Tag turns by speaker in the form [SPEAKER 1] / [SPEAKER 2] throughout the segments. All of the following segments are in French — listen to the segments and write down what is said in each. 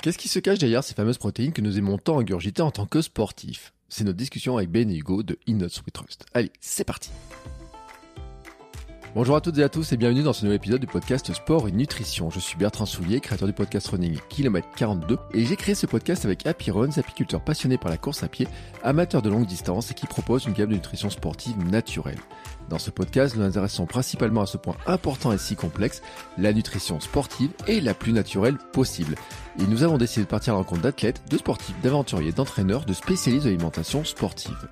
[SPEAKER 1] Qu'est-ce qui se cache derrière ces fameuses protéines que nous aimons tant ingurgiter en tant que sportifs C'est notre discussion avec Ben et Hugo de In Not Sweet Trust. Allez, c'est parti Bonjour à toutes et à tous et bienvenue dans ce nouvel épisode du podcast Sport et Nutrition. Je suis Bertrand Soulier, créateur du podcast Running Kilomètre 42 et j'ai créé ce podcast avec Happy apiculteur passionné par la course à pied, amateur de longue distance et qui propose une gamme de nutrition sportive naturelle. Dans ce podcast, nous nous intéressons principalement à ce point important et si complexe, la nutrition sportive est la plus naturelle possible. Et nous avons décidé de partir à la rencontre d'athlètes, de sportifs, d'aventuriers, d'entraîneurs, de spécialistes de l'alimentation sportive.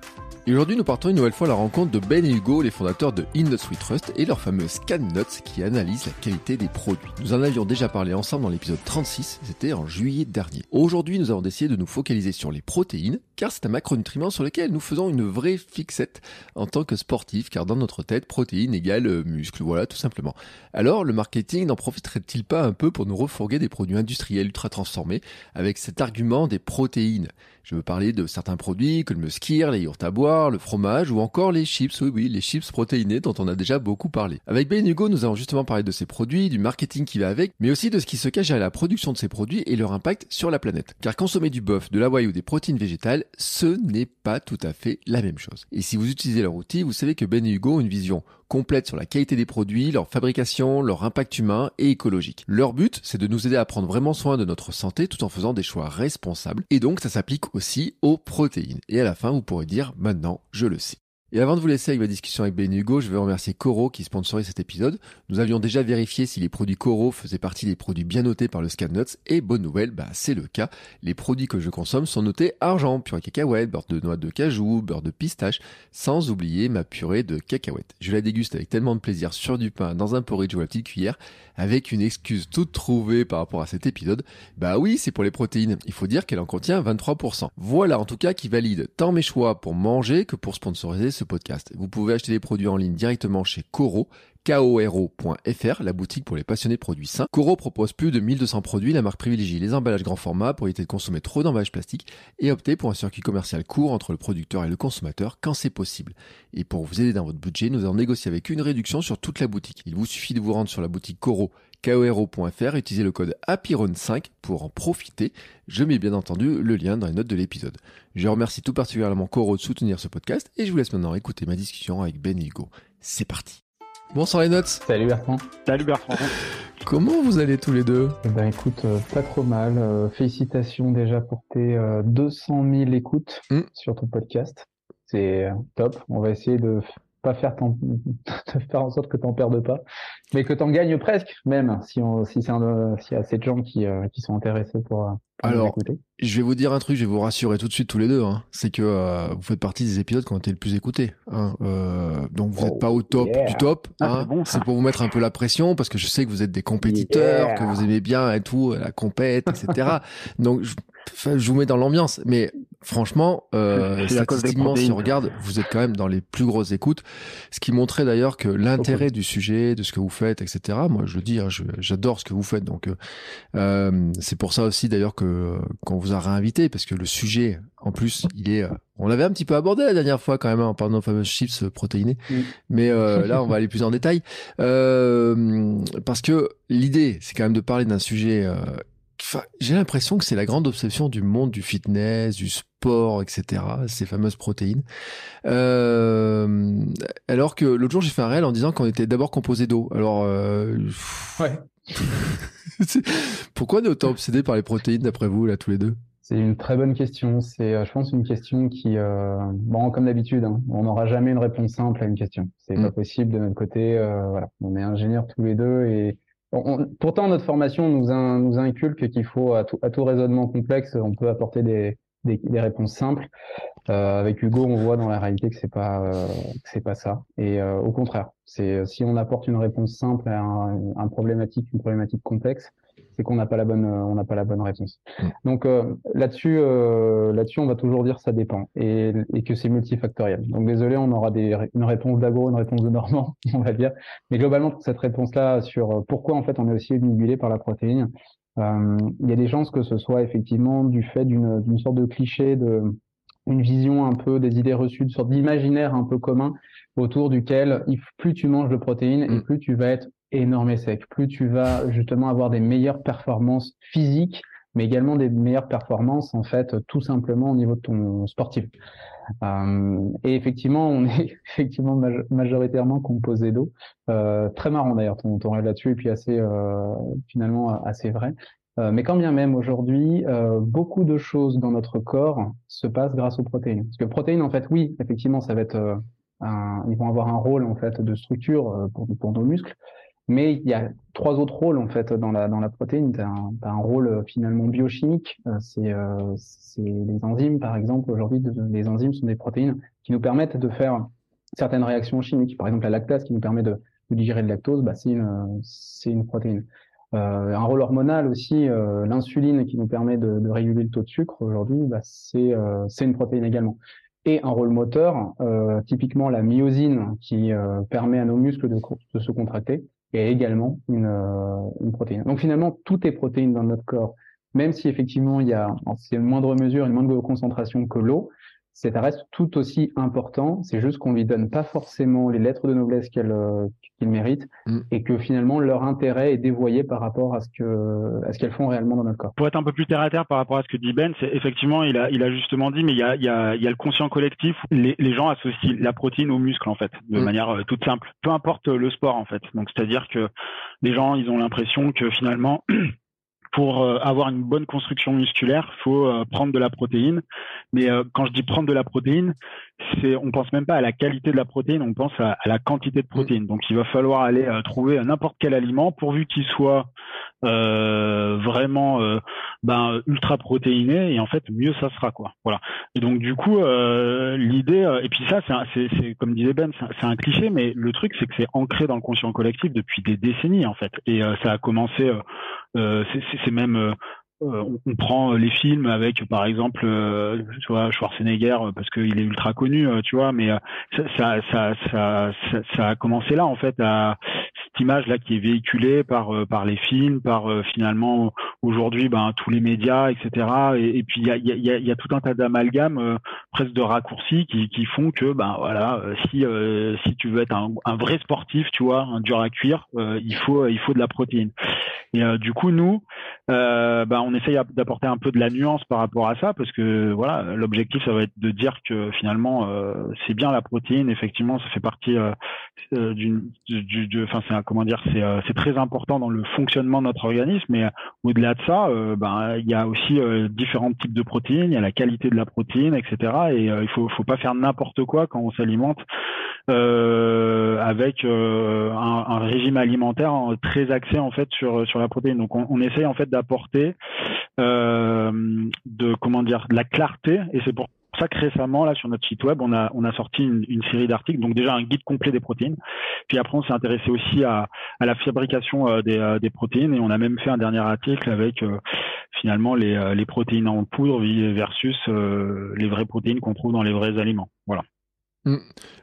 [SPEAKER 1] Et aujourd'hui, nous partons une nouvelle fois à la rencontre de Ben Hugo, les fondateurs de In Nuts We Trust et leur fameux Scan Nuts qui analyse la qualité des produits. Nous en avions déjà parlé ensemble dans l'épisode 36, c'était en juillet dernier. Aujourd'hui, nous avons décidé de nous focaliser sur les protéines, car c'est un macronutriment sur lequel nous faisons une vraie fixette en tant que sportif, car dans notre tête, protéines égale euh, muscle, voilà, tout simplement. Alors, le marketing n'en profiterait-il pas un peu pour nous refourguer des produits industriels ultra transformés avec cet argument des protéines? Je veux parler de certains produits comme le skir, les yaourts à boire, le fromage ou encore les chips, oui oui, les chips protéinés dont on a déjà beaucoup parlé. Avec Ben Hugo, nous allons justement parler de ces produits, du marketing qui va avec, mais aussi de ce qui se cache derrière la production de ces produits et leur impact sur la planète. Car consommer du bœuf, de l'avoine ou des protéines végétales, ce n'est pas tout à fait la même chose. Et si vous utilisez leur outil, vous savez que Ben Hugo ont une vision complète sur la qualité des produits, leur fabrication, leur impact humain et écologique. Leur but, c'est de nous aider à prendre vraiment soin de notre santé tout en faisant des choix responsables. Et donc, ça s'applique aussi aux protéines. Et à la fin, vous pourrez dire, maintenant, je le sais. Et avant de vous laisser avec ma discussion avec Ben Hugo, je vais remercier Coro qui sponsorise cet épisode. Nous avions déjà vérifié si les produits Coro faisaient partie des produits bien notés par le Scan Nuts et bonne nouvelle, bah c'est le cas. Les produits que je consomme sont notés argent, purée cacahuète, beurre de noix de cajou, beurre de pistache, sans oublier ma purée de cacahuète. Je la déguste avec tellement de plaisir sur du pain, dans un porridge ou la petite cuillère, avec une excuse toute trouvée par rapport à cet épisode. Bah oui, c'est pour les protéines. Il faut dire qu'elle en contient 23%. Voilà en tout cas qui valide tant mes choix pour manger que pour sponsoriser podcast. Vous pouvez acheter des produits en ligne directement chez Coro, koro.fr, la boutique pour les passionnés de produits sains. Coro propose plus de 1200 produits, la marque privilégie les emballages grand format pour éviter de consommer trop d'emballages plastiques et opter pour un circuit commercial court entre le producteur et le consommateur quand c'est possible. Et pour vous aider dans votre budget, nous allons négocier avec une réduction sur toute la boutique. Il vous suffit de vous rendre sur la boutique Coro utiliser le code APIRON5 pour en profiter. Je mets bien entendu le lien dans les notes de l'épisode. Je remercie tout particulièrement Coro de soutenir ce podcast et je vous laisse maintenant écouter ma discussion avec Ben Hugo. C'est parti. Bonsoir les notes.
[SPEAKER 2] Salut Bertrand.
[SPEAKER 3] Salut Bertrand.
[SPEAKER 1] Comment vous allez tous les deux?
[SPEAKER 2] Eh ben écoute, euh, pas trop mal. Euh, félicitations déjà pour tes 200 000 écoutes
[SPEAKER 1] Mm.
[SPEAKER 2] sur ton podcast. C'est euh, top. On va essayer de pas faire, faire en sorte que t'en perdes pas, mais que t'en gagnes presque même si on, si c'est un, s'il y a assez de gens qui, euh, qui sont intéressés pour, euh, pour
[SPEAKER 1] Alors,
[SPEAKER 2] écouter.
[SPEAKER 1] Je vais vous dire un truc, je vais vous rassurer tout de suite tous les deux. hein. C'est que euh, vous faites partie des épisodes qui ont été le plus écoutés. hein. Euh, donc vous n'êtes
[SPEAKER 2] Oh,
[SPEAKER 1] pas au top
[SPEAKER 2] yeah.
[SPEAKER 1] du top.
[SPEAKER 3] Ah,
[SPEAKER 1] hein.
[SPEAKER 3] c'est bon, ça.
[SPEAKER 1] c'est pour vous mettre un peu la pression parce que je sais que vous êtes des compétiteurs,
[SPEAKER 2] Yeah.
[SPEAKER 1] que vous aimez bien et tout, la compète, etc. donc je, enfin, je vous mets dans l'ambiance. Mais franchement, euh, statistiquement, si on regarde, vous êtes quand même dans les plus grosses écoutes. Ce qui montrait d'ailleurs que l'intérêt du sujet, de ce que vous faites, etc. Moi, je le dis, hein, j'adore ce que vous faites. Donc, euh, euh, c'est pour ça aussi d'ailleurs que qu'on vous a réinvité parce que le sujet, en plus, il est. euh, on l'avait un petit peu abordé la dernière fois quand même hein, en parlant de nos fameuses chips euh, protéinées,
[SPEAKER 2] Mm.
[SPEAKER 1] mais euh, là, on va aller plus en détail euh, parce que l'idée, c'est quand même de parler d'un sujet. J'ai l'impression que c'est la grande obsession du monde du fitness, du sport, etc. Ces fameuses protéines. Euh, alors que l'autre jour, j'ai fait un réel en disant qu'on était d'abord composé d'eau. Alors, euh,
[SPEAKER 2] Ouais.
[SPEAKER 1] Pourquoi on est autant obsédé par les protéines d'après vous, là, tous les deux?
[SPEAKER 2] C'est une très bonne question. C'est, euh, je pense, une question qui, euh, bon, comme d'habitude, hein, on n'aura jamais une réponse simple à une question. C'est
[SPEAKER 1] Mm.
[SPEAKER 2] pas possible de notre côté. voilà, on est ingénieurs tous les deux et on- pourtant notre formation nous, in- nous inculque qu'il faut à tout, raisonnement complexe, on peut apporter des, réponses simples. Euh, avec Hugo, on voit dans la réalité que c'est pas euh, c'est pas ça. Et euh, au contraire, c'est si on apporte une réponse simple à un, un problématique, une problématique complexe, c'est qu'on n'a pas la bonne euh, on n'a pas la bonne réponse.
[SPEAKER 1] Mm.
[SPEAKER 2] Donc euh, là-dessus euh, là-dessus, on va toujours dire ça dépend et, et que c'est multifactoriel. Donc désolé, on aura des, une réponse d'agro, une réponse de normand, on va dire. Mais globalement, pour cette réponse-là sur pourquoi en fait on est aussi obnubilé par la protéine, euh, il y a des chances que ce soit effectivement du fait d'une sorte de cliché, de une vision un peu des idées reçues, une sorte d'imaginaire un peu commun autour duquel plus tu manges de protéines et
[SPEAKER 1] Mm.
[SPEAKER 2] plus tu vas être énorme sec, plus tu vas justement avoir des meilleures performances physiques mais également des meilleures performances en fait tout simplement au niveau de ton sportif. Euh, et effectivement, on est effectivement majoritairement composé d'eau. Euh, très marrant d'ailleurs ton, ton là-dessus et puis assez euh, finalement assez vrai. Euh, mais quand bien même aujourd'hui, euh, beaucoup de choses dans notre corps se passent grâce aux protéines. Parce que protéines, en fait, oui, effectivement, ça va être un, ils vont avoir un rôle en fait de structure pour, pour nos muscles, mais il y a trois autres rôles en fait dans la dans la protéine. Tu as, un rôle euh, finalement biochimique. Euh, c'est euh, les enzymes par exemple. Aujourd'hui, les enzymes sont des protéines qui nous permettent de faire certaines réactions chimiques. Par exemple, la lactase qui nous permet de, digérer le lactose, bah, c'est une c'est une protéine. Un rôle hormonal aussi, l'insuline qui nous permet de, réguler le taux de sucre aujourd'hui, bah, c'est c'est une protéine également et un rôle moteur, typiquement la myosine qui permet à nos muscles de, se contracter et également une, euh, une protéine. Donc finalement, tout est protéine dans notre corps, même si effectivement il y a en moindre mesure, une moindre concentration que l'eau, ça reste tout aussi important. C'est juste qu'on lui donne pas forcément les lettres de noblesse qu'elle euh, qu'il mérite mm. et que finalement leur intérêt est dévoyé par rapport à ce que à ce qu'elles font réellement dans notre corps.
[SPEAKER 3] Pour être un peu plus terre à terre par rapport à ce que dit Ben, c'est effectivement il a il a justement dit mais il y a il y a, il y a le conscient collectif. Les, les gens associent la protéine au muscle en fait de mm. manière euh, toute simple. Peu importe le sport en fait. Donc c'est-à-dire que les gens ils ont l'impression que finalement pour euh, avoir une bonne construction musculaire, faut euh, prendre de la protéine. Mais euh, quand je dis prendre de la protéine, c'est on pense même pas à la qualité de la protéine, on pense à, la quantité de protéines. Donc il va falloir aller trouver n'importe quel aliment pourvu qu'il soit vraiment ben, ultra protéiné et en fait mieux ça sera quoi. Voilà. Et donc du coup l'idée et puis ça c'est c'est comme disait Ben c'est un cliché mais le truc c'est que c'est ancré dans le conscient collectif depuis des décennies en fait et ça a commencé c'est même euh, euh, on, prend les films avec par exemple euh, tu vois Schwarzenegger parce qu'il est ultra connu tu vois mais ça ça, ça ça, a commencé là en fait à cette image là qui est véhiculée par par les films par finalement aujourd'hui ben tous les médias etc et, puis il y a, y, a, y a tout un tas d'amalgames presque de raccourcis qui, qui font que ben voilà si si tu veux être un, un, vrai sportif tu vois un dur à cuire il faut il faut de la protéine. Et du coup nous euh, bah, on essaye d'apporter un peu de la nuance par rapport à ça parce que voilà l'objectif ça va être de dire que finalement euh, c'est bien la protéine effectivement ça fait partie euh, euh d'une du enfin c'est comment dire c'est euh, c'est très important dans le fonctionnement de notre organisme mais au-delà de ça ben il y a aussi différents types de protéines il y a la qualité de la protéine etc et il faut faut pas faire n'importe quoi quand on s'alimente avec un, un, régime alimentaire très axé en fait sur sur la protéine. Donc on, on essaye en fait d'apporter euh, de comment dire la clarté. Et c'est pour ça que récemment là sur notre site web on a on a sorti une, série d'articles. Donc déjà un guide complet des protéines. Puis après on s'est intéressé aussi à, à la fabrication euh, des, euh, des, protéines. Et on a même fait un dernier article avec finalement les, les protéines en poudre versus les vraies protéines qu'on trouve dans les vrais aliments. Voilà.
[SPEAKER 1] Mm.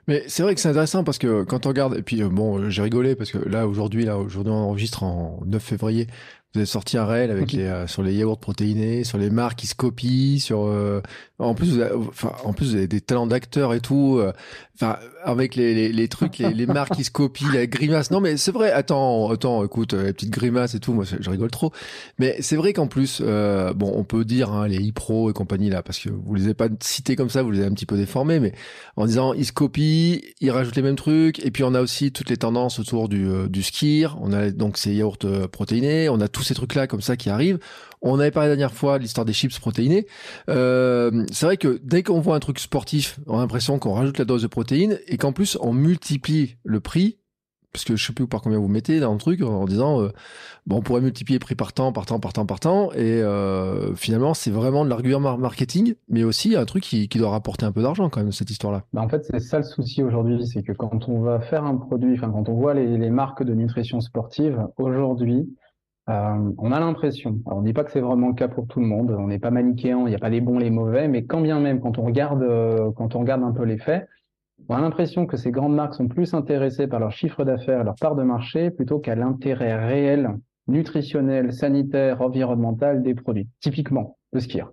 [SPEAKER 1] mais c'est vrai que c'est intéressant parce que quand on regarde, et puis bon, j'ai rigolé parce que là aujourd'hui, là aujourd'hui on enregistre en 9 février, vous avez sorti un réel avec les, euh, sur les yaourts protéinés, sur les marques qui se copient, sur euh, en plus vous avez, enfin en plus vous avez des talents d'acteurs et tout, euh, enfin avec les, les, les trucs, les, les, marques qui se copient, la grimace. Non mais c'est vrai. Attends, attends, écoute, les petites grimaces et tout, moi je rigole trop. Mais c'est vrai qu'en plus, bon, on peut dire hein, les e-pro et compagnie là, parce que vous les avez pas cités comme ça, vous les avez un petit peu déformés, mais en disant ils se copient, ils rajoutent les mêmes trucs, et puis on a aussi toutes les tendances autour du du skir. On a donc ces yaourts protéinés, on a tout ces trucs-là comme ça qui arrivent. On avait parlé la dernière fois de l'histoire des chips protéinés. Euh, c'est vrai que dès qu'on voit un truc sportif, on a l'impression qu'on rajoute la dose de protéines et qu'en plus on multiplie le prix parce que je sais plus par combien vous mettez dans le truc en disant euh, bon on pourrait multiplier prix par temps par temps par temps par temps et euh, finalement c'est vraiment de l'argument marketing mais aussi un truc qui, doit rapporter un peu d'argent quand même cette histoire là
[SPEAKER 2] bah en fait c'est ça le souci aujourd'hui c'est que quand on va faire un produit enfin quand on voit les, les marques de nutrition sportive aujourd'hui euh, on a l'impression, on ne dit pas que c'est vraiment le cas pour tout le monde, on n'est pas manichéen, il n'y a pas les bons, les mauvais, mais quand bien même, quand on regarde, euh, quand on regarde un peu les faits, on a l'impression que ces grandes marques sont plus intéressées par leur chiffre d'affaires, leur part de marché, plutôt qu'à l'intérêt réel, nutritionnel, sanitaire, environnemental des produits. Typiquement, le skier.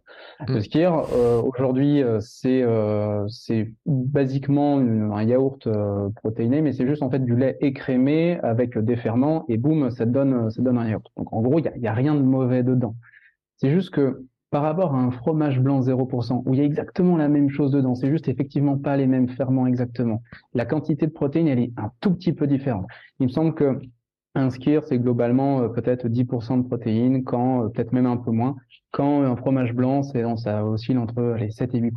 [SPEAKER 2] Le mm. skier, euh, aujourd'hui, euh, c'est euh, c'est basiquement un yaourt protéiné, mais c'est juste en fait du lait écrémé avec des ferments et boum, ça donne ça donne un yaourt. Donc en gros, il y a, y a, rien de mauvais dedans. C'est juste que par rapport à un fromage blanc 0%, où il y a exactement la même chose dedans, c'est juste effectivement pas les mêmes ferments exactement. La quantité de protéines, elle est un tout petit peu différente. Il me semble que un skier, c'est globalement euh, peut-être 10% de protéines, quand euh, peut-être même un peu moins. Quand un fromage blanc, c'est ça oscille entre les 7 et 8%.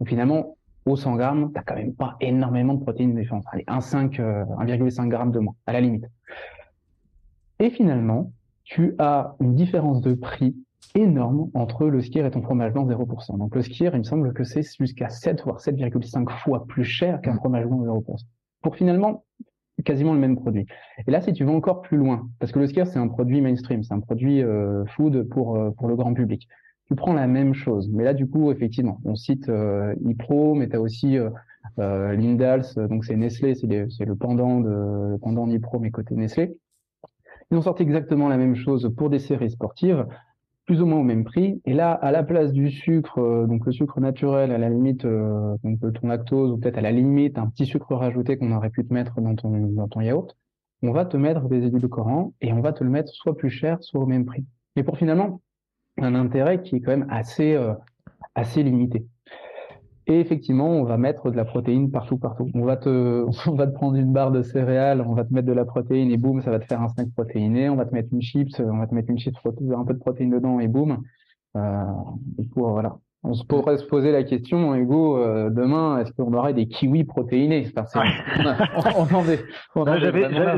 [SPEAKER 2] Donc finalement, au 100 grammes, t'as quand même pas énormément de protéines différentes. Allez, 1,5 1,5 g de moins, à la limite. Et finalement, tu as une différence de prix énorme entre le skier et ton fromage blanc 0%. Donc le skier, il me semble que c'est jusqu'à 7 voire 7,5 fois plus cher qu'un fromage blanc 0%. Pour finalement quasiment le même produit. Et là, si tu vas encore plus loin, parce que le skier, c'est un produit mainstream, c'est un produit euh, food pour, euh, pour le grand public. Tu prends la même chose. Mais là, du coup, effectivement, on cite euh, Ipro, mais tu as aussi Lindals, donc c'est Nestlé, c'est le pendant de le pendant d'Ipro, mais côté Nestlé. Ils ont sorti exactement la même chose pour des séries sportives plus ou moins au même prix. Et là, à la place du sucre, euh, donc le sucre naturel, à la limite, euh, donc ton lactose, ou peut-être à la limite un petit sucre rajouté qu'on aurait pu te mettre dans ton, dans ton yaourt, on va te mettre des édulcorants et on va te le mettre soit plus cher, soit au même prix. Mais pour finalement un intérêt qui est quand même assez, euh, assez limité. Et effectivement, on va mettre de la protéine partout, partout. On va te, on va te prendre une barre de céréales, on va te mettre de la protéine et boum, ça va te faire un snack protéiné. On va te mettre une chips, on va te mettre une chips, un peu de protéine dedans et boum. Euh, et pour, voilà. On se pourrait se poser la question, Hugo, euh, demain, est-ce qu'on aurait des kiwis protéinés? Enfin,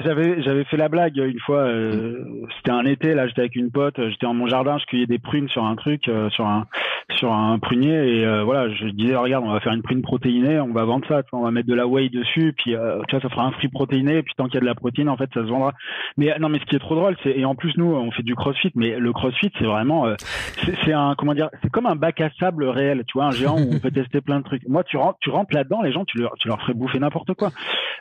[SPEAKER 3] J'avais j'avais fait la blague une fois. Euh, c'était un été, là, j'étais avec une pote, j'étais dans mon jardin, je cueillais des prunes sur un truc, euh, sur un sur un prunier, et euh, voilà, je disais regarde, on va faire une prune protéinée, on va vendre ça, on va mettre de la whey dessus, puis tu vois, ça fera un fruit protéiné, et puis tant qu'il y a de la protéine, en fait, ça se vendra. Mais non, mais ce qui est trop drôle, c'est et en plus nous, on fait du CrossFit, mais le CrossFit, c'est vraiment, c'est un comment dire, c'est comme un bac à sable réel, tu vois, un géant où on peut tester plein de trucs. Moi, tu rentres, tu rentres là-dedans, les gens, tu leur, tu leur ferais bouffer n'importe quoi.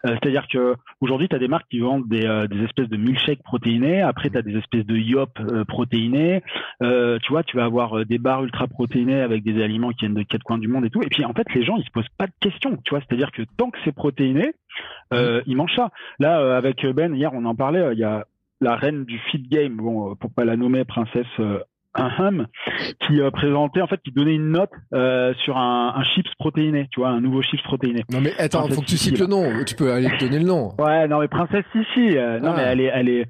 [SPEAKER 3] Euh, c'est-à-dire que aujourd'hui, tu as des marques qui vendent des, euh, des espèces de milkshakes protéinés. Après, tu as des espèces de yop euh, protéinés. tu vois, tu vas avoir des barres ultra protéinées avec des aliments qui viennent de quatre coins du monde et tout. Et puis, en fait, les gens, ils se posent pas de questions. Tu vois, c'est-à-dire que tant que c'est protéiné, mmh. ils mangent ça. Là, avec Ben, hier, on en parlait. Il y a la reine du fit game, bon, pour pas la nommer princesse un hum qui euh, présentait en fait qui donnait une note euh, sur un, un, chips protéiné tu vois un nouveau chips protéiné.
[SPEAKER 1] Non mais attends faut que tu cites le nom. Tu peux aller te donner le nom.
[SPEAKER 3] Ouais non mais princesse Sissi euh, non mais ah. elle est elle est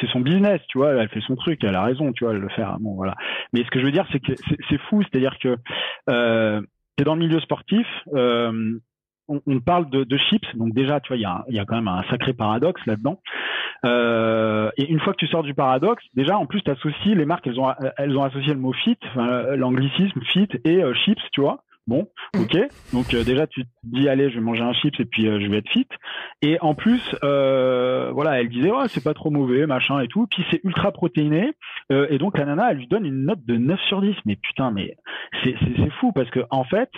[SPEAKER 3] c'est son business tu vois elle fait son truc elle a raison tu vois elle le faire bon voilà. Mais ce que je veux dire c'est que c'est fou c'est à dire que euh, t'es dans le milieu sportif euh, on, on, parle de, de, chips, donc déjà, tu vois, il y a, y a, quand même un sacré paradoxe là-dedans. Euh, et une fois que tu sors du paradoxe, déjà en plus tu associes les marques, elles ont elles ont associé le mot fit, l'anglicisme fit et euh, chips, tu vois. Bon, mm. ok. Donc euh, déjà tu te dis allez, je vais manger un chips et puis je vais être fit. Et en plus, voilà, elle disait ouais c'est pas trop mauvais, machin et tout. Puis c'est ultra protéiné et donc la nana elle lui donne une note de 9 sur 10. Mais putain, mais c'est c'est fou parce que en fait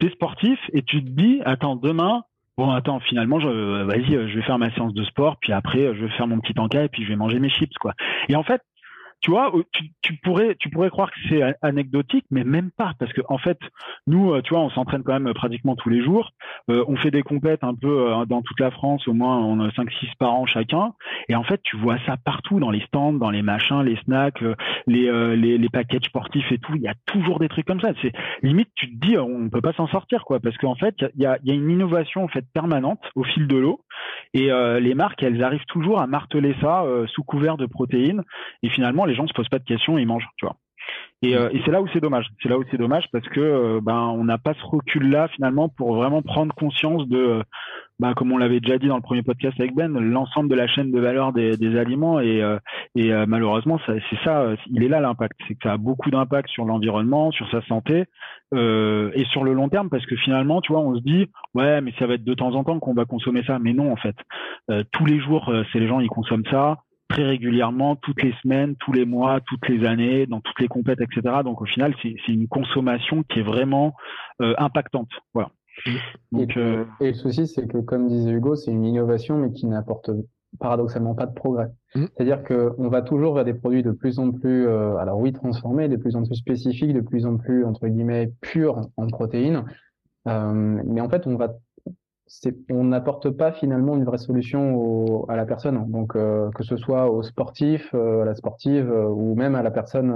[SPEAKER 3] t'es sportif et tu te dis attends demain bon attends finalement je vas-y je vais faire ma séance de sport puis après je vais faire mon petit encas et puis je vais manger mes chips quoi et en fait tu vois, tu, tu, pourrais, tu pourrais croire que c'est anecdotique, mais même pas, parce que en fait, nous, euh, tu vois, on s'entraîne quand même pratiquement tous les jours. Euh, on fait des compètes un peu euh, dans toute la France, au moins on a 5 six par an chacun. Et en fait, tu vois ça partout, dans les stands, dans les machins, les snacks, les, les, les packages sportifs et tout. Il y a toujours des trucs comme ça. C'est limite, tu te dis, on peut pas s'en sortir, quoi, parce qu'en fait, il y a, y a une innovation en fait permanente au fil de l'eau. Et les marques, elles arrivent toujours à marteler ça sous couvert de protéines. Et finalement, les gens se posent pas de questions, ils mangent, tu vois. Et, euh, et c'est là où c'est dommage. C'est là où c'est dommage parce que euh, ben on n'a pas ce recul-là finalement pour vraiment prendre conscience de, ben, comme on l'avait déjà dit dans le premier podcast avec Ben, l'ensemble de la chaîne de valeur des, des aliments. Et, euh, et malheureusement c'est ça, il est là l'impact, c'est que ça a beaucoup d'impact sur l'environnement, sur sa santé et sur le long terme parce que finalement tu vois on se dit ouais mais ça va être de temps en temps qu'on va consommer ça, mais non en fait. Tous les jours c'est les gens ils consomment ça très régulièrement, toutes les semaines, tous les mois, toutes les années, dans toutes les compètes, etc. Donc au final, c'est une consommation qui est vraiment euh, impactante. Voilà.
[SPEAKER 2] Donc, euh, et, le souci, c'est que, comme disait Hugo, c'est une innovation, mais qui n'apporte paradoxalement pas de progrès. Mmh. C'est-à-dire qu'on va toujours vers des produits de plus en plus, euh, alors oui, transformés, de plus en plus spécifiques, de plus en plus, entre guillemets, purs en protéines. mais en fait, on va on n'apporte pas finalement une vraie solution à la personne. Donc euh, que ce soit au sportif, à la sportive ou même à la personne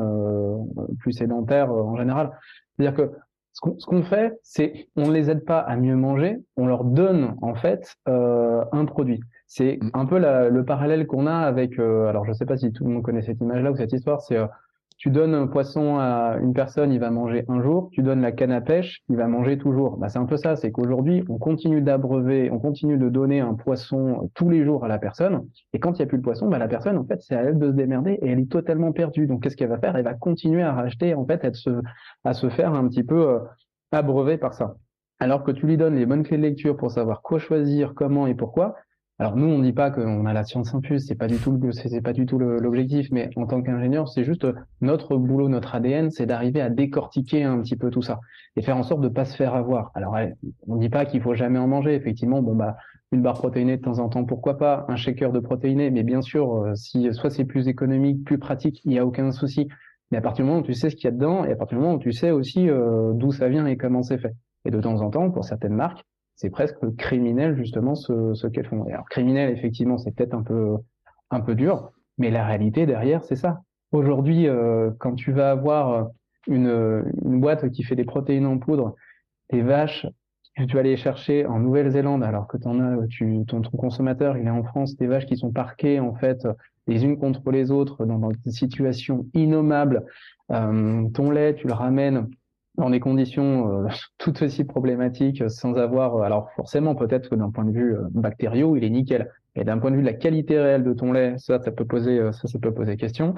[SPEAKER 2] plus sédentaire en général. C'est-à-dire que ce qu'on fait, c'est on ne les aide pas à mieux manger, on leur donne en fait un produit. C'est mm. un peu le parallèle qu'on a avec, alors je ne sais pas si tout le monde connaît cette image-là ou cette histoire, c'est tu donnes un poisson à une personne, il va manger un jour. Tu donnes la canne à pêche, il va manger toujours. Bah, c'est un peu ça. C'est qu'aujourd'hui, on continue d'abreuver, on continue de donner un poisson tous les jours à la personne. Et quand il n'y a plus de poisson, bah, la personne, en fait, c'est à elle de se démerder et elle est totalement perdue. Donc, qu'est-ce qu'elle va faire? Elle va continuer à racheter, en fait, à se, à se faire un petit peu euh, abreuver par ça. Alors que tu lui donnes les bonnes clés de lecture pour savoir quoi choisir, comment et pourquoi, alors nous, on dit pas qu'on a la science infuse, c'est pas du tout c'est pas du tout l'objectif, mais en tant qu'ingénieur, c'est juste notre boulot, notre ADN, c'est d'arriver à décortiquer un petit peu tout ça et faire en sorte de pas se faire avoir. Alors on dit pas qu'il faut jamais en manger, effectivement, bon bah une barre protéinée de temps en temps, pourquoi pas, un shaker de protéinés, mais bien sûr, euh, si soit c'est plus économique, plus pratique, il y a aucun souci. Mais à partir du moment où tu sais ce qu'il y a dedans et à partir du moment où tu sais aussi euh, d'où ça vient et comment c'est fait. Et de temps en temps, pour certaines marques, c'est presque criminel justement ce, ce qu'elles font. Alors criminel, effectivement, c'est peut-être un peu un peu dur, mais la réalité derrière, c'est ça. Aujourd'hui, euh, quand tu vas avoir une, une boîte qui fait des protéines en poudre, des vaches tu vas aller chercher en Nouvelle-Zélande, alors que as, tu, ton, consommateur, il est en France, des vaches qui sont parquées en fait les unes contre les autres dans, des situations innommables. Euh, ton lait, tu le ramènes dans des conditions euh, tout aussi problématiques sans avoir, euh, alors forcément peut-être que d'un point de vue euh, bactériaux, il est nickel. Et d'un point de vue de la qualité réelle de ton lait, ça, ça peut poser, ça, ça peut poser question.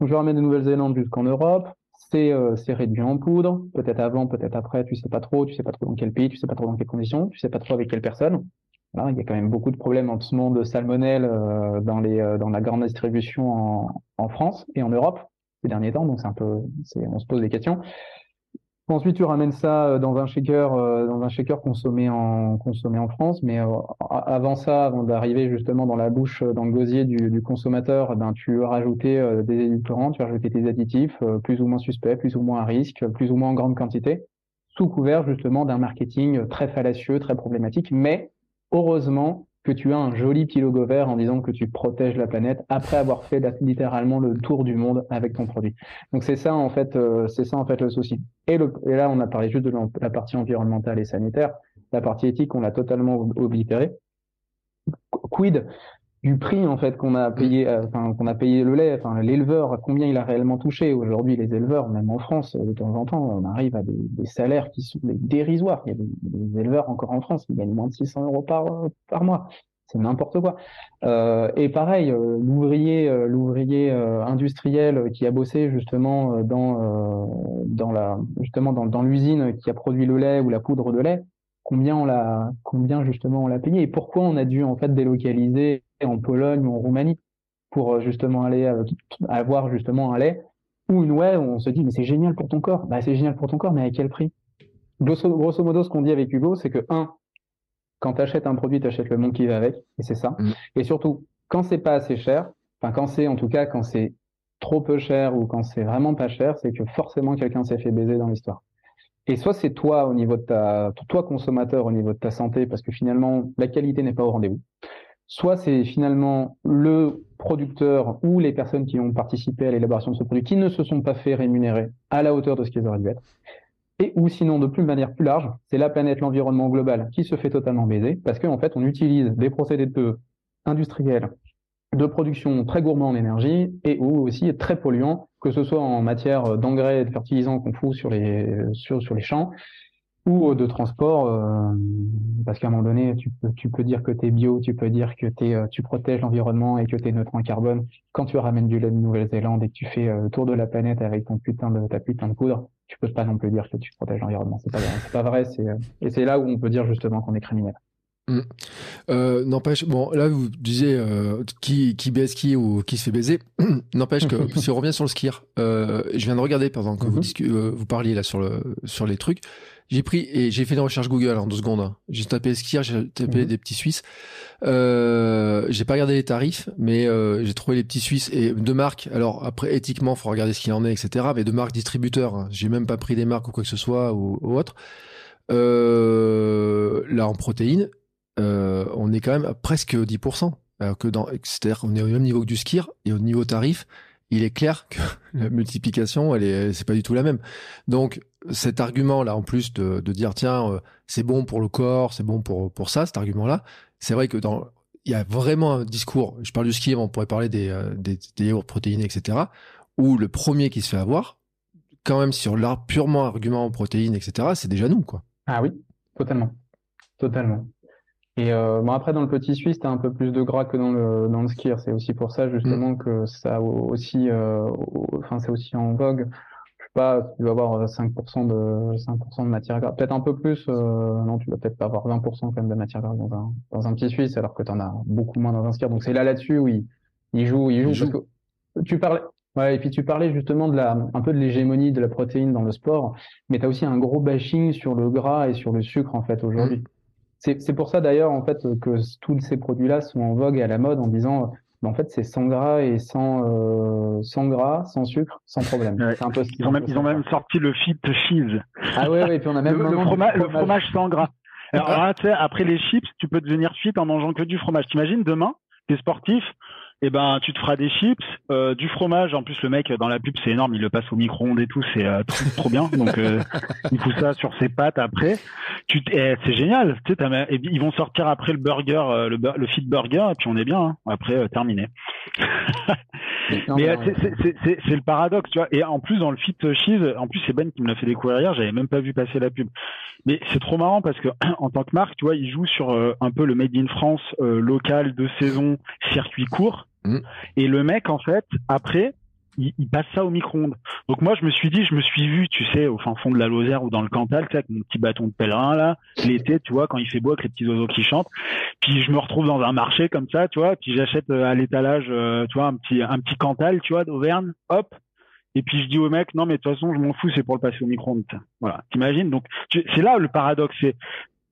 [SPEAKER 2] Donc, je ramène de Nouvelle-Zélande jusqu'en Europe. C'est, c'est réduit en poudre. Peut-être avant, peut-être après. Tu sais pas trop. Tu sais pas trop dans quel pays. Tu sais pas trop dans quelles conditions. Tu sais pas trop avec quelle personne. Voilà, il y a quand même beaucoup de problèmes en ce moment de salmonelle dans les, dans la grande distribution en, en France et en Europe ces derniers temps. Donc c'est un peu, on se pose des questions. Ensuite, tu ramènes ça euh, dans un shaker, euh, dans un shaker consommé en consommé en France. Mais euh, avant ça, avant d'arriver justement dans la bouche, dans le gosier du, consommateur, eh ben tu rajoutais des édulcorants, tu rajoutais des additifs, plus ou moins suspects, plus ou moins à risque, plus ou moins en grande quantité, sous couvert justement d'un marketing très fallacieux, très problématique. Mais heureusement, que tu as un joli petit logo vert en disant que tu protèges la planète après avoir fait littéralement le tour du monde avec ton produit. Donc c'est ça en fait, euh, c'est ça en fait le souci. Et, et, là on a parlé juste de la partie environnementale et sanitaire, la partie éthique on l'a totalement oblitérée. Quid du prix en fait qu'on a payé, euh, enfin qu'on a payé le lait, enfin l'éleveur, combien il a réellement touché aujourd'hui les éleveurs, même en France, de temps en temps, on arrive à des, des salaires qui sont dérisoires. Il y a des, éleveurs encore en France qui gagnent moins de 600 euros par par mois. C'est n'importe quoi. Euh, et pareil, euh, l'ouvrier, euh, l'ouvrier industriel qui a bossé justement dans dans la justement dans, dans l'usine qui a produit le lait ou la poudre de lait, combien on l'a combien justement on l'a payé et pourquoi on a dû en fait délocaliser en Pologne ou en Roumanie pour euh, justement aller euh, avoir justement un lait ou une whey où on se dit mais c'est génial pour ton corps. Bah c'est génial pour ton corps mais à quel prix? Grosso, modo ce qu'on dit avec Hugo c'est que un quand tu achètes un produit tu achètes le monde qui va avec et c'est ça. Mm. Et surtout quand c'est pas assez cher, enfin quand c'est en tout cas quand c'est trop peu cher ou quand c'est vraiment pas cher, c'est que forcément quelqu'un s'est fait baiser dans l'histoire. Et soit c'est toi au niveau de ta, toi consommateur au niveau de ta santé, parce que finalement la qualité n'est pas au rendez-vous soit c'est finalement le producteur ou les personnes qui ont participé à l'élaboration de ce produit qui ne se sont pas fait rémunérer à la hauteur de ce qu'ils auraient dû être. Et ou sinon, de plus manière plus large, c'est la planète, l'environnement global qui se fait totalement baiser parce qu'en fait, on utilise des procédés de industriels de production très gourmands en énergie et ou aussi très polluants, que ce soit en matière d'engrais et de fertilisants qu'on fout sur les champs, ou de transport, euh, parce qu'à un moment donné, tu peux, tu peux dire que tu es bio, tu peux dire que es, euh, tu protèges l'environnement et que tu es neutre en carbone. Quand tu ramènes du lait de Nouvelle-Zélande et que tu fais euh, le tour de la planète avec ton putain de, ta putain de poudre, tu peux pas non plus dire que tu protèges l'environnement. C'est pas, pas vrai. C'est, et c'est là où on peut dire justement qu'on est criminel.
[SPEAKER 1] Mmh. n'empêche, bon, là vous disiez qui, qui baise qui ou qui se fait baiser. n'empêche que si on revient sur le skier, je viens de regarder pendant que vous, mmh. vous parliez là sur, le, sur les trucs. J'ai pris et j'ai fait des recherches Google en deux secondes. Hein. J'ai tapé skier, j'ai tapé mhm. des petits Suisses. Euh, j'ai pas regardé les tarifs, mais euh, j'ai trouvé les petits Suisses et de marques. Alors après, éthiquement, faut regarder ce qu'il en est, etc. Mais de marques distributeurs. Hein. J'ai même pas pris des marques ou quoi que ce soit ou, autre. Euh, là, en protéines, on est quand même à presque 10%. Alors que dans, c'est-à-dire qu'on est au même niveau que du skier et au niveau tarif, il est clair que la multiplication, elle est, c'est pas du tout la même. Donc, cet argument-là, en plus de, de dire, tiens, euh, c'est bon pour le corps, c'est bon pour, pour ça, cet argument-là, c'est vrai que dans, il y a vraiment un discours, je parle du ski, on pourrait parler des, euh, des, des protéines, etc., où le premier qui se fait avoir, quand même sur l'art purement argument protéines, etc., c'est déjà nous, quoi.
[SPEAKER 2] Ah oui, totalement. Totalement. Et euh, bon après dans le petit suisse, tu as un peu plus de gras que dans le dans le skier. C'est aussi pour ça justement mm. que ça aussi, euh, enfin c'est aussi en vogue. Pas, tu vas avoir 5% de 5% de matière grasse, peut-être un peu plus. Euh, non, tu vas peut-être pas avoir 20% quand même de matière grasse dans un dans un petit suisse, alors que tu en as beaucoup moins dans un skier. Donc c'est là là-dessus où il, il joue, il joue. Parce que tu parlais. Ouais, et puis tu parlais justement de la, un peu de l'hégémonie de la protéine dans le sport, mais tu as aussi un gros bashing sur le gras et sur le sucre en fait aujourd'hui. Mm. C'est pour ça d'ailleurs en fait que tous ces produits-là sont en vogue et à la mode en disant bah, en fait c'est sans gras et sans euh, sans gras, sans sucre, sans problème.
[SPEAKER 3] Un peu, ils ont même ils ont même sorti le fit cheese.
[SPEAKER 2] Ah ouais ouais et puis on a même
[SPEAKER 3] le, le, fromage, le fromage sans gras. Alors là, tu sais, après les chips, tu peux devenir fit en mangeant que du fromage. T'imagines demain, t'es sportif, eh ben tu te feras des chips, euh, du fromage. En plus le mec dans la pub c'est énorme, il le passe au micro-ondes et tout, c'est euh, trop, bien. Donc euh, il fout ça sur ses pattes après. Tu eh, c'est génial. Tu sais, et ils vont sortir après le burger, euh, le, le fit burger et puis on est bien. Hein. Après euh, terminé. mais c'est le paradoxe, tu vois. Et en plus dans le fit cheese, en plus c'est Ben qui me l'a fait découvrir hier. J'avais même pas vu passer la pub. Mais c'est trop marrant parce que en tant que marque, tu vois, ils jouent sur un peu le made in France local de saison, circuit court. Mm. Et le mec, en fait, après, il, passe ça au micro-ondes. Donc moi, je me suis dit, je me suis vu, tu sais, au fin fond de la Lozère ou dans le Cantal, tu sais, avec mon petit bâton de pèlerin là, l'été, tu vois, quand il fait beau avec les petits oiseaux qui chantent. Puis je me retrouve dans un marché comme ça, tu vois, puis j'achète euh, à l'étalage, euh, tu vois, un petit un petit Cantal, tu vois, d'Auvergne, hop. Et puis je dis au mec, non mais de toute façon, je m'en fous, c'est pour le passer au micro-ondes. Voilà, t'imagines? Donc c'est là le paradoxe, c'est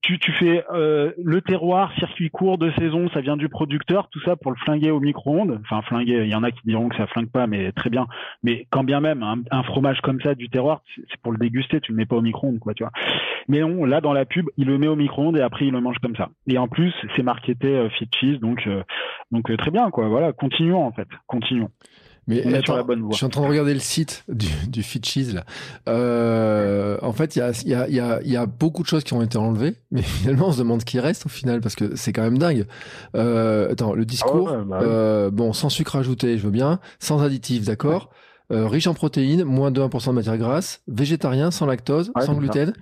[SPEAKER 3] tu, tu fais euh, le terroir, circuit court de saison, ça vient du producteur, tout ça pour le flinguer au micro-ondes. Enfin, flinguer, il y en a qui diront que ça flingue pas, mais très bien. Mais quand bien même, un, fromage comme ça du terroir, c'est pour le déguster, tu le mets pas au micro-ondes, quoi, tu vois. Mais non, là, dans la pub, il le met au micro-ondes et après, il le mange comme ça. Et en plus, c'est marketé euh, fit cheese, donc, euh, donc très bien, quoi. Voilà, continuons, en fait. Continuons.
[SPEAKER 1] Mais attends, je suis en train de regarder le site du, du Fit Cheese là. Euh, en fait, il y a, y, a, y, a, y a beaucoup de choses qui ont été enlevées, mais finalement, on se demande ce qui reste au final parce que c'est quand même dingue. Euh, attends, le discours, ah bah euh, bon, sans sucre ajouté, je veux bien, sans additifs, d'accord. Euh, riche en protéines, moins de 1% de matière grasse, végétarien, sans lactose, sans gluten,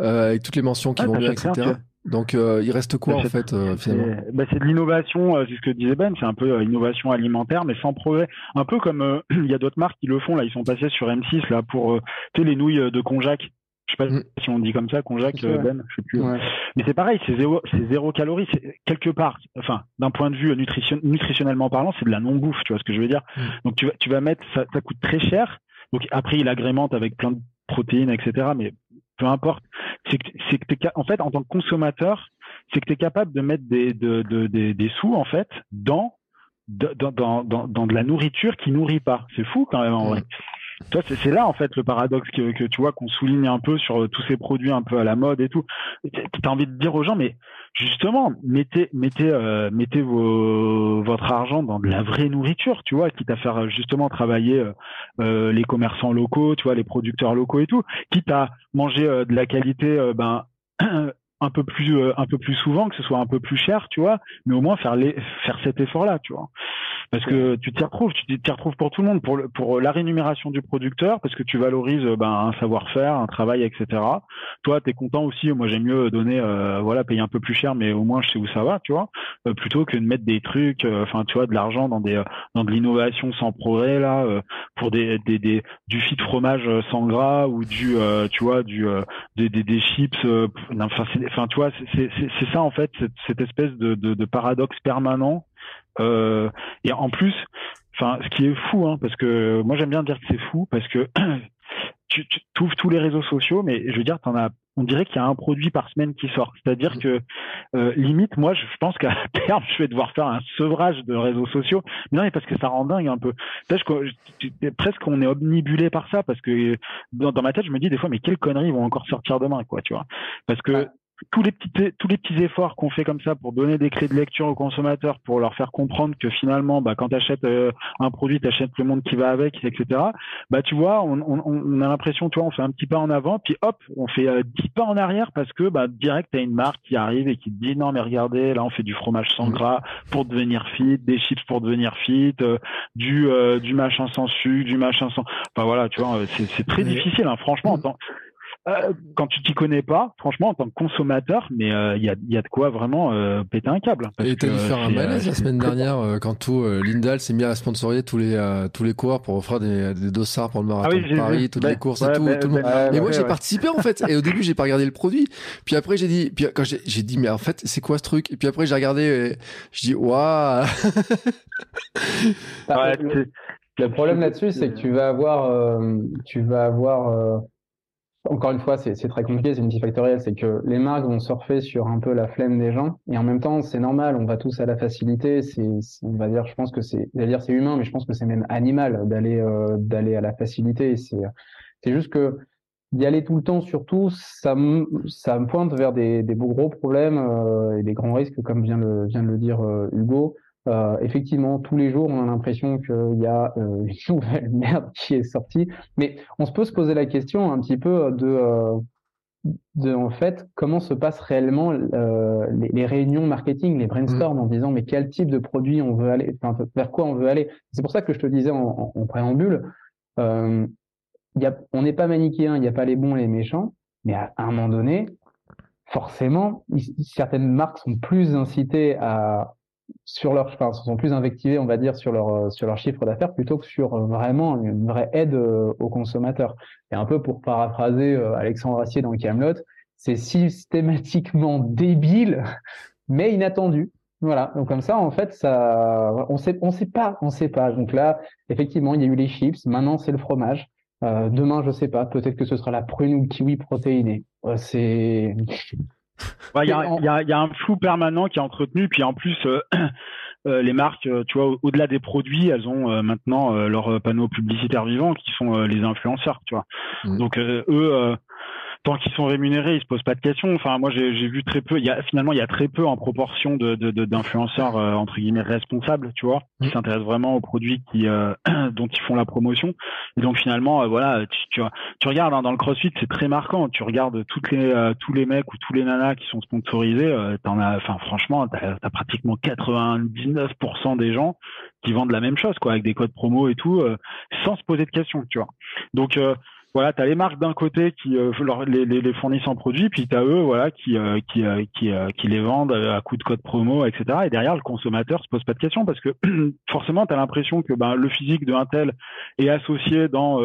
[SPEAKER 1] euh, avec toutes les mentions qui vont bien, etc. Donc euh, il reste quoi en fait euh, finalement
[SPEAKER 3] bah, C'est de l'innovation, euh, c'est ce que disait Ben, c'est un peu innovation alimentaire mais sans progrès. Un peu comme il y a d'autres marques qui le font là, ils sont passés sur M6 là pour les nouilles de Conjac. Je sais pas mm. si on dit comme ça, Conjac, Ben, je sais plus. Mais c'est pareil, c'est zéro, c'est zéro calorie, c'est quelque part. Enfin, d'un point de vue nutrition, nutritionnellement parlant, c'est de la non bouffe, tu vois ce que je veux dire. Mm. Donc tu vas, tu vas mettre, ça, ça coûte très cher. Donc après, il agrémente avec plein de protéines, etc. Mais peu importe. C'est que, c'est que en fait, en tant que consommateur, c'est que tu es capable de mettre des, de, de, des, des sous, en fait, dans, dans, dans, dans, dans de la nourriture qui nourrit pas. C'est fou quand même, en vrai. Toi, c'est, là, en fait, le paradoxe que, tu vois, qu'on souligne un peu sur tous ces produits un peu à la mode et tout. Tu as envie de dire aux gens, mais justement, mettez, mettez, euh, mettez votre argent dans de la vraie nourriture, tu vois, quitte à faire justement travailler euh, euh, les commerçants locaux, tu vois, les producteurs locaux et tout, quitte à manger de la qualité, ben un peu plus un peu plus souvent que ce soit un peu plus cher tu vois mais au moins faire les faire cet effort là tu vois parce que tu t'y retrouves, tu t'y retrouves pour tout le monde, pour, le, pour la rémunération du producteur, parce que tu valorises ben, un savoir-faire, un travail, etc. Toi, tu es content aussi, moi j'aime mieux donner, euh, voilà, payer un peu plus cher, mais au moins je sais où ça va, tu vois, euh, plutôt que de mettre des trucs, euh, enfin tu vois, de l'argent dans des dans de l'innovation sans progrès là, pour des, des, des du fit fromage sans gras ou du, tu vois, du des, des, des chips, enfin tu vois, c'est ça en fait, cette, cette espèce de, de, de paradoxe permanent euh, et en plus, enfin, ce qui est fou, hein, parce que moi j'aime bien dire que c'est fou, parce que tu, tu ouvres tous les réseaux sociaux, mais je veux dire, t'en as, on dirait qu'il y a un produit par semaine qui sort. C'est-à-dire que euh, limite, moi, je pense qu'à terme, je vais devoir faire un sevrage de réseaux sociaux. Mais non, mais parce que ça rend dingue un peu. Je, presque, on est omnibulé par ça, parce que dans, ma tête, je me dis des fois, mais quelles conneries vont encore sortir demain, quoi, tu vois Parce que tous les petits tous les petits efforts qu'on fait comme ça pour donner des clés de lecture aux consommateurs, pour leur faire comprendre que finalement, bah, quand tu achètes euh, un produit, tu achètes le monde qui va avec, etc. Bah, tu vois, on, on, on a l'impression, tu vois, on fait un petit pas en avant, puis hop, on fait euh, dix pas en arrière parce que bah, direct, tu as une marque qui arrive et qui te dit non, mais regardez, là, on fait du fromage sans mmh. gras pour devenir fit, des chips pour devenir fit, euh, du, du machin sans sucre, du machin sans. Enfin voilà, tu vois, c'est très difficile, hein, franchement. En mmh. tant... Euh, quand tu t'y connais pas, franchement, en tant que consommateur, mais il euh, y, a, y, a, de quoi vraiment euh, péter un câble.
[SPEAKER 1] Parce et t'as dû faire un malaise la semaine dernière quand tout Lindal s'est mis à sponsoriser tous les tous les coureurs pour offrir des, des dossards pour le marathon ah de Paris, toutes les courses et tout. tout le monde. et moi j'ai participé en fait. Et au début j'ai pas regardé le produit. Puis après j'ai dit, puis quand j'ai dit mais en fait c'est quoi ce truc? Et puis après j'ai regardé, et je dis waouh.
[SPEAKER 2] le problème là-dessus, c'est que tu vas avoir, tu vas avoir encore une fois, c'est très compliqué, c'est multifactoriel. C'est que les marques vont surfer sur un peu la flemme des gens, et en même temps, c'est normal. On va tous à la facilité. C'est, on va dire, je pense que c'est, dire c'est humain, mais je pense que c'est même animal d'aller euh, d'aller à la facilité. C'est c'est juste que d'y aller tout le temps, surtout, ça me ça me pointe vers des, des gros problèmes euh, et des grands risques, comme vient le vient de le dire euh, Hugo. Euh, effectivement, tous les jours, on a l'impression qu'il y a euh, une nouvelle merde qui est sortie. Mais on se peut se poser la question un petit peu de, euh, de en fait, comment se passent réellement les, les, réunions marketing, les brainstorms, mmh. en disant mais quel type de produit on veut aller, enfin, vers quoi on veut aller? C'est pour ça que je te disais en, en, en préambule, y a, on n'est pas manichéen, il n'y a pas les bons et les méchants, mais à, à un moment donné, forcément, certaines marques sont plus incitées à sur leur, enfin, sont plus invectivés, on va dire, sur leur euh, sur leur chiffre d'affaires plutôt que sur euh, vraiment une vraie aide euh, aux consommateurs. Et un peu pour paraphraser Alexandre Assier dans Camelot, c'est systématiquement débile, mais inattendu. Voilà. Donc comme ça, en fait, ça, on sait, on sait pas, on sait pas. Donc là, effectivement, il y a eu les chips. Maintenant, c'est le fromage. Demain, je sais pas. Peut-être que ce sera la prune ou le kiwi protéiné. c'est
[SPEAKER 3] il y, a, y, a, un flou permanent qui est entretenu, puis en plus, euh, euh, les marques, euh, tu vois, au-delà des produits, elles ont maintenant leurs panneaux publicitaires vivants qui sont les influenceurs, tu vois. Mmh. Donc eux, tant qu'ils sont rémunérés, ils se posent pas de questions. Enfin, moi, j'ai vu très peu. Il y a finalement, il y a très peu en proportion de d'influenceurs de, entre guillemets responsables, tu vois, qui mmh. s'intéressent vraiment aux produits qui dont ils font la promotion. Et donc finalement, voilà, tu, tu, tu regardes hein, dans le CrossFit, c'est très marquant. Tu regardes toutes les tous les mecs ou tous les nanas qui sont sponsorisés, t'en as, enfin franchement, t'as as pratiquement 99% des gens qui vendent la même chose, quoi, avec des codes promo et tout, sans se poser de questions, tu vois. Donc voilà, tu as les marques d'un côté qui euh, les, les, les, fournissent en produits, puis tu as eux voilà, qui, euh, qui, euh, qui, qui, les vendent à coup de code promo, etc. Et derrière, le consommateur se pose pas de questions parce que forcément, tu as l'impression que ben, le physique d'un tel est associé dans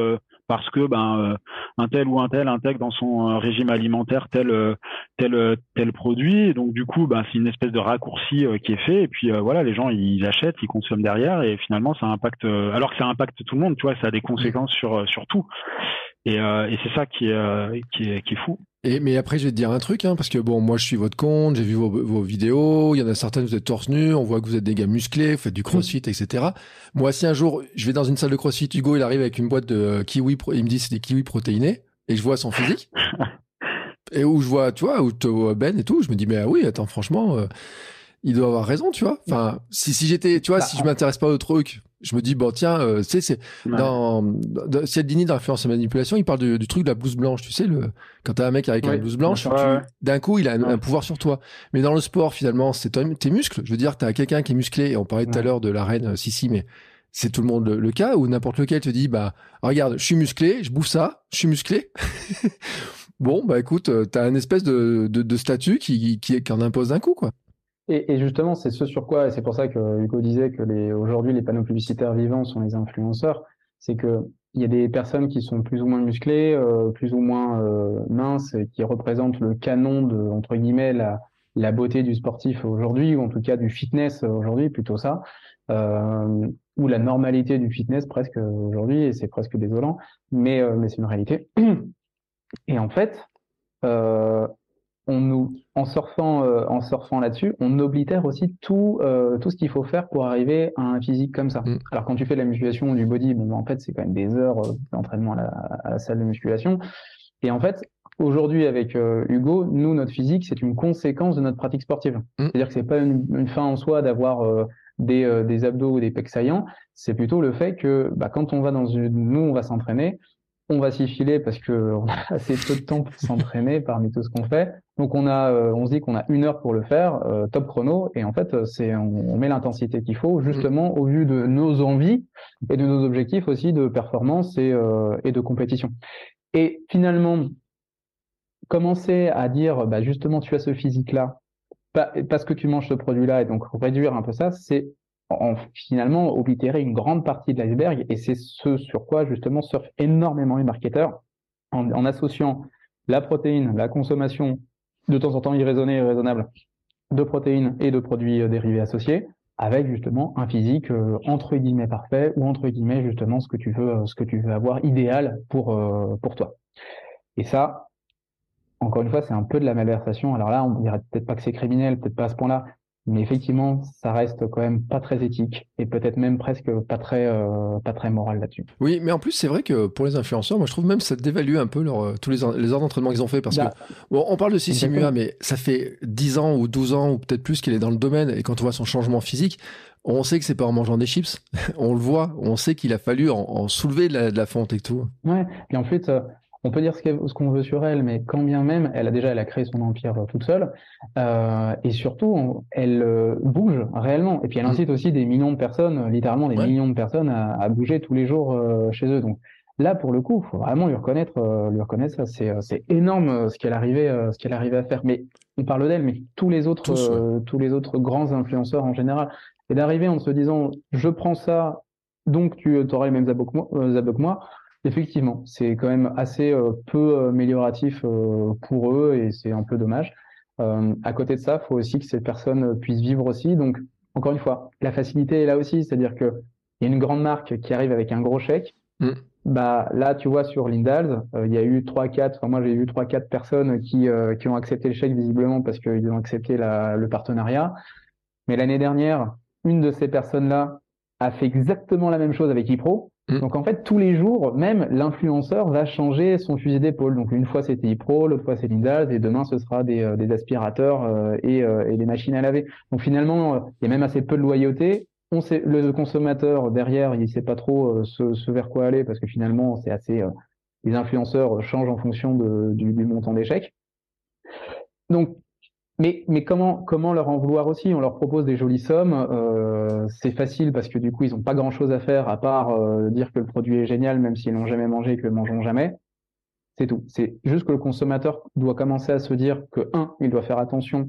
[SPEAKER 3] parce que ben un tel ou un tel intègre dans son régime alimentaire tel tel tel produit. Donc du coup ben c'est une espèce de raccourci qui est fait. Et puis voilà les gens ils achètent ils consomment derrière et finalement ça impacte alors que ça impacte tout le monde tu vois ça a des conséquences sur sur tout et, euh, et c'est ça qui est, euh, qui est, qui est fou.
[SPEAKER 1] Et, mais après, je vais te dire un truc, hein, parce que bon, moi, je suis votre compte, j'ai vu vos, vos, vidéos, il y en a certaines, vous êtes torse nu, on voit que vous êtes des gars musclés, vous faites du crossfit, etc. Moi, si un jour, je vais dans une salle de crossfit, Hugo, il arrive avec une boîte de kiwi, il me dit c'est des kiwis protéinés, et je vois son physique, et où je vois, tu vois, où Ben et tout, je me dis, mais ah oui, attends, franchement, euh, il doit avoir raison, tu vois. Enfin, si, si j'étais, tu vois, bah, si je m'intéresse pas au truc, je me dis bon tiens euh, tu sais c'est dans, dans Cialdini d'influence et manipulation il parle du, du, truc de la blouse blanche tu sais le quand t'as un mec avec une blouse blanche d'un coup il a un, pouvoir sur toi. Mais dans le sport finalement c'est tes muscles je veux dire t'as quelqu'un qui est musclé et on parlait tout à l'heure de la reine euh, Sissi mais c'est tout le monde le, cas ou n'importe lequel te dit bah regarde je suis musclé je bouffe ça je suis musclé. Bon bah écoute euh, t'as une espèce de, de, de statut qui, qui, qui en impose d'un coup quoi
[SPEAKER 2] et, et, justement, c'est ce sur quoi, et c'est pour ça que Hugo disait que les, aujourd'hui, les panneaux publicitaires vivants sont les influenceurs, c'est que il y a des personnes qui sont plus ou moins musclées, euh, plus ou moins euh, minces, et qui représentent le canon de, entre guillemets, la, la beauté du sportif aujourd'hui, ou en tout cas du fitness aujourd'hui, plutôt ça, euh, ou la normalité du fitness presque aujourd'hui, et c'est presque désolant, mais, euh, mais c'est une réalité. Et en fait, euh, on nous, en surfant, euh, en surfant là-dessus, on oblitère aussi tout, euh, tout ce qu'il faut faire pour arriver à un physique comme ça. Mm. Alors quand tu fais de la musculation ou du body, bon, en fait, c'est quand même des heures euh, d'entraînement à, la, salle de musculation. Et en fait, aujourd'hui avec euh, Hugo, nous, notre physique, c'est une conséquence de notre pratique sportive. Mm. C'est-à-dire que c'est pas une, fin en soi d'avoir euh, des, euh, des, abdos ou des pecs saillants, c'est plutôt le fait que bah, quand on va dans une, nous, on va s'entraîner, on va s'y filer parce que on a assez peu de temps pour s'entraîner parmi tout ce qu'on fait. Donc on a, on se dit qu'on a une heure pour le faire, top chrono, et en fait c'est, on, met l'intensité qu'il faut justement mm. au vu de nos envies et de nos objectifs aussi de performance et, et de compétition. Et finalement, commencer à dire, bah, justement, tu as ce physique-là, parce que tu manges ce produit-là, et donc réduire un peu ça, c'est en, finalement oblitérer une grande partie de l'iceberg, et c'est ce sur quoi justement surfent énormément les marketeurs, en, associant la protéine, la consommation de temps en temps irraisonnée et raisonnable de protéines et de produits euh, dérivés associés, avec justement un physique euh, entre guillemets parfait ou entre guillemets justement ce que tu veux, euh, ce que tu veux avoir idéal pour pour toi. Et ça, encore une fois, c'est un peu de la malversation. Alors là, on dirait peut-être pas que c'est criminel, peut-être pas à ce point-là, mais effectivement, ça reste quand même pas très éthique et peut-être même presque pas très euh, pas très moral là-dessus.
[SPEAKER 1] Oui, mais en plus, c'est vrai que pour les influenceurs, moi je trouve même ça dévalue un peu leur, euh, tous les, les heures d'entraînement qu'ils ont fait parce que bah, bon, on parle de Sissi mais ça fait 10 ans ou 12 ans ou peut-être plus qu'il est dans le domaine et quand on voit son changement physique, on sait que c'est pas en mangeant des chips, on le voit, on sait qu'il a fallu en, soulever de la, fonte et tout.
[SPEAKER 2] Ouais, et en fait, on peut dire ce qu'on veut sur elle, mais quand bien même, elle a déjà elle a créé son empire euh, toute seule, euh, et surtout, elle euh, bouge réellement. Et puis elle mm. incite aussi des millions de personnes, littéralement des millions de personnes, à, bouger tous les jours chez eux. Donc là, pour le coup, faut vraiment lui reconnaître, lui reconnaître ça. C'est énorme ce qu'elle arrivait, ce qu'elle arrivait à faire. Mais on parle d'elle, mais tous les autres, tous, les autres grands influenceurs en général, et d'arriver en se disant, je prends ça, donc tu auras les mêmes abos que moi Effectivement, c'est quand même assez euh, peu euh, amélioratif euh, pour eux et c'est un peu dommage. à côté de ça, il faut aussi que ces personnes puissent vivre aussi. Donc, encore une fois, la facilité est là aussi, c'est-à-dire que il y a une grande marque qui arrive avec un gros chèque. Mm. Bah là, tu vois sur Lindals, il y a eu trois, quatre. Enfin, moi, j'ai vu trois, quatre personnes qui qui ont accepté le chèque visiblement parce qu'ils ont accepté la, le partenariat. Mais l'année dernière, une de ces personnes-là a fait exactement la même chose avec ePro Mm. Donc en fait, tous les jours, même l'influenceur va changer son fusil d'épaule. Donc une fois c'était iPro, l'autre fois c'est Lindaz, et demain ce sera des, euh, des aspirateurs euh, et, euh, et, des machines à laver. Donc finalement, il y a même assez peu de loyauté. On sait, le consommateur derrière, il sait pas trop ce, ce, vers quoi aller parce que finalement c'est assez. les influenceurs changent en fonction de, du, du montant d'échec. Donc mais, mais comment, comment leur en vouloir aussi? On leur propose des jolies sommes. Euh, c'est facile parce que du coup, ils n'ont pas grand-chose à faire à part euh, dire que le produit est génial, même s'ils l'ont jamais mangé et que le mangeront jamais. C'est tout. C'est juste que le consommateur doit commencer à se dire que un, il doit faire attention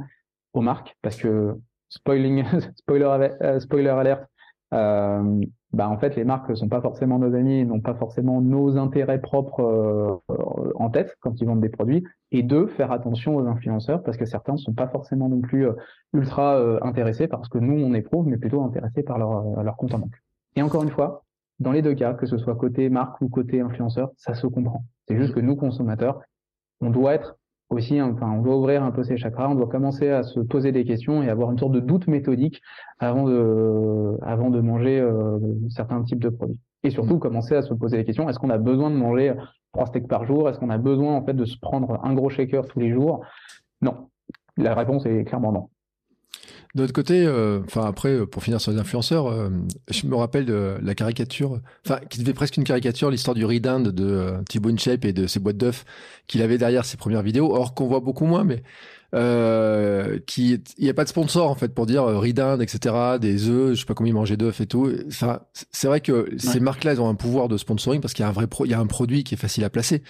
[SPEAKER 2] aux marques parce que spoiling, spoiler, euh, spoiler alert, euh, bah en fait les marques ne sont pas forcément nos amis, n'ont pas forcément nos intérêts propres euh, en tête quand ils vendent des produits. Et deux, faire attention aux influenceurs parce que certains ne sont pas forcément non plus euh, ultra euh, intéressés parce que nous on éprouve, mais plutôt intéressés par leur, leur compte en banque. Et encore une fois, dans les deux cas, que ce soit côté marque ou côté influenceur, ça se comprend. C'est juste que nous consommateurs, on doit être aussi, enfin, on doit ouvrir un peu ses chakras, on doit commencer à se poser des questions et avoir une sorte de doute méthodique avant de, avant de manger euh, certains types de produits. Et surtout, commencer à se poser des questions est-ce qu'on a besoin de manger trois steaks par jour? Est-ce qu'on a besoin en fait de se prendre un gros shaker tous les jours? Non. La réponse est clairement non.
[SPEAKER 1] De l'autre côté, euh, enfin après, euh, pour finir sur les influenceurs, euh, je me rappelle de la caricature, enfin qui devait presque une caricature, l'histoire du Ridind de Thibaut InShape et de ses boîtes d'œufs qu'il avait derrière ses premières vidéos, or qu'on voit beaucoup moins, mais euh, qui il n'y a pas de sponsor en fait pour dire euh, Ridin, etc. Des œufs, je sais pas combien ils mangeaient d'œufs et tout. Enfin, c'est vrai que ces marques-là, elles ont un pouvoir de sponsoring parce qu'il y a un vrai, pro, il y a un produit qui est facile à placer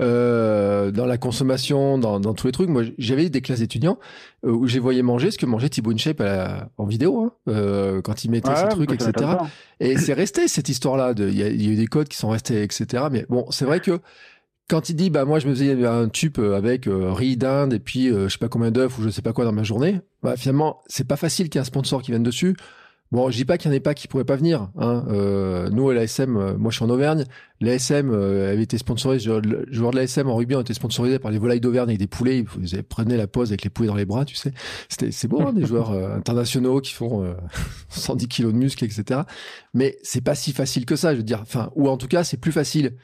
[SPEAKER 1] euh, dans la consommation, dans, dans tous les trucs. Moi, j'avais des classes d'étudiants euh, où j'ai voyé manger ce que mangeait Thibaut InShape en vidéo hein, euh, quand il mettait ses trucs, etc. Et c'est resté cette histoire-là. Il y a eu des codes qui sont restés, etc. Mais bon, c'est vrai que quand il dit bah moi je me faisais un tube euh, avec euh, riz d'Inde et puis euh, je sais pas combien d'œufs ou je sais pas quoi dans ma journée, bah finalement c'est pas facile qu'il y ait un sponsor qui vienne dessus. Bon, je dis pas qu'il y en ait pas qui pourraient pas venir. Hein. Euh, nous à l'ASM, moi je suis en Auvergne, l'ASM avait été sponsorisé, le joueur de l'ASM en rugby ont été sponsorisés par les volailles d'Auvergne avec des poulets. Ils prenaient la pause avec les poulets dans les bras, tu sais. C'était c'est beau, hein, des joueurs internationaux qui font 110 kilos de muscles, etc. Mais c'est pas si facile que ça, je veux dire. Enfin, ou en tout cas c'est plus facile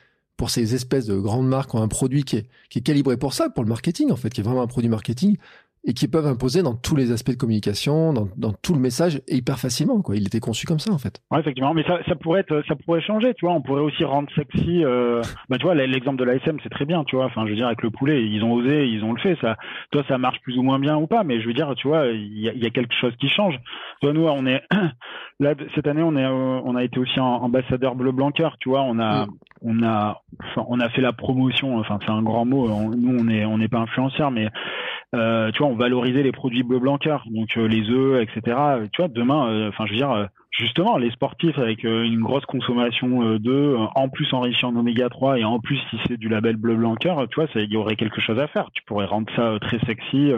[SPEAKER 1] pour ces espèces de grandes marques ont un produit qui est, qui est calibré pour ça, pour le marketing en fait, qui est vraiment un produit marketing et qui peuvent imposer dans tous les aspects de communication, dans, dans, tout le message, hyper facilement. Quoi. Il était conçu comme ça, en fait.
[SPEAKER 3] Ouais, effectivement, mais ça, ça pourrait ça pourrait changer, tu vois. On pourrait aussi rendre sexy. Euh... Bah, tu vois, l'exemple de l'ASM, c'est très bien, tu vois. Enfin, je veux dire, avec le poulet, ils ont osé, ils ont le fait. Ça, toi, ça marche plus ou moins bien ou pas, mais je veux dire, tu vois, il y a, quelque chose qui change. Toi, nous, on est là cette année, on est, on a été aussi ambassadeur bleu blanc cœur, tu vois. On a, mm. on a, enfin, on a fait la promotion. Enfin, c'est un grand mot. nous, on est, on n'est pas influenceur, mais euh, tu vois, on valorisait les produits bleu blanc cœur, donc euh, les œufs, etc. Tu vois, demain, euh, enfin, je veux dire, justement, les sportifs avec une grosse consommation d'œufs, en plus enrichi en oméga 3 et en plus si c'est du label bleu blanc cœur, tu vois, il y aurait quelque chose à faire. Tu pourrais rendre ça très sexy.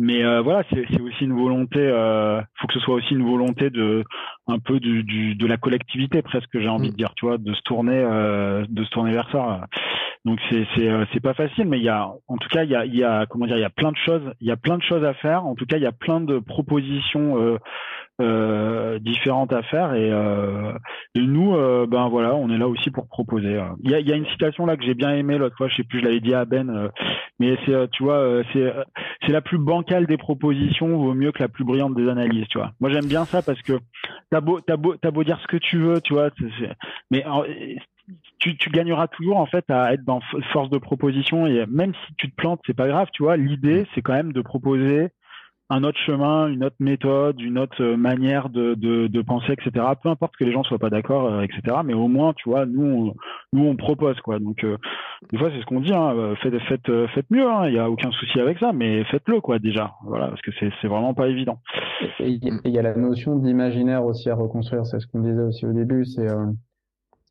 [SPEAKER 3] Mais voilà, c'est aussi une volonté. Euh, faut que ce soit aussi une volonté de un peu du, du de la collectivité presque, j'ai envie mm. de dire, tu vois, de se tourner, de se tourner vers ça. Donc c'est c'est euh, c'est pas facile, mais il y a en tout cas il y a il y a comment dire il y a plein de choses il y a plein de choses à faire. En tout cas il y a plein de propositions euh, euh, différentes à faire et, euh, et nous euh, ben voilà on est là aussi pour proposer. Il y a y a une citation là que j'ai bien aimée l'autre fois je sais plus je l'avais dit à Ben mais c'est tu vois c'est c'est la plus bancale des propositions vaut mieux que la plus brillante des analyses tu vois. Moi j'aime bien ça parce que t'as beau t'as beau t'as beau dire ce que tu veux tu vois mais tu, tu, gagneras toujours en fait à être dans force de proposition et même si tu te plantes, c'est pas grave, tu vois. L'idée, c'est quand même de proposer un autre chemin, une autre méthode, une autre euh, manière de, de, de penser, etc. Peu importe que les gens soient pas d'accord, euh, etc. Mais au moins, tu vois, nous, on, nous, on propose quoi. Donc, euh, des fois, c'est ce qu'on dit. Hein, faites, faites, faites mieux. Hein, il n'y a aucun souci avec ça, mais faites-le quoi déjà. Voilà, parce que c'est, vraiment pas évident.
[SPEAKER 2] Et il y a la notion d'imaginaire aussi à reconstruire. C'est ce qu'on disait aussi au début. C'est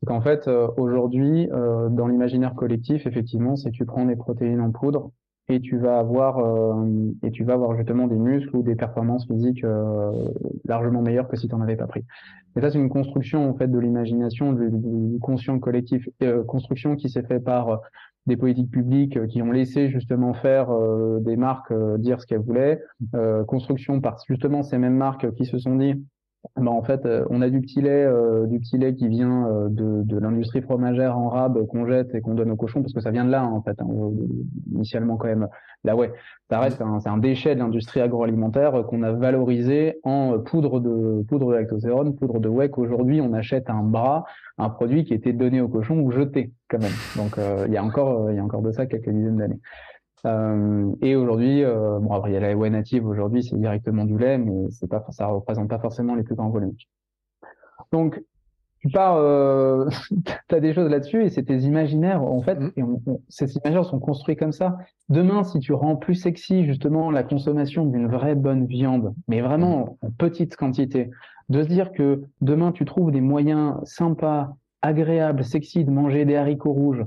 [SPEAKER 2] c'est qu'en fait, euh, aujourd'hui, euh, dans l'imaginaire collectif, effectivement, c'est tu prends des protéines en poudre et tu vas avoir euh, et tu vas avoir justement des muscles ou des performances physiques largement meilleures que si tu n'en avais pas pris. Et ça, c'est une construction en fait de l'imagination, du, du, conscient collectif, construction qui s'est fait par des politiques publiques qui ont laissé justement faire des marques dire ce qu'elles voulaient, construction par justement ces mêmes marques qui se sont dit bah en fait, euh, on a du petit lait, euh, du petit lait qui vient euh, de, de l'industrie fromagère en rab qu'on jette et qu'on donne aux cochons parce que ça vient de là hein, en fait. Hein, initialement quand même, là ouais, ça reste c'est un, déchet de l'industrie agroalimentaire qu'on a valorisé en poudre de poudre de poudre de whey. Qu'aujourd'hui on achète un bras, un produit qui était donné aux cochons ou jeté quand même. Donc il y a encore il y a encore de ça quelques dizaines d'années. Euh, et aujourd'hui, euh, bon après il y a la whey native aujourd'hui, c'est directement du lait, mais c'est pas, ça représente pas forcément les plus grands volumes. Donc tu pars, euh, tu as des choses là-dessus et c'est tes imaginaires en fait. Mm. Et ces imaginaires sont construits comme ça. Demain, si tu rends plus sexy justement la consommation d'une vraie bonne viande, mais vraiment mm. en petite quantité, de se dire que demain tu trouves des moyens sympas, agréables, sexy de manger des haricots rouges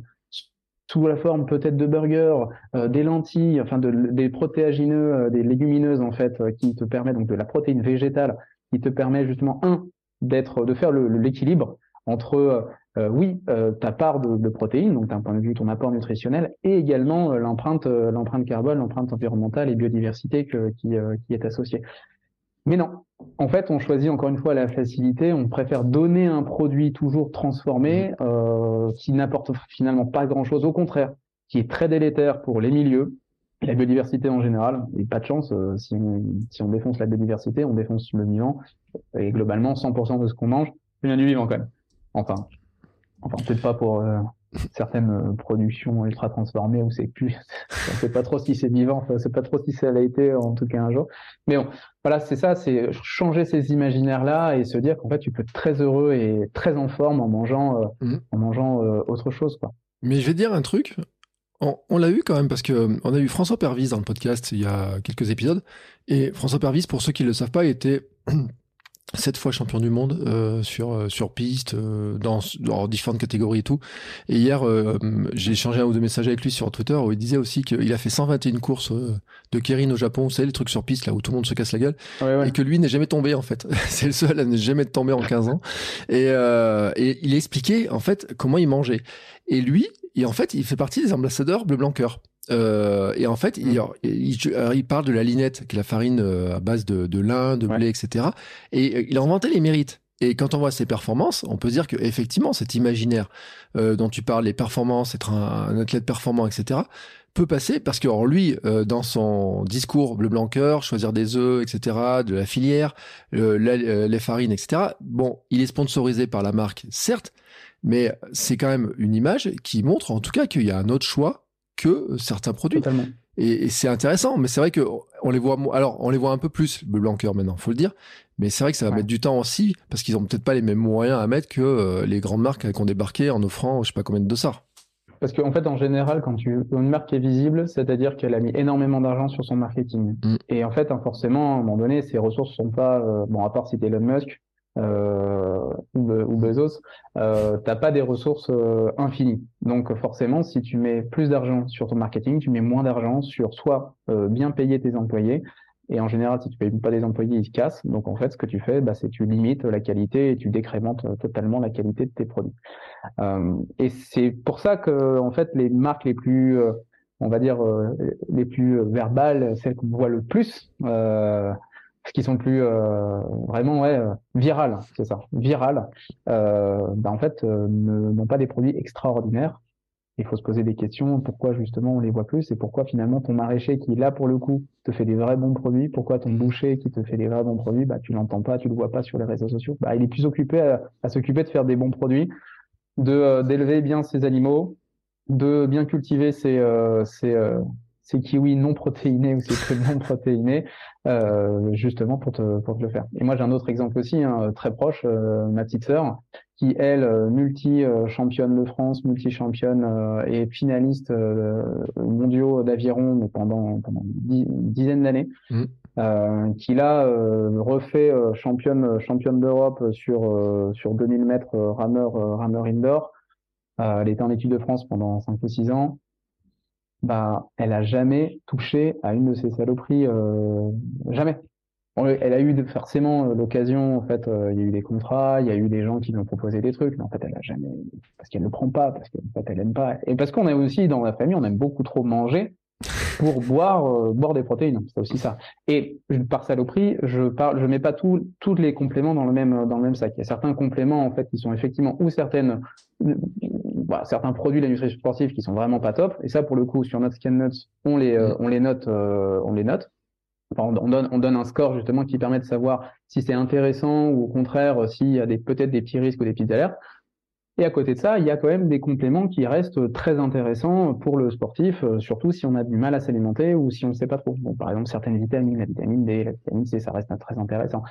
[SPEAKER 2] sous la forme peut-être de burgers, euh, des lentilles, enfin de, des protéagineux, euh, des légumineuses en fait, euh, qui te permet donc de la protéine végétale, qui te permet justement un d'être, de faire l'équilibre entre oui ta part de, protéines, donc d'un point de vue ton apport nutritionnel, et également l'empreinte l'empreinte carbone, l'empreinte environnementale et biodiversité qui est associée. Mais non, en fait, on choisit encore une fois la facilité. On préfère donner un produit toujours transformé mmh. euh, qui n'apporte finalement pas grand-chose. Au contraire, qui est très délétère pour les milieux, la biodiversité en général. Et pas de chance, euh, si, on, si on défonce la biodiversité, on défonce le vivant. Et globalement, 100% de ce qu'on mange vient du vivant quand même. Enfin, enfin peut-être pas pour euh, certaines euh, productions ultra transformées où c'est plus, on sait pas trop si c'est vivant, enfin, c'est pas trop si ça l'a été en tout cas un jour. Mais bon, voilà, c'est ça, c'est changer ces imaginaires-là et se dire qu'en fait tu peux être très heureux et très en forme en mangeant, euh, mmh. en mangeant euh, autre chose, quoi.
[SPEAKER 1] Mais je vais dire un truc. On, l'a eu quand même parce que on a eu François Pervis dans le podcast il y a quelques épisodes et François Pervis, pour ceux qui ne le savent pas, était sept fois champion du monde euh, sur euh, sur piste euh, dans, dans, différentes catégories et tout. Et hier euh, j'ai échangé un ou deux messages avec lui sur Twitter où il disait aussi qu'il a fait 121 courses de Kerin au Japon. C'est les trucs sur piste là où tout le monde se casse la gueule. Et que lui n'est jamais tombé en fait. C'est le seul à ne jamais tomber en 15 ans. Et, et il a expliqué en fait comment il mangeait. Et lui et en fait il fait partie des ambassadeurs bleu blanc cœur euh, et en fait, il, mm. il, il, parle de la linette, qui est la farine euh, à base de, de lin, de blé, etc. Et euh, il a inventé les mérites. Et quand on voit ses performances, on peut dire que effectivement, cet imaginaire euh, dont tu parles, les performances, être un, athlète performant, etc., peut passer parce que lui, euh, dans son discours bleu blanc cœur, choisir des œufs, etc., de la filière, les farines, etc. Bon, il est sponsorisé par la marque, certes, mais c'est quand même une image qui montre, en tout cas, qu'il y a un autre choix que certains produits.
[SPEAKER 2] Totalement.
[SPEAKER 1] Et, c'est intéressant, mais c'est vrai que on les voit, alors on les voit un peu plus le blanc cœur maintenant, faut le dire. Mais c'est vrai que ça va mettre du temps aussi parce qu'ils ont peut-être pas les mêmes moyens à mettre que euh, les grandes marques qui ont débarqué en offrant, je sais pas combien de dossards.
[SPEAKER 2] Parce qu'en fait, en général, quand tu une marque est visible, c'est-à-dire qu'elle a mis énormément d'argent sur son marketing. Mm. Et en fait, forcément, à un moment donné, ses ressources sont pas, euh, bon, à part si Elon Musk, ou, ou, Bezos, euh, t'as pas des ressources euh, infinies. Donc forcément, si tu mets plus d'argent sur ton marketing, tu mets moins d'argent sur soit euh, bien payer tes employés, et en général, si tu payes pas des employés, ils se cassent. Donc en fait, ce que tu fais, bah, c'est tu limites la qualité et tu décrémentes totalement la qualité de tes produits. Euh, et c'est pour ça que en fait, les marques les plus on va dire les plus verbales, celles qu'on voit le plus, euh, qui sont plus euh, vraiment ouais, euh, virales, c'est ça, virales, euh, bah, en fait, euh, n'ont pas des produits extraordinaires. Il faut se poser des questions, pourquoi justement on les voit plus et pourquoi finalement ton maraîcher qui là pour le coup te fait des vrais bons produits, pourquoi ton boucher qui te fait des vrais bons produits, bah tu l'entends pas, tu le vois pas sur les réseaux sociaux. Bah, il est plus occupé à, s'occuper de faire des bons produits, de d'élever bien ses animaux, de bien cultiver ses, ses, ces kiwis non protéinés ou ces trucs non protéinés, euh, justement pour te, pour te le faire. Et moi, j'ai un autre exemple aussi, hein, très proche, euh, ma petite sœur, qui, elle, euh, multi-championne de France, multi-championne euh, et finaliste euh, mondiaux d'aviron pendant, pendant une dizaine d'années, mmh. qui là refait championne, championne d'Europe sur, sur 2000 mètres rameur, rameur indoor. elle était en équipe de France pendant 5 ou 6 ans bah, elle a jamais touché à une de ces saloperies, euh, jamais. Elle a eu forcément euh, l'occasion, en fait, euh, il y a eu des contrats, il y a eu des gens qui lui ont proposé des trucs, mais en fait, elle a jamais, parce qu'elle ne prend pas, parce qu'en fait, elle aime pas, et parce qu'on est aussi dans la famille, on aime beaucoup trop manger pour boire, boire des protéines, c'est aussi ça. Et par saloperie, je parle, je mets pas tous tous les compléments dans le même dans le même sac. Il y a certains compléments en fait qui sont effectivement ou certaines bah, certains produits de nutrition sportive qui sont vraiment pas top. Et ça, pour le coup, sur notre scan notes, on les, euh, on les note, euh, on les note. Enfin, on, donne, on donne un score justement qui permet de savoir si c'est intéressant ou au contraire s'il y a des, peut-être des petits risques ou des petites alertes. Et à côté de ça, il y a quand même des compléments qui restent très intéressants pour le sportif, euh, surtout si on a du mal à s'alimenter ou si on ne sait pas trop. Bon, par exemple, certaines vitamines, la vitamine D, la vitamine C, ça reste très intéressant.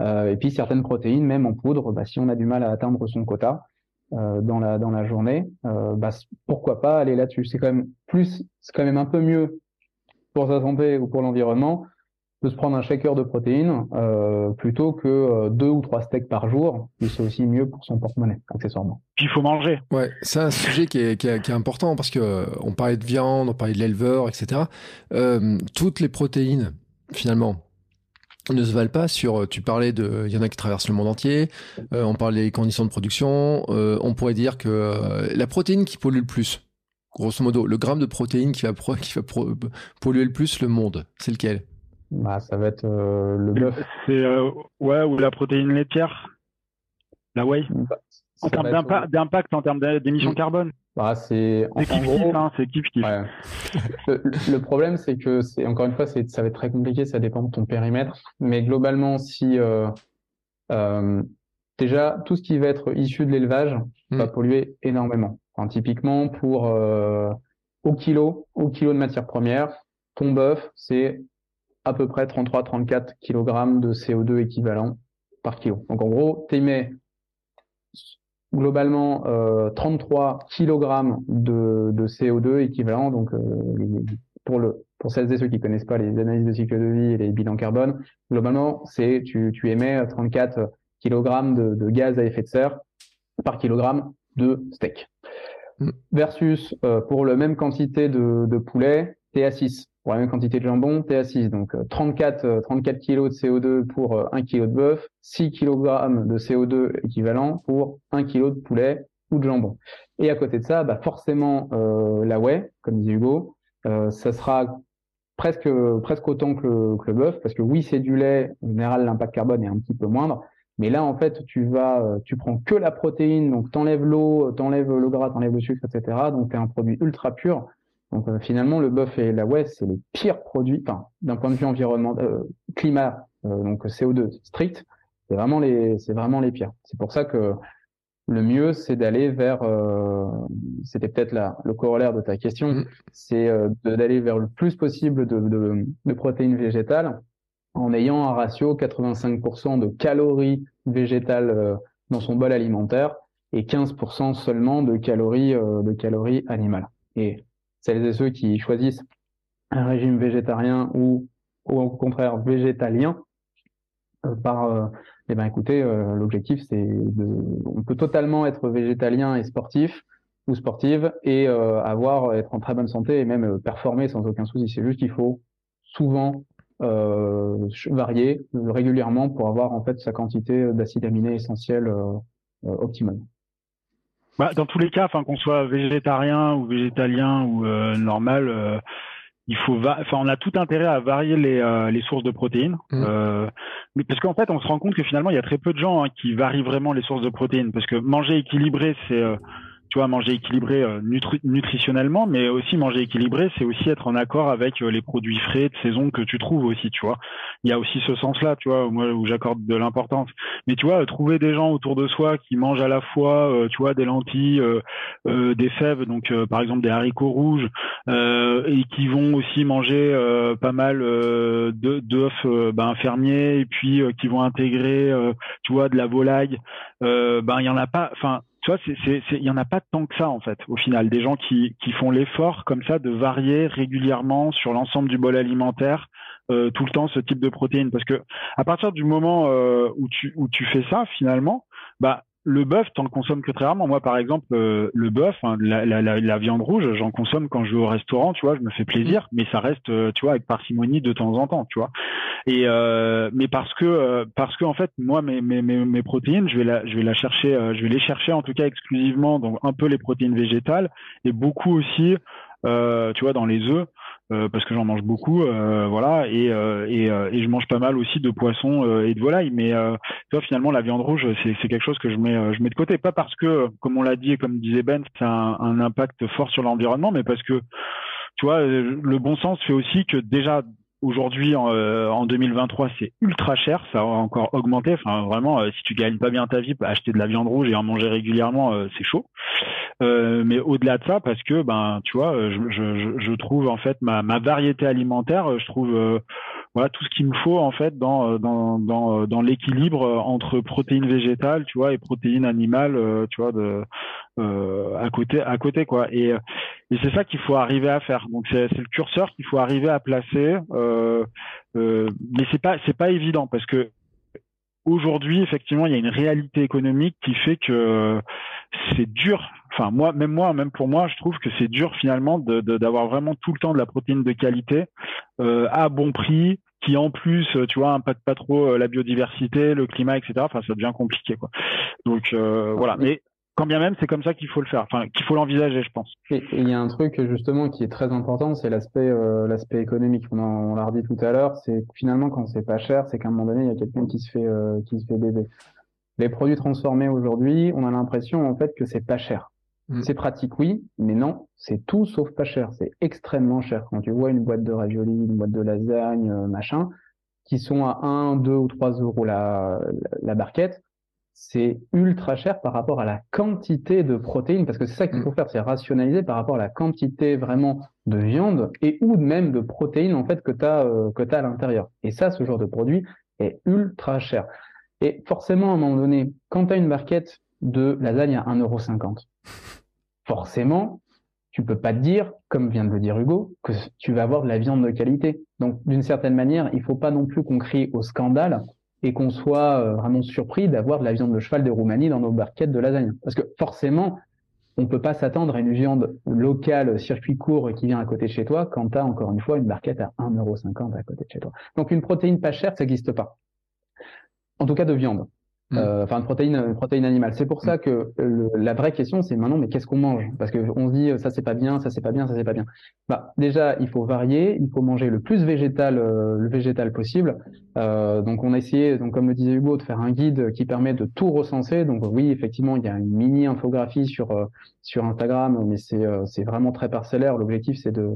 [SPEAKER 2] Euh, et puis certaines protéines, même en poudre, bah, si on a du mal à atteindre son quota, euh, dans la dans la journée, euh, bah, pourquoi pas aller là-dessus. C'est quand même plus, c'est quand même un peu mieux pour sa santé ou pour l'environnement de se prendre un shaker de protéines euh, plutôt que euh, deux ou trois steaks par jour. Et c'est aussi mieux pour son porte-monnaie, accessoirement.
[SPEAKER 3] Puis il faut manger.
[SPEAKER 1] Ouais, c'est un sujet qui est, qui, est, qui est, important parce que on parlait de viande, on parlait de l'éleveur, etc. toutes les protéines, finalement, ne se valent pas sur, euh, tu parlais de, il y en a qui traversent le monde entier, euh, on parle des conditions de production, euh, on pourrait dire que la protéine qui pollue le plus, grosso modo, le gramme de protéine qui va, qui va polluer le plus le monde, c'est lequel?
[SPEAKER 2] Bah, Ça va être le bœuf.
[SPEAKER 3] C'est, ouais, ou la protéine laitière, la whey? Bah, en termes d'impact, en termes d'émissions mm. carbone.
[SPEAKER 2] Bah, c'est
[SPEAKER 3] en, gros, hein, c'est kiff kiff. Ouais.
[SPEAKER 2] le, problème, c'est que c'est encore une fois, c'est ça va être très compliqué, ça dépend de ton périmètre. Mais globalement, si euh, euh, déjà tout ce qui va être issu de l'élevage va mm. polluer énormément. Enfin, typiquement, pour euh, au kilo, au kilo de matière première, ton bœuf, c'est à peu près 33-34 kg de CO2 équivalent par kilo. Donc en gros, tu mets globalement euh, 33 kg de, de, CO2 équivalent. Donc, euh, pour le pour celles et ceux qui connaissent pas les analyses de cycle de vie et les bilans carbone, globalement, c'est tu, tu émets 34 kg de, de, gaz à effet de serre par kilogramme de steak. Mm. Versus euh, pour la même quantité de, de poulet, t'es à 6 pour la même quantité de jambon, t'es à 6. Donc 34, 34 kg de CO2 pour 1 euh, kg de bœuf, 6 kg de CO2 équivalent pour 1 kg de poulet ou de jambon. Et à côté de ça, bah forcément euh, la whey, comme disait Hugo, euh, ça sera presque presque autant que le, bœuf, parce que oui c'est du lait, en général l'impact carbone est un petit peu moindre, Mais là, en fait, tu vas, tu prends que la protéine, donc t'enlèves l'eau, t'enlèves le gras, t'enlèves le sucre, etc. Donc, tu un produit ultra pur. Donc, euh, finalement, le bœuf et la whey, c'est les pires produits, enfin, d'un point de vue environnemental, euh, climat, donc CO2 strict, c'est vraiment les, c'est vraiment les pires. C'est pour ça que le mieux, c'est d'aller vers, c'était peut-être là le corollaire de ta question, mmh. c'est d'aller vers le plus possible de, de, de protéines végétales en ayant un ratio 85% de calories végétales euh, dans son bol alimentaire et 15% seulement de calories euh, de calories animales. Et celles et ceux qui choisissent un régime végétarien ou, au contraire végétalien, euh, par eh ben écoutez, l'objectif c'est de, on peut totalement être végétalien et sportif ou sportive et avoir être en très bonne santé et même performer sans aucun souci. C'est juste qu'il faut souvent euh, varier régulièrement pour avoir en fait sa quantité d'acides aminés essentiels euh, euh, optimale.
[SPEAKER 3] Bah, dans tous les cas, enfin qu'on soit végétarien ou végétalien ou normal, il faut, enfin, on a tout intérêt à varier les, les sources de protéines, mmh. mais parce qu'en fait, on se rend compte que finalement, il y a très peu de gens hein, qui varient vraiment les sources de protéines, parce que manger équilibré, c'est tu vois, manger équilibré euh, nutritionnellement, mais aussi manger équilibré, c'est aussi être en accord avec euh, les produits frais de saison que tu trouves aussi, tu vois. Il y a aussi ce sens-là, tu vois, où j'accorde de l'importance. Mais tu vois, trouver des gens autour de soi qui mangent à la fois, euh, tu vois, des lentilles, des fèves, donc par exemple des haricots rouges, et qui vont aussi manger pas mal d'œufs ben, fermiers, et puis qui vont intégrer, tu vois, de la volaille. ben il y en a pas. Enfin, tu vois, il y en a pas tant que ça en fait. Au final, des gens qui, qui font l'effort comme ça de varier régulièrement sur l'ensemble du bol alimentaire euh, tout le temps ce type de protéines, parce que à partir du moment euh, où tu où tu fais ça, finalement, bah le bœuf, t'en le consommes que très rarement. Moi, par exemple, euh, le bœuf, hein, la, la, la, viande rouge, j'en consomme quand je vais au restaurant, tu vois, je me fais plaisir, mais ça reste, euh, tu vois, avec parcimonie de temps en temps, tu vois. Et euh, mais parce que parce que en fait, moi, mes, mes, mes, protéines, je vais la je vais la chercher, je vais les chercher en tout cas exclusivement, donc un peu les protéines végétales et beaucoup aussi, tu vois, dans les œufs. Euh, parce que j'en mange beaucoup, euh, voilà, et, euh, et, et, je mange pas mal aussi de poissons et de volailles. Mais tu vois, finalement, la viande rouge, c'est quelque chose que je mets, je mets de côté, pas parce que, comme on l'a dit et comme disait Ben, c'est un, un, impact fort sur l'environnement, mais parce que, tu vois, le bon sens fait aussi que déjà Aujourd'hui, en, en, 2023, c'est ultra cher, ça a encore augmenté. Enfin, vraiment, si tu gagnes pas bien ta vie, acheter de la viande rouge et en manger régulièrement, c'est chaud. Euh, mais au-delà de ça, parce que ben tu vois, je, je, je trouve en fait ma, ma variété alimentaire, je trouve euh, voilà tout ce qu'il me faut en fait dans dans dans, dans l'équilibre entre protéines végétales, tu vois, et protéines animales, euh, tu vois, de à côté à côté quoi. Et et c'est ça qu'il faut arriver à faire. Donc c'est le curseur qu'il faut arriver à placer. Euh, euh, mais c'est pas c'est pas évident parce que aujourd'hui effectivement il y a une réalité économique qui fait que c'est dur enfin moi même moi même pour moi je trouve que c'est dur finalement de d'avoir vraiment tout le temps de la protéine de qualité euh, à bon prix qui en plus tu vois impacte pas trop euh, la biodiversité le climat etc enfin ça devient compliqué quoi donc euh, voilà mais quand bien même c'est comme ça qu'il faut le faire enfin qu'il faut l'envisager je pense
[SPEAKER 2] et il y a un truc justement qui est très important c'est l'aspect euh, l'aspect économique on, on l'a redit tout à l'heure c'est finalement quand c'est pas cher c'est qu'à un moment donné il y a quelqu'un qui se fait euh, qui se fait baiser les produits transformés aujourd'hui on a l'impression en fait que c'est pas cher Mm. C'est pratique, oui, mais non, c'est tout sauf pas cher. C'est extrêmement cher. Quand tu vois une boîte de raviolis, une boîte de lasagne, euh, machin, qui sont à 1, 2 ou 3 euros la, la, barquette, c'est ultra cher par rapport à la quantité de protéines, parce que c'est ça qu'il mm. faut faire, c'est rationaliser par rapport à la quantité vraiment de viande et ou même de protéines en fait que tu as, euh, que as à l'intérieur. Et ça, ce genre de produit est ultra cher. Et forcément, à un moment donné, quand tu as une barquette de lasagne à 1,50€, forcément, tu peux pas te dire, comme vient de le dire Hugo, que tu vas avoir de la viande de qualité. Donc, d'une certaine manière, il faut pas non plus qu'on crie au scandale et qu'on soit euh, vraiment surpris d'avoir de la viande de cheval de Roumanie dans nos barquettes de lasagne. Parce que forcément, on peut pas s'attendre à une viande locale, circuit court qui vient à côté de chez toi quand tu as encore une fois une barquette à 1,50€ à côté de chez toi. Donc une protéine pas chère, ça n'existe pas. En tout cas de viande. Mm. Euh, enfin, une protéine, une protéine animale. C'est pour ça mm. que la vraie question, c'est maintenant, mais qu'est-ce qu'on mange? Parce que on se dit, ça c'est pas bien, ça c'est pas bien, ça c'est pas bien. Bah, déjà, il faut varier, il faut manger le plus végétal, euh, le végétal possible. Euh, donc, on a essayé, donc comme le disait Hugo, de faire un guide qui permet de tout recenser. Donc, oui, effectivement, il y a une mini infographie sur sur Instagram, mais c'est c'est vraiment très parcellaire. L'objectif, c'est de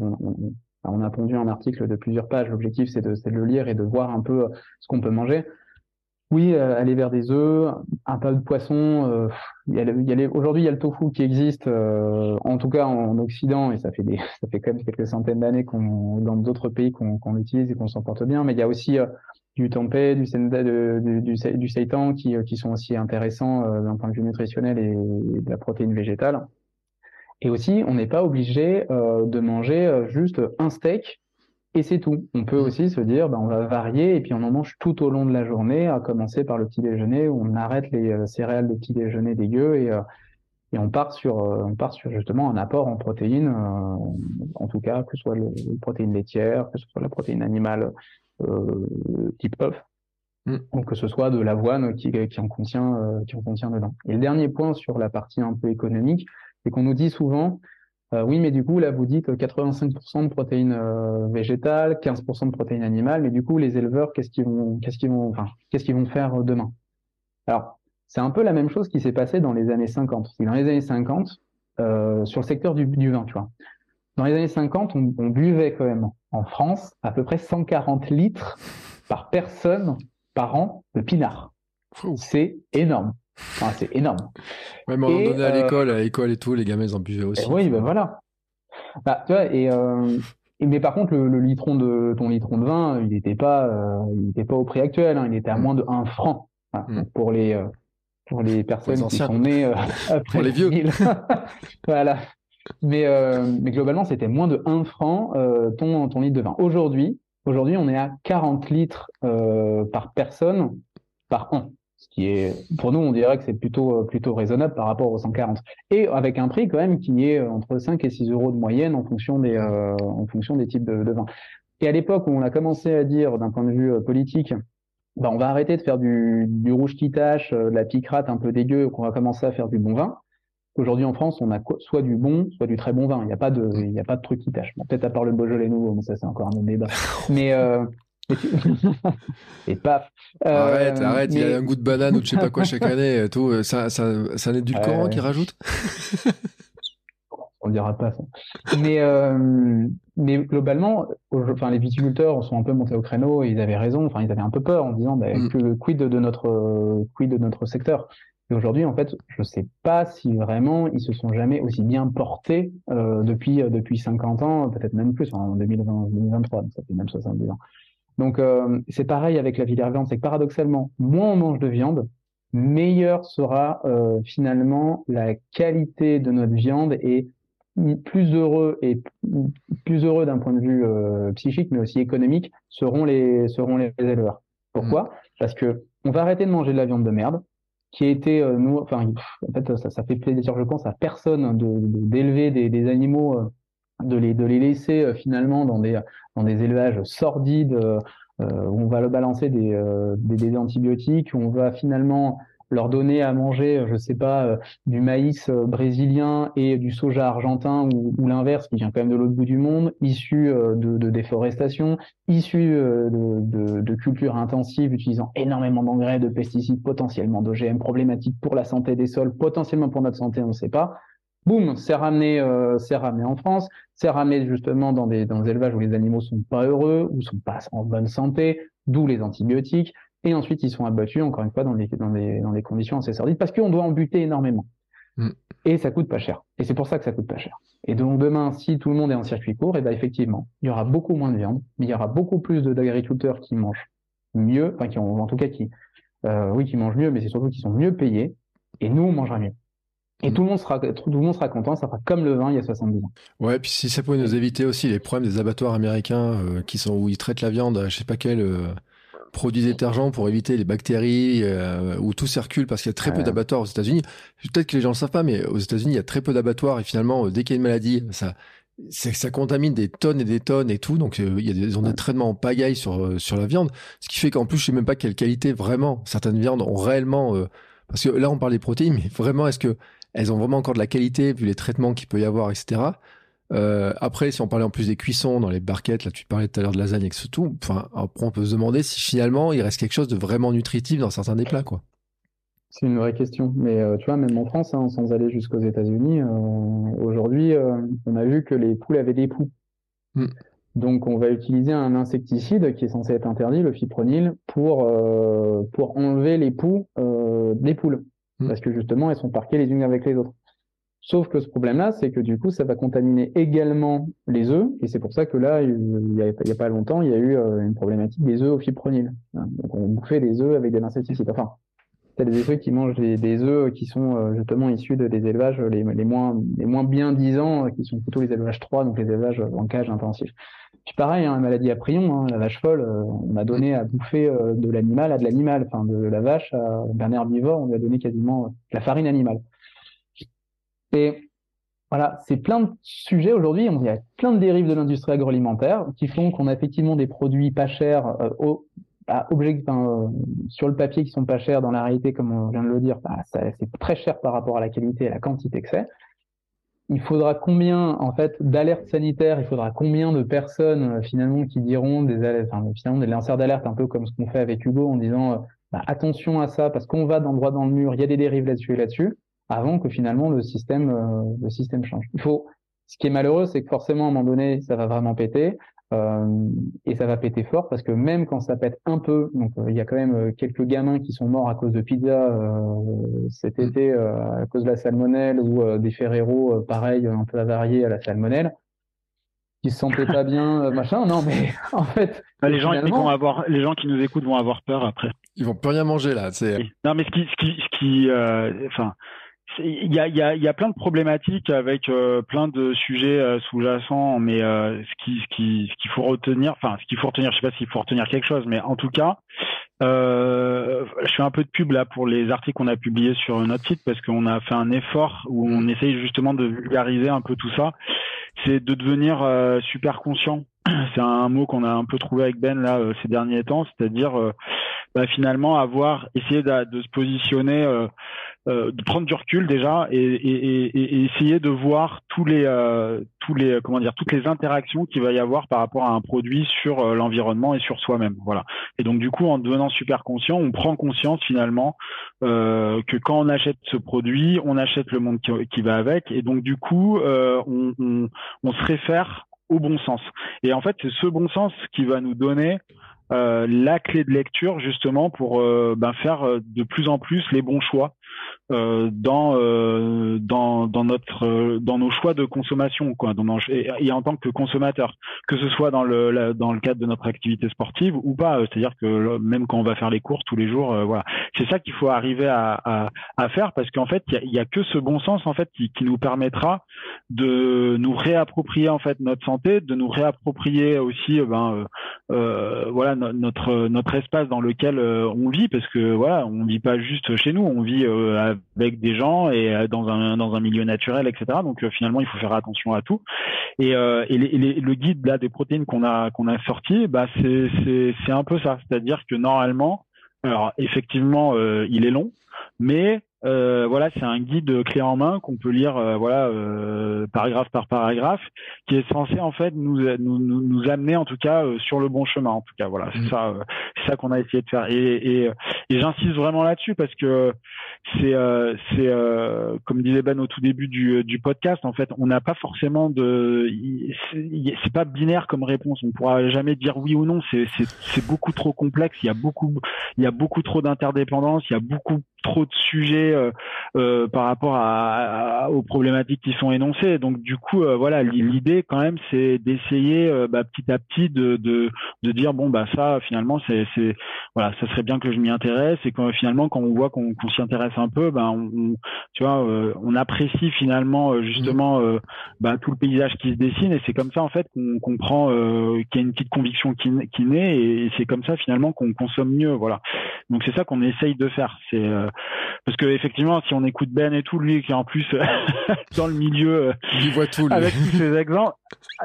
[SPEAKER 2] on, a pondu un article de plusieurs pages. L'objectif, c'est de, de le lire et de voir un peu ce qu'on peut manger. Oui, euh, aller vers des œufs, un peu de poisson. Euh, Aujourd'hui, il y a le tofu qui existe, euh, en tout cas en Occident, et ça fait des, ça fait quand même quelques centaines d'années qu'on, dans d'autres pays qu'on, l'utilise et qu'on s'en porte bien. Mais il y a aussi du tempeh, du du, seitan qui sont aussi intéressants d'un point de vue nutritionnel et, de la protéine végétale. Et aussi, on n'est pas obligé de manger juste un steak et c'est tout. On peut mm. aussi se dire, ben, on va varier et puis on en mange tout au long de la journée, à commencer par le petit déjeuner où on arrête les euh, céréales de petit déjeuner dégueu et, euh, et on part sur, euh, on part sur justement un apport en protéines, en tout cas que ce soit les protéines laitières, que ce soit la protéine animale type œuf, mm. ou que ce soit de l'avoine qui, qui en contient, qui en contient dedans. Et le dernier point sur la partie un peu économique, c'est qu'on nous dit souvent, euh, oui, mais du coup, là, vous dites 85% de protéines euh, végétales, 15% de protéines animales, mais du coup, les éleveurs, qu'est-ce qu'ils vont, qu'est-ce qu'ils vont, enfin, qu'est-ce qu'ils vont faire euh, demain? Alors, c'est un peu la même chose qui s'est passé dans les années 50. Dans les années 50, sur le secteur du, vin, tu vois. Dans les années 50, on, on, buvait quand même en France à peu près 140 litres par personne par an de pinard. C'est énorme c'est énorme.
[SPEAKER 1] Même on donnait à l'école, à l'école et tout, les gamins ils en buvaient aussi.
[SPEAKER 2] oui, ben voilà. Bah, tu vois, euh, et, mais par contre, le, litron de ton litron de vin, il n'était pas, euh, il était pas au prix actuel. Hein, il était à mm. moins de 1 franc mm. pour les euh, pour les personnes qui sont nées après
[SPEAKER 1] pour les vieux.
[SPEAKER 2] voilà. Mais mais globalement, c'était moins de 1 franc ton ton litre de vin. Aujourd'hui, aujourd'hui, on est à 40 litres par personne par an ce qui est, pour nous, on dirait que c'est plutôt, euh, plutôt raisonnable par rapport aux 140. Et avec un prix quand même qui est entre 5 et 6 euros de moyenne en fonction des, euh, en fonction des types de, de vins. Et à l'époque où on a commencé à dire, d'un point de vue euh, politique, bah, on va arrêter de faire du, rouge qui tâche, de la picrate un peu dégueu, qu'on va commencer à faire du bon vin. Aujourd'hui en France, on a soit du bon, soit du très bon vin. Il n'y a pas de, il n'y a pas de truc qui tâche. Peut-être à part le Beaujolais nouveau, mais ça c'est encore un autre débat. Mais euh, et paf.
[SPEAKER 1] arrête, euh, arrête, il y a un goût de banane ou de je sais pas quoi chaque année. Tout, ça, ça, ça n'est du Coran qui rajoute
[SPEAKER 2] On dira pas ça. Mais, euh, mais globalement, enfin, les viticulteurs sont un peu montés au créneau et ils avaient raison. Enfin, ils avaient un peu peur en disant, bah, mm. quid de notre, quid de notre secteur? Et aujourd'hui, en fait, je sais pas si vraiment ils se sont jamais aussi bien portés euh, depuis depuis 50 ans, peut-être même plus en 2020, 2023. Donc ça fait même 70 ans. Donc euh, c'est pareil avec la filière viande, c'est que paradoxalement, moins on mange de viande, meilleure sera euh, finalement la qualité de notre viande et plus heureux et plus heureux d'un point de vue euh, psychique, mais aussi économique, seront les seront les éleveurs. Pourquoi? Mmh. Parce que on va arrêter de manger de la viande de merde, qui a été nous, enfin en fait ça, ça fait plaisir, je pense, à personne de d'élever des, des, animaux de les, de les laisser euh, finalement dans des, dans des élevages sordides euh, où on va le balancer des, euh, des, des, antibiotiques, où on va finalement leur donner à manger, je sais pas, du maïs brésilien et du soja argentin ou, ou l'inverse qui vient quand même de l'autre bout du monde, issu de, de, déforestation, issu de, de, de cultures intensives utilisant énormément d'engrais, de pesticides, potentiellement d'OGM, problématiques pour la santé des sols, potentiellement pour notre santé, on ne sait pas boum, c'est ramené, euh, c'est ramené en France, c'est ramené justement dans des, dans des élevages où les animaux sont pas heureux, ou sont pas en bonne santé, d'où les antibiotiques, et ensuite ils sont abattus encore une fois dans des, dans des, dans des conditions assez sordides parce qu'on doit en buter énormément. Mm. Et ça coûte pas cher. Et c'est pour ça que ça coûte pas cher. Et donc demain, si tout le monde est en circuit court, et eh ben effectivement, il y aura beaucoup moins de viande, mais il y aura beaucoup plus d'agriculteurs qui mangent mieux, enfin qui ont en tout cas qui, euh, oui, qui mangent mieux, mais c'est surtout qui sont mieux payés. Et nous, on mangera mieux. Et tout le monde sera, tout le monde sera content, ça fera comme le vin il y a 70 ans.
[SPEAKER 1] Ouais, puis si ça pouvait nous éviter aussi les problèmes des abattoirs américains euh, qui sont où ils traitent la viande, je sais pas quel euh, produit détergent pour éviter les bactéries, euh, où tout circule parce qu'il y a très peu d'abattoirs aux États-Unis. Peut-être que les gens le savent pas, mais aux États-Unis il y a très peu d'abattoirs et finalement dès qu'il y a une maladie, ça ça contamine des tonnes et des tonnes et tout. Donc, il y a des ondes de traitement en pagaille sur, sur la viande. Ce qui fait qu'en plus, je sais même pas quelle qualité vraiment certaines viandes ont réellement. parce que là, on parle des protéines, mais vraiment, est-ce que elles ont vraiment encore de la qualité vu les traitements qu'il peut y avoir, etc. Euh, après, si on parlait en plus des cuissons dans les barquettes, là tu parlais tout à l'heure de lasagne avec ce tout, enfin, après on peut se demander si finalement il reste quelque chose de vraiment nutritif dans certains des plats, quoi.
[SPEAKER 2] C'est une vraie question. Mais euh, tu vois, même en France, hein, sans aller jusqu'aux États-Unis, euh, aujourd'hui, on a vu que les poules avaient des poux. Hmm. Donc, on va utiliser un insecticide qui est censé être interdit, le fipronil, pour, pour enlever les poux des poules. Hmm. Parce que justement, elles sont parquées les unes avec les autres. Sauf que ce problème-là, c'est que du coup, ça va contaminer également les œufs, et c'est pour ça que là, il n'y a, pas longtemps, il y a eu euh, une problématique des œufs au fipronil. Hein, donc, on bouffait des œufs avec des insecticides. Enfin, c'est des trucs qui mangent des, œufs qui sont euh, justement issus des élevages les, moins les moins bien disants, qui sont plutôt les élevages 3, donc les élevages en cage intensif. Puis pareil, hein, la maladie à prion, hein, la vache folle, euh, on a donné à bouffer de l'animal à de l'animal, enfin de la vache à un herbivore, on lui a donné quasiment la farine animale. Et voilà, c'est plein de sujets aujourd'hui. Il y a plein de dérives de l'industrie agroalimentaire qui font qu'on a effectivement des produits pas chers euh, à euh, sur le papier qui sont pas chers. Dans la réalité, comme on vient de le dire, bah, c'est très cher par rapport à la qualité et la quantité que c'est. Il faudra combien en fait d'alertes sanitaires Il faudra combien de personnes euh, finalement qui diront des enfin, finalement des lanceurs d'alerte, un peu comme ce qu'on fait avec Hugo en disant bah, attention à ça parce qu'on va dans, droit dans le mur, il y a des dérives là-dessus et là-dessus avant que finalement le système, euh, le système change. Il faut, ce qui est malheureux, c'est que forcément à un moment donné, ça va vraiment péter. Euh, et ça va péter fort parce que même quand ça pète un peu, donc euh, il y a quand même quelques gamins qui sont morts à cause de pizza cet mm. été à cause de la salmonelle ou des Ferrero pareil un peu avariés à la salmonelle qui se sentaient pas bien machin non mais en fait
[SPEAKER 3] ah, les gens qui vont avoir les gens qui nous écoutent vont avoir peur après
[SPEAKER 1] ils vont plus rien manger là c'est
[SPEAKER 3] non mais ce qui ce qui ce qui enfin il y a, y, a, y a, plein de problématiques avec euh, plein de sujets euh, sous-jacents, mais euh, ce qui, ce qui, ce qu'il faut retenir, enfin, ce qu'il faut retenir, je sais pas s'il faut retenir quelque chose, mais en tout cas, je fais un peu de pub là pour les articles qu'on a publiés sur notre site parce qu'on a fait un effort où on essaye justement de vulgariser un peu tout ça. C'est de devenir super conscient. C'est un mot qu'on a un peu trouvé avec Ben là ces derniers temps, c'est-à-dire bah, finalement avoir essayé de, de se positionner euh, de prendre du recul déjà et, et, et, essayer de voir tous les euh, tous les comment dire toutes les interactions qu'il va y avoir par rapport à un produit sur euh, l'environnement et sur soi-même. Voilà. Et donc du coup en devenant super conscient on prend conscience finalement que quand on achète ce produit on achète le monde qui, va avec. Et donc du coup on, on, on se réfère au bon sens. Et en fait c'est ce bon sens qui va nous donner euh, la clé de lecture justement pour euh, ben, faire de plus en plus les bons choix euh, dans, euh, dans dans notre euh, dans nos choix de consommation quoi dans et, en tant que consommateur que ce soit dans le dans le cadre de notre activité sportive ou pas c'est-à-dire que même quand on va faire les courses tous les jours voilà. C'est ça qu'il faut arriver à, à, à faire parce qu'en fait il y a, y a, que ce bon sens en fait qui, qui nous permettra de nous réapproprier en fait notre santé de nous réapproprier aussi ben euh, voilà notre notre espace dans lequel on vit parce que voilà on vit pas juste chez nous on vit avec des gens et euh, dans un dans un milieu naturel, etc. Donc euh, finalement, il faut faire attention à tout. Et, euh, et, le guide là des protéines qu'on a qu'on a sorti, bah c'est c'est c'est un peu ça. C'est-à-dire que normalement, alors effectivement, il est long, mais euh, voilà, c'est un guide clé en main qu'on peut lire, euh, voilà, euh, paragraphe par paragraphe, qui est censé en fait nous nous, nous amener en tout cas sur le bon chemin. En tout cas, voilà, c'est mmh. ça, c'est ça qu'on a essayé de faire. Et, et, et j'insiste vraiment là-dessus parce que c'est c'est comme disait Ben au tout début du, du podcast, en fait, on n'a pas forcément de, c'est pas binaire comme réponse. On pourra jamais dire oui ou non. C'est c'est c'est beaucoup trop complexe. Il y a beaucoup il y a beaucoup trop d'interdépendance. Il y a beaucoup trop de sujets euh, euh, par rapport à, aux problématiques qui sont énoncées. Donc du coup, euh, voilà, l'idée quand même, c'est d'essayer bah, petit à petit de, de, de dire bon bah ça finalement c'est voilà, ça serait bien que je m'y intéresse et quand finalement quand on voit qu'on s'y intéresse un peu, ben on, tu vois, on apprécie finalement justement bah, tout le paysage qui se dessine et c'est comme ça en fait qu'on comprend qu'il y a une petite conviction qui, qui naît et c'est comme ça finalement qu'on consomme mieux. Voilà. Donc c'est ça qu'on essaye de faire. C'est parce que effectivement, si on écoute Ben et tout, lui qui est en plus dans le milieu,
[SPEAKER 1] il voit tout.
[SPEAKER 3] Lui. Avec tous ces exemples,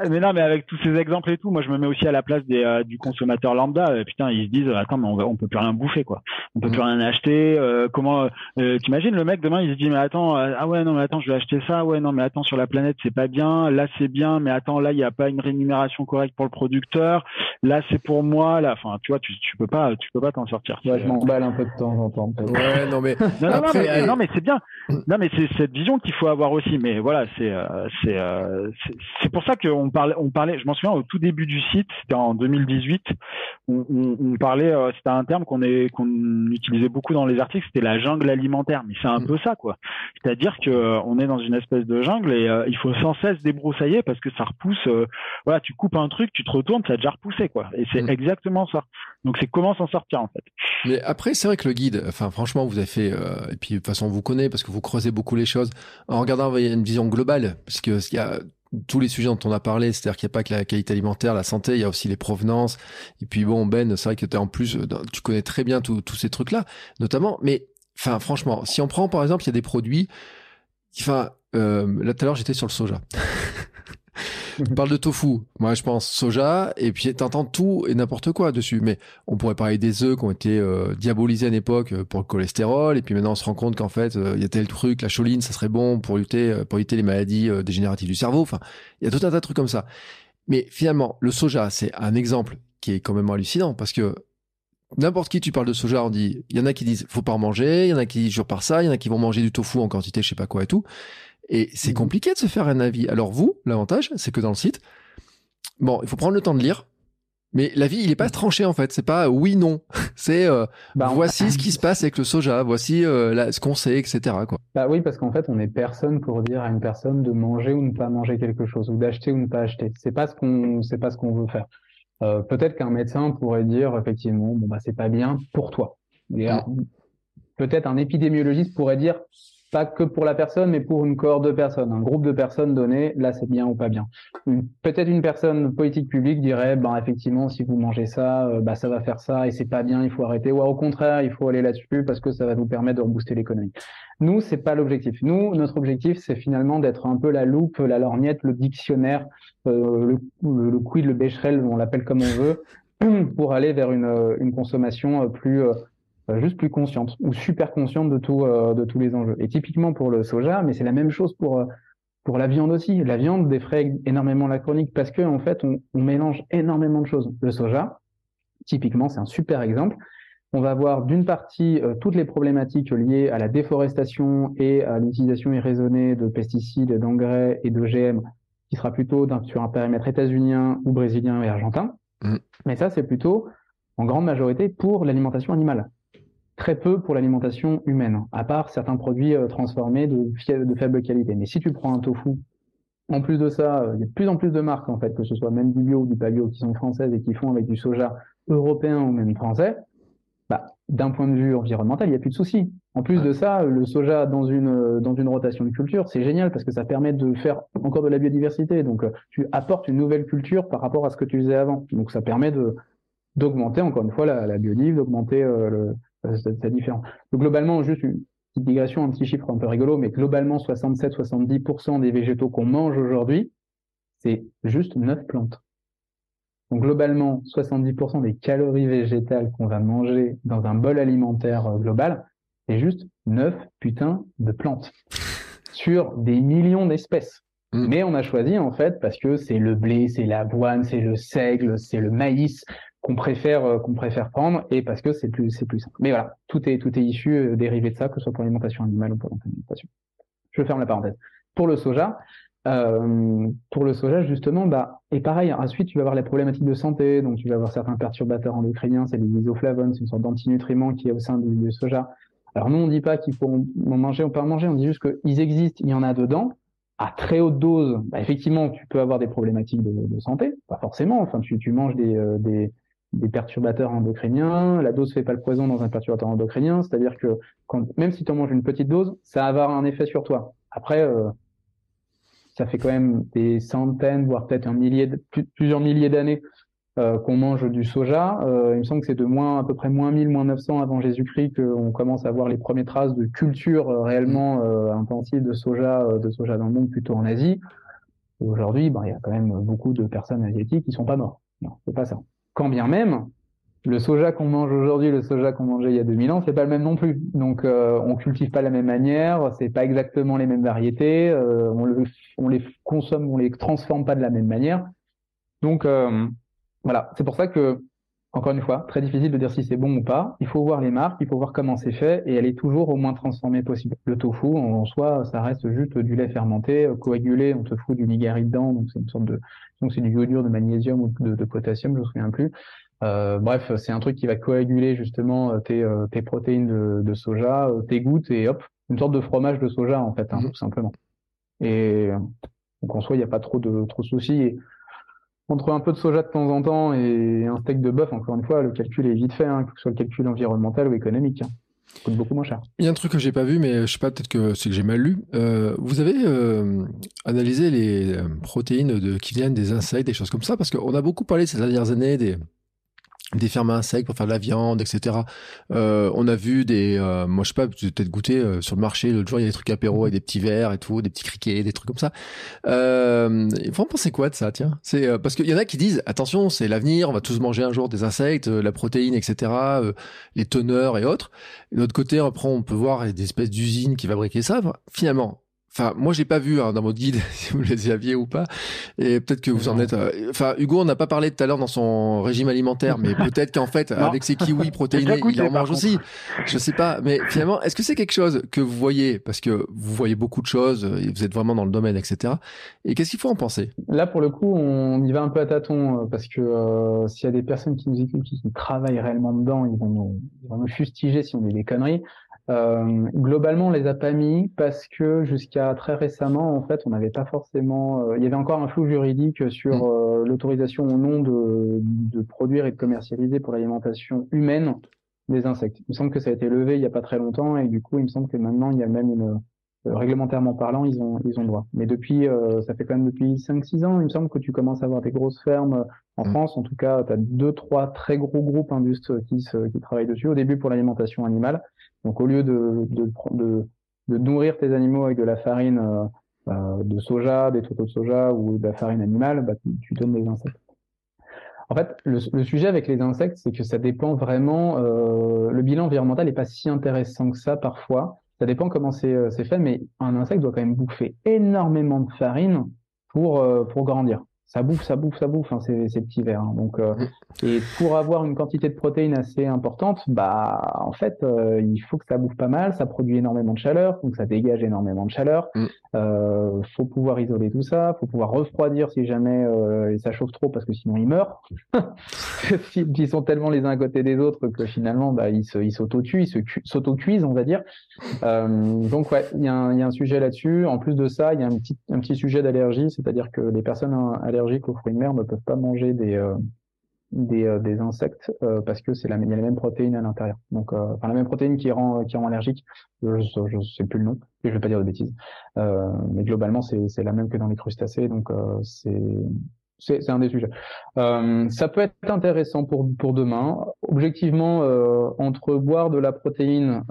[SPEAKER 3] mais non, mais avec tous ces exemples et tout, moi je me mets aussi à la place des, du consommateur lambda. putain, ils se disent, attends, mais on, on peut plus rien bouffer quoi, on peut plus mm. rien acheter. comment T'imagines le mec demain, il se dit, mais attends, ah ouais non mais attends, je vais acheter ça, ouais non mais attends sur la planète c'est pas bien, là c'est bien, mais attends là il y a pas une rémunération correcte pour le producteur, là c'est pour moi, là, enfin tu vois, tu, tu peux pas, tu peux pas t'en sortir.
[SPEAKER 2] Ouais, je m'emballe un peu de temps en temps.
[SPEAKER 1] Ouais, non mais
[SPEAKER 3] non, non, mais, c'est bien. Non mais c'est cette vision qu'il faut avoir aussi. Mais voilà, c'est euh, c'est euh, c'est pour ça qu'on parlait, on parlait. Je m'en souviens au tout début du site, c'était en 2018, on, on, parlait, euh, c'était un terme qu'on est qu'on utilisait beaucoup dans les articles, c'était la jungle alimentaire. Mais c'est un mm. peu ça quoi. C'est-à-dire que on est dans une espèce de jungle et il faut sans cesse débroussailler parce que ça repousse. voilà, tu coupes un truc, tu te retournes, ça a déjà repoussé quoi. Et c'est mm. exactement ça. Donc c'est comment s'en sortir en fait.
[SPEAKER 1] Mais après, c'est vrai que le guide, enfin franchement, vous avez fait, et puis de toute façon, on vous connaît parce que vous creusez beaucoup les choses en regardant il y a une vision globale, parce que il y a tous les sujets dont on a parlé, c'est-à-dire qu'il n'y a pas que la qualité alimentaire, la santé, il y a aussi les provenances. Et puis bon, Ben, c'est vrai que tu en plus, tu connais très bien tous ces trucs-là, notamment. Mais enfin, franchement, si on prend par exemple, il y a des produits, enfin, euh, là tout à l'heure j'étais sur le soja. On parle de tofu. Moi, je pense soja, et puis t'entends tout et n'importe quoi dessus. Mais on pourrait parler des œufs qui ont été euh, diabolisés à l'époque euh, pour le cholestérol, et puis maintenant on se rend compte qu'en fait, euh, il y a tel truc, la choline, ça serait bon pour lutter, pour éviter les maladies dégénératives du cerveau. Enfin, il y a tout un tas de trucs comme ça. Mais finalement, le soja, c'est un exemple qui est quand même hallucinant parce que n'importe qui tu parles de soja, on dit, il y en a qui disent faut pas en manger, il y en a qui disent je par ça, il y en a qui vont manger du tofu en quantité, je sais pas quoi et tout. Et c'est mhm. compliqué de se faire un avis. Alors vous, l'avantage, c'est que dans le site, bon, il faut prendre le temps de lire. Mais l'avis, il est pas tranché en fait. C'est pas oui non. C'est euh, bah, voici ce qui se passe avec le soja. Voici euh, ce qu'on sait, etc. Quoi.
[SPEAKER 2] Bah oui, parce qu'en fait, on est personne pour dire à une personne de manger ou ne pas manger quelque chose, ou d'acheter ou ne pas acheter. C'est pas ce qu'on, c'est pas ce qu'on veut faire. Euh, peut-être qu'un médecin pourrait dire effectivement, bon bah c'est pas bien pour toi. Mm. Peut-être un épidémiologiste pourrait dire pas que pour la personne, mais pour une cohorte de personnes, un groupe de personnes donné, là c'est bien ou pas bien. Peut-être une personne politique publique dirait, ben effectivement, si vous mangez ça, euh, bah ça va faire ça et c'est pas bien, il faut arrêter. Ou au contraire, il faut aller là-dessus parce que ça va vous permettre de rebooster l'économie. Nous, c'est pas l'objectif. Nous, notre objectif, c'est finalement d'être un peu la loupe, la lorgnette, le dictionnaire, euh, le, le, quid, le bécherel, on l'appelle comme on veut, pour aller vers une, une consommation plus euh, juste plus consciente ou super consciente de tout euh, de tous les enjeux. Et typiquement pour le soja, mais c'est la même chose pour euh, pour la viande aussi. La viande défraie énormément la chronique parce que en fait on, on mélange énormément de choses. Le soja, typiquement, c'est un super exemple. On va voir d'une partie toutes les problématiques liées à la déforestation et à l'utilisation irraisonnée de pesticides, d'engrais et d'OGM, qui sera plutôt sur un périmètre états-unien ou brésilien et argentin. Mmh. Mais ça, c'est plutôt en grande majorité pour l'alimentation animale très peu pour l'alimentation humaine, à part certains produits euh, transformés de, de, faible qualité. Mais si tu prends un tofu, en plus de ça, euh, il y a de plus en plus de marques, en fait, que ce soit même du bio ou du pas bio, qui sont françaises et qui font avec du soja européen ou même français, bah, d'un point de vue environnemental, il n'y a plus de soucis. En plus de ça, le soja dans une, euh, dans une rotation de culture, c'est génial parce que ça permet de faire encore de la biodiversité. Donc, tu apportes une nouvelle culture par rapport à ce que tu faisais avant. Donc, ça permet de d'augmenter encore une fois la, la biodive, d'augmenter le, c'est différent. Donc, globalement, juste une petite digression, un petit chiffre un peu rigolo, mais globalement, 67-70% des végétaux qu'on mange aujourd'hui, c'est juste 9 plantes. Donc globalement, 70% des calories végétales qu'on va manger dans un bol alimentaire euh, global, c'est juste 9 putains de plantes sur des millions d'espèces. Mm. Mais on a choisi en fait parce que c'est le blé, c'est l'avoine, c'est le seigle, c'est le maïs, qu'on préfère euh, qu'on préfère prendre et parce que c'est plus c'est plus simple. Mais voilà, tout est tout est issu euh, dérivé de ça, que ce soit pour l'alimentation animale ou pour l'alimentation. Je ferme la parenthèse. Pour le soja, euh, pour le soja justement, bah et pareil. Ensuite, tu vas avoir les problématiques de santé, donc tu vas avoir certains perturbateurs endocriniens, c'est les isoflavones, c'est une sorte d'antinutriments qui est au sein du, soja. Alors nous, on dit pas qu'il faut en manger, on peut en manger, on dit juste qu'ils existent, il y en a dedans. À très haute dose, bah, effectivement, tu peux avoir des problématiques de, de santé, pas forcément. Enfin, tu, tu manges des, des des perturbateurs endocriniens. La dose fait pas le poison dans un perturbateur endocrinien, c'est-à-dire que quand, même si tu en manges une petite dose, ça va avoir un effet sur toi. Après, euh, ça fait quand même des centaines, voire peut-être un millier, plusieurs milliers d'années qu'on mange du soja. il me semble que c'est de moins à peu près moins 1000, moins 900 avant Jésus-Christ qu'on commence à voir les premières traces de culture réellement intensive de soja, de soja dans le monde, plutôt en Asie. Aujourd'hui, ben, il y a quand même beaucoup de personnes asiatiques qui sont pas morts. Non, c'est pas ça. Quand bien même, le soja qu'on mange aujourd'hui, le soja qu'on mangeait il y a 2000 ans, c'est pas le même non plus. Donc, euh, on cultive pas la même manière, c'est pas exactement les mêmes variétés, euh, on, le, on, les consomme, on les transforme pas de la même manière. Donc, euh, voilà, c'est pour ça que, encore une fois, très difficile de dire si c'est bon ou pas. Il faut voir les marques, il faut voir comment c'est fait et elle est toujours au moins transformée possible. Le tofu, en soi, ça reste juste du lait fermenté, euh, coagulé, on te fout du nigari dedans, donc c'est une sorte de, donc c'est du iodure de magnésium ou de, de potassium, je me souviens plus. Euh, bref, c'est un truc qui va coaguler justement euh, tes, euh, tes protéines de, de, soja, tes gouttes et hop, une sorte de fromage de soja en fait, hein, mhm. tout simplement. Et donc en soi, il n'y a pas trop de trop de soucis. Et entre un peu de soja de temps en temps et un steak de bœuf, encore une fois, le calcul est vite fait, hein, que ce soit le calcul environnemental ou économique. Hein. coûte beaucoup moins cher.
[SPEAKER 1] Il y a un truc que j'ai pas vu, mais je sais pas, peut-être que c'est que j'ai mal lu. Euh, vous avez euh, analysé les protéines de, qui viennent des insectes, des choses comme ça, parce qu'on a beaucoup parlé ces dernières années des des fermes à insectes pour faire de la viande, etc. Euh, on a vu des, euh, moi je sais pas, peut-être goûté euh, sur le marché l'autre jour, il y a des trucs apéro avec des petits verres et tout, des petits criquets, des trucs comme ça. Euh, faut en penser quoi de ça, tiens? C'est euh, parce qu'il y en a qui disent attention, c'est l'avenir, on va tous manger un jour des insectes, la protéine, etc. les teneurs et autres. de l'autre côté, après on peut voir des espèces d'usines qui fabriquent ça. Finalement, Enfin, moi, j'ai pas vu hein, dans votre guide si vous les aviez ou pas. Et peut-être que vous en êtes. Euh, enfin, Hugo, on n'a pas parlé tout à l'heure dans son régime alimentaire, mais peut-être qu'en fait, avec ses kiwis protéinés, il en mange aussi. Je sais pas. Mais finalement, est-ce que c'est quelque chose que vous voyez? Parce que vous voyez beaucoup de choses, et vous êtes vraiment dans le domaine, etc. Et qu'est-ce qu'il faut en penser?
[SPEAKER 2] Là, pour le coup, on y va un peu à tâtons euh, parce que euh, s'il y a des personnes qui nous écoutent qui travaillent réellement dedans, ils vont nous, ils vont nous fustiger si on dit des conneries. Euh, globalement, on les a pas mis parce que jusqu'à très récemment, en fait, on n'avait pas forcément. Euh, il y avait encore un flou juridique sur mm. euh, l'autorisation ou non de, de, produire et de commercialiser pour l'alimentation humaine des insectes. Il me semble que ça a été levé il y a pas très longtemps et du coup, il me semble que maintenant, il y a même une réglementairement parlant, ils ont ils ont droit. Mais depuis, ça fait quand même depuis 5-6 ans, il me semble que tu commences à avoir des grosses fermes en mm. France. En tout cas, tu as deux, trois très gros groupes industriels qui, qui travaillent dessus. Au début pour l'alimentation animale donc au lieu de, de, de, de, nourrir tes animaux avec de la farine euh, euh de soja, des tourteaux de soja ou de la farine animale, bah, tu, donnes des insectes. En fait, le, le sujet avec les insectes, c'est que ça dépend vraiment. Euh, le bilan environnemental n'est pas si intéressant que ça parfois. Ça dépend comment c'est euh, fait, mais un insecte doit quand même bouffer énormément de farine pour euh, pour grandir ça bouffe, ça bouffe, ça bouffe, hein, ces, ces, petits vers. Hein. Donc, euh, mm. et pour avoir une quantité de protéines assez importante, bah, en fait, euh, il faut que ça bouffe pas mal, ça produit énormément de chaleur, donc ça dégage énormément de chaleur. Mm. Euh, faut pouvoir isoler tout ça, faut pouvoir refroidir si jamais ça chauffe trop, parce que sinon ils meurent. ils sont tellement les uns à côté des autres que finalement, bah, ils se, ils s'auto-tuent, ils s'auto-cuisent, on va dire. donc ouais, il y, y, a un sujet là-dessus. En plus de ça, il y a un petit, un petit sujet d'allergie, c'est-à-dire que les personnes allergiques allergiques aux fruits de mer ne peuvent pas manger des euh, euh, des, insectes euh, parce que c'est la, il y a la même protéine à l'intérieur. Donc, enfin la même protéine qui rend qui rend allergique. Je, je, sais plus le nom et je vais pas dire de bêtises. mais globalement, c'est c'est la même que dans les crustacés. Donc c'est c'est un des sujets. ça peut être intéressant pour pour demain. Objectivement, entre boire de la protéine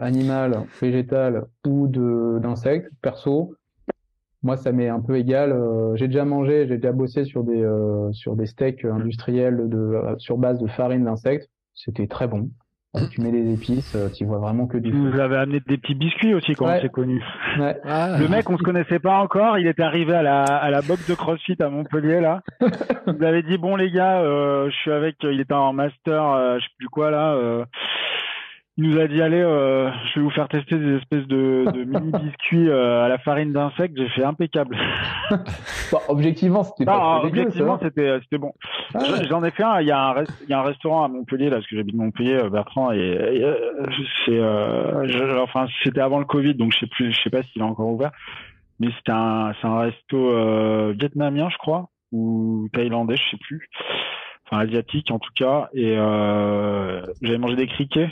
[SPEAKER 2] animale, végétale ou de d'insectes, perso, moi, ça m'est un peu égal. Euh, j'ai déjà mangé, j'ai déjà bossé sur des euh, sur des steaks industriels de euh, sur base de farine d'insectes. C'était très bon. tu mets des épices, tu vois vraiment que du.
[SPEAKER 3] Vous avez amené des petits biscuits aussi quand on s'est connus. Ouais. Ah. Le mec, on se connaissait pas encore. Il était arrivé à la à la box de CrossFit à Montpellier là. Vous avez dit bon les gars, je suis avec. Il était en master, je sais plus quoi là il nous a dit allez, euh, je vais vous faire tester des espèces de, de mini biscuits euh, à la farine d'insectes. J'ai fait impeccable.
[SPEAKER 2] bon, objectivement, c'était pas très
[SPEAKER 3] objectivement, c'était c'était bon. Ah j'en ai fait un. Il y a un il y a un restaurant à Montpellier là, parce que j'habite Montpellier, euh, Bertrand, et, c'est enfin c'était avant le Covid, donc je sais plus, je sais pas s'il est encore ouvert. Mais c'était un c'est un resto vietnamien, je crois, ou thaïlandais, je sais plus. Enfin asiatique en tout cas. Et j'avais mangé des criquets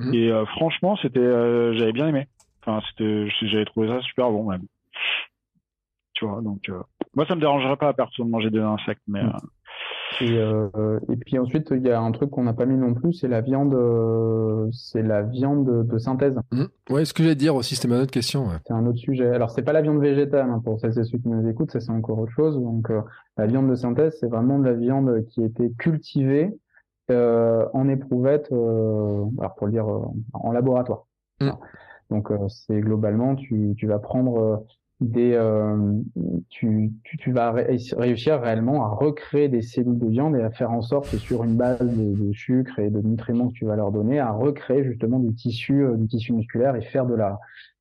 [SPEAKER 3] Mhm. Et euh, franchement, c'était, euh, j'avais bien aimé. Enfin, c'était, j'avais trouvé ça super bon même. Tu vois, donc euh, moi ça me dérangerait pas à personne de manger des insectes, mais mhm.
[SPEAKER 2] Et, euh, et puis ensuite, il y a un truc qu'on n'a pas mis non plus, c'est la viande, euh, c'est la viande de synthèse.
[SPEAKER 1] Mmh. Ouais, ce que j'allais dire aussi, c'était ma autre question.
[SPEAKER 2] C'est un autre sujet. Alors, c'est pas la viande végétale, hein, pour celles et ceux qui nous écoutent, ça c'est encore autre chose. Donc, euh, la viande de synthèse, c'est vraiment de la viande qui a été cultivée en éprouvette, euh, alors pour le dire, en laboratoire. Mmh. Donc, c'est globalement, tu, tu vas prendre des, euh, tu, tu, tu, vas réussir réellement à recréer des cellules de viande et à faire en sorte que sur une base de, sucre et de nutriments que tu vas leur donner, à recréer justement du tissu, euh, du tissu musculaire et faire de la,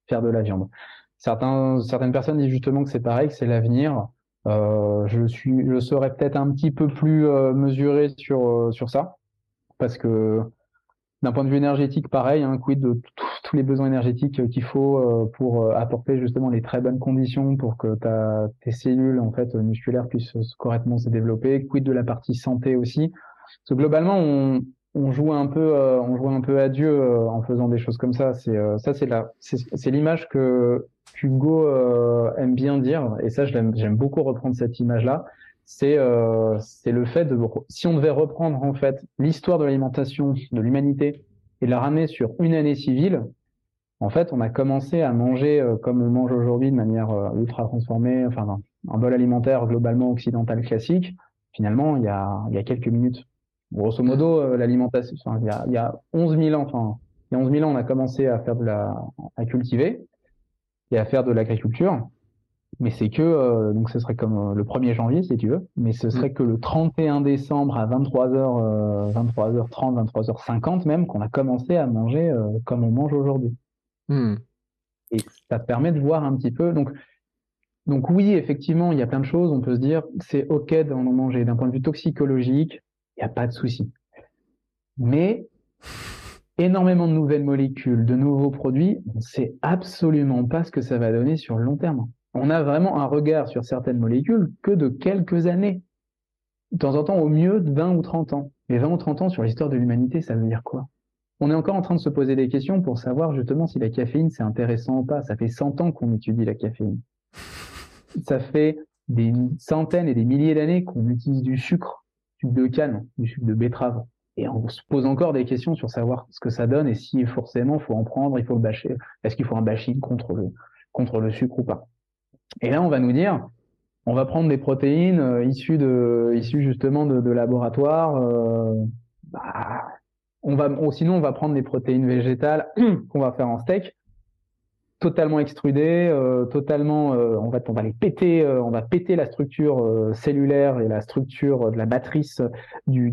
[SPEAKER 2] faire de la viande. Certains, certaines personnes disent justement que c'est pareil, que c'est l'avenir. Euh, je suis, je serais peut-être un petit peu plus euh, mesuré sur sur ça parce que d'un point de vue énergétique, pareil, hein, quid de tous les besoins énergétiques qu'il faut euh, pour euh, apporter justement les très bonnes conditions pour que ta, tes cellules en fait musculaires puissent correctement se développer. Quid de la partie santé aussi. Parce globalement, on, joue un peu, euh, on joue un peu à Dieu en faisant des choses comme ça. C'est ça, c'est la, c'est l'image que Hugo aime bien dire, et ça, j'aime beaucoup reprendre cette image-là c'est euh, c'est le fait de si on devait reprendre en fait l'histoire de l'alimentation de l'humanité et la ramener sur une année civile, en fait, on a commencé à manger euh, comme on mange aujourd'hui de manière euh, ultra transformée, enfin un, bol alimentaire globalement occidental classique. Finalement, il y a il y a quelques minutes. Grosso modo, euh, l'alimentation, enfin, il y a il y a 11 000 ans, enfin il y a 11 000 ans, on a commencé à faire de la à cultiver et à faire de l'agriculture mais c'est que euh, donc ce serait comme euh, le 1er janvier si tu veux, mais ce serait mm. que le 31 décembre à 23h 23h30, 23h50 même qu'on a commencé à manger euh, comme on mange aujourd'hui. Mm. Et ça permet de voir un petit peu donc donc oui, effectivement, il y a plein de choses, on peut se dire c'est OK d'en manger d'un point de vue toxicologique, il n'y a pas de souci. Mais énormément de nouvelles molécules, de nouveaux produits, on sait absolument pas ce que ça va donner sur le long terme on a vraiment un regard sur certaines molécules que de quelques années. De temps en temps, au mieux de 20 ou 30 ans. Mais 20 ou 30 ans sur l'histoire de l'humanité, ça veut dire quoi? On est encore en train de se poser des questions pour savoir justement si la caféine c'est intéressant ou pas. Ça fait 100 ans qu'on étudie la caféine. Ça fait des centaines et des milliers d'années qu'on utilise du sucre, du sucre de canne, du sucre de betterave. Et on se pose encore des questions sur savoir ce que ça donne et si forcément faut en prendre, il faut le bâcher. Est-ce qu'il faut un bashing contre le sucre ou pas? Et là, on va nous dire, on va prendre des protéines euh, issues justement de, laboratoires. Euh, bah, sinon, on va prendre des protéines végétales qu'on va faire en steak, totalement extrudées, euh, totalement, on va, on va les péter, on va péter la structure cellulaire et la structure de la matrice du,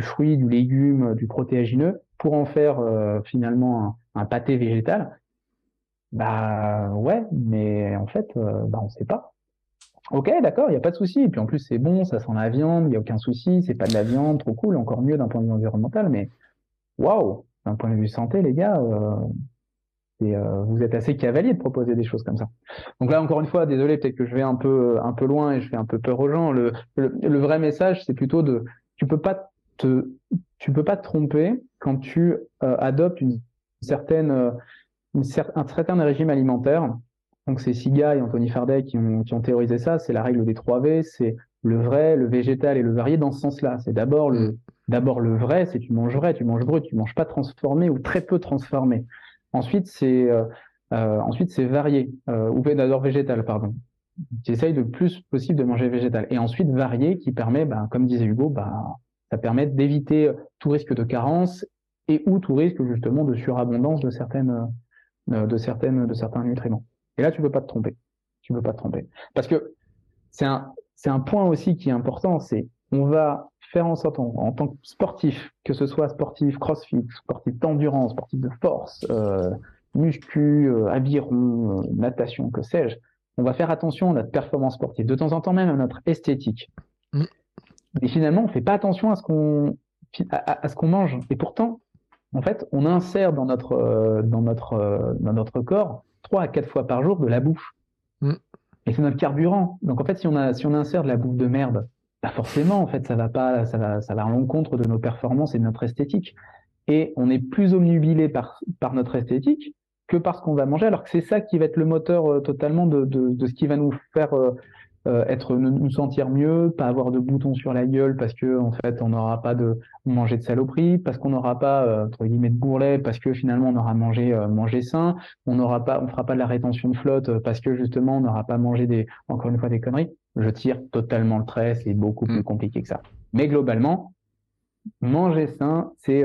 [SPEAKER 2] fruit, du légume, du protéagineux pour en faire finalement un pâté végétal. Bah ouais, mais en fait, euh, bah on sait pas. Ok, d'accord, il y a pas de souci. Et puis en plus, c'est bon, ça sent la viande, il y a aucun souci. C'est pas de la viande, trop cool, encore mieux d'un point de vue environnemental. Mais waouh, d'un point de vue santé, les gars, euh, euh, vous êtes assez cavalier de proposer des choses comme ça. Donc là, encore une fois, désolé, peut-être que je vais un peu loin et je fais un peu peur aux gens. Le, vrai message, c'est plutôt de, tu peux tu peux pas te tromper quand tu adoptes une certaine un certain régime alimentaire. Donc c'est Siga et Anthony Fardet qui ont, qui ont théorisé ça. C'est la règle des 3 V. C'est le vrai, le végétal et le varié dans ce sens-là. C'est d'abord le, d'abord le vrai, c'est tu manges vrai, tu manges brut, tu manges pas transformé ou très peu transformé. Ensuite c'est euh, euh ensuite c'est varié euh, ou d'abord végétal pardon. Tu essayes le plus possible de manger végétal et ensuite varié qui permet, ben, comme disait Hugo, ben, ça permet d'éviter tout risque de carence et ou tout risque justement de surabondance de certaines euh, de certaines de certains nutriments. Et là, tu peux pas te tromper. Tu peux pas te tromper parce que c'est un c'est un point aussi qui est important. C'est on va faire en sorte en, tant que sportif, que ce soit sportif CrossFit, sportif d'endurance, sportif de force, euh, muscu, euh, aviron, euh, natation, que sais-je, on va faire attention à notre performance sportive, de temps en temps même à notre esthétique. Mm. Mais finalement, on fait pas attention à ce qu'on à, à, ce qu'on mange. Et pourtant, en fait, on insère dans notre, euh, dans notre, euh, dans notre corps trois à quatre fois par jour de la bouffe. Mm. Et c'est notre carburant. Donc en fait, si on, a, si on insère de la bouffe de merde, bah forcément, en fait, ça va pas, ça va, ça va à l'encontre de nos performances et de notre esthétique. Et on est plus omnubilé par, par notre esthétique que par ce qu'on va manger, alors que c'est ça qui va être le moteur euh, totalement de, de, de, ce qui va nous faire euh, être nous sentir mieux, pas avoir de boutons sur la gueule parce que en fait on n'aura pas de manger de saloperie, parce qu'on n'aura pas euh, entre guillemets de bourrelet, parce que finalement on aura mangé euh, mangé sain, on n'aura pas, on fera pas de la rétention de flotte parce que justement on n'aura pas mangé des encore une fois des conneries. Je tire totalement le trait, c'est beaucoup plus mm. compliqué que ça. Mais globalement, manger sain, c'est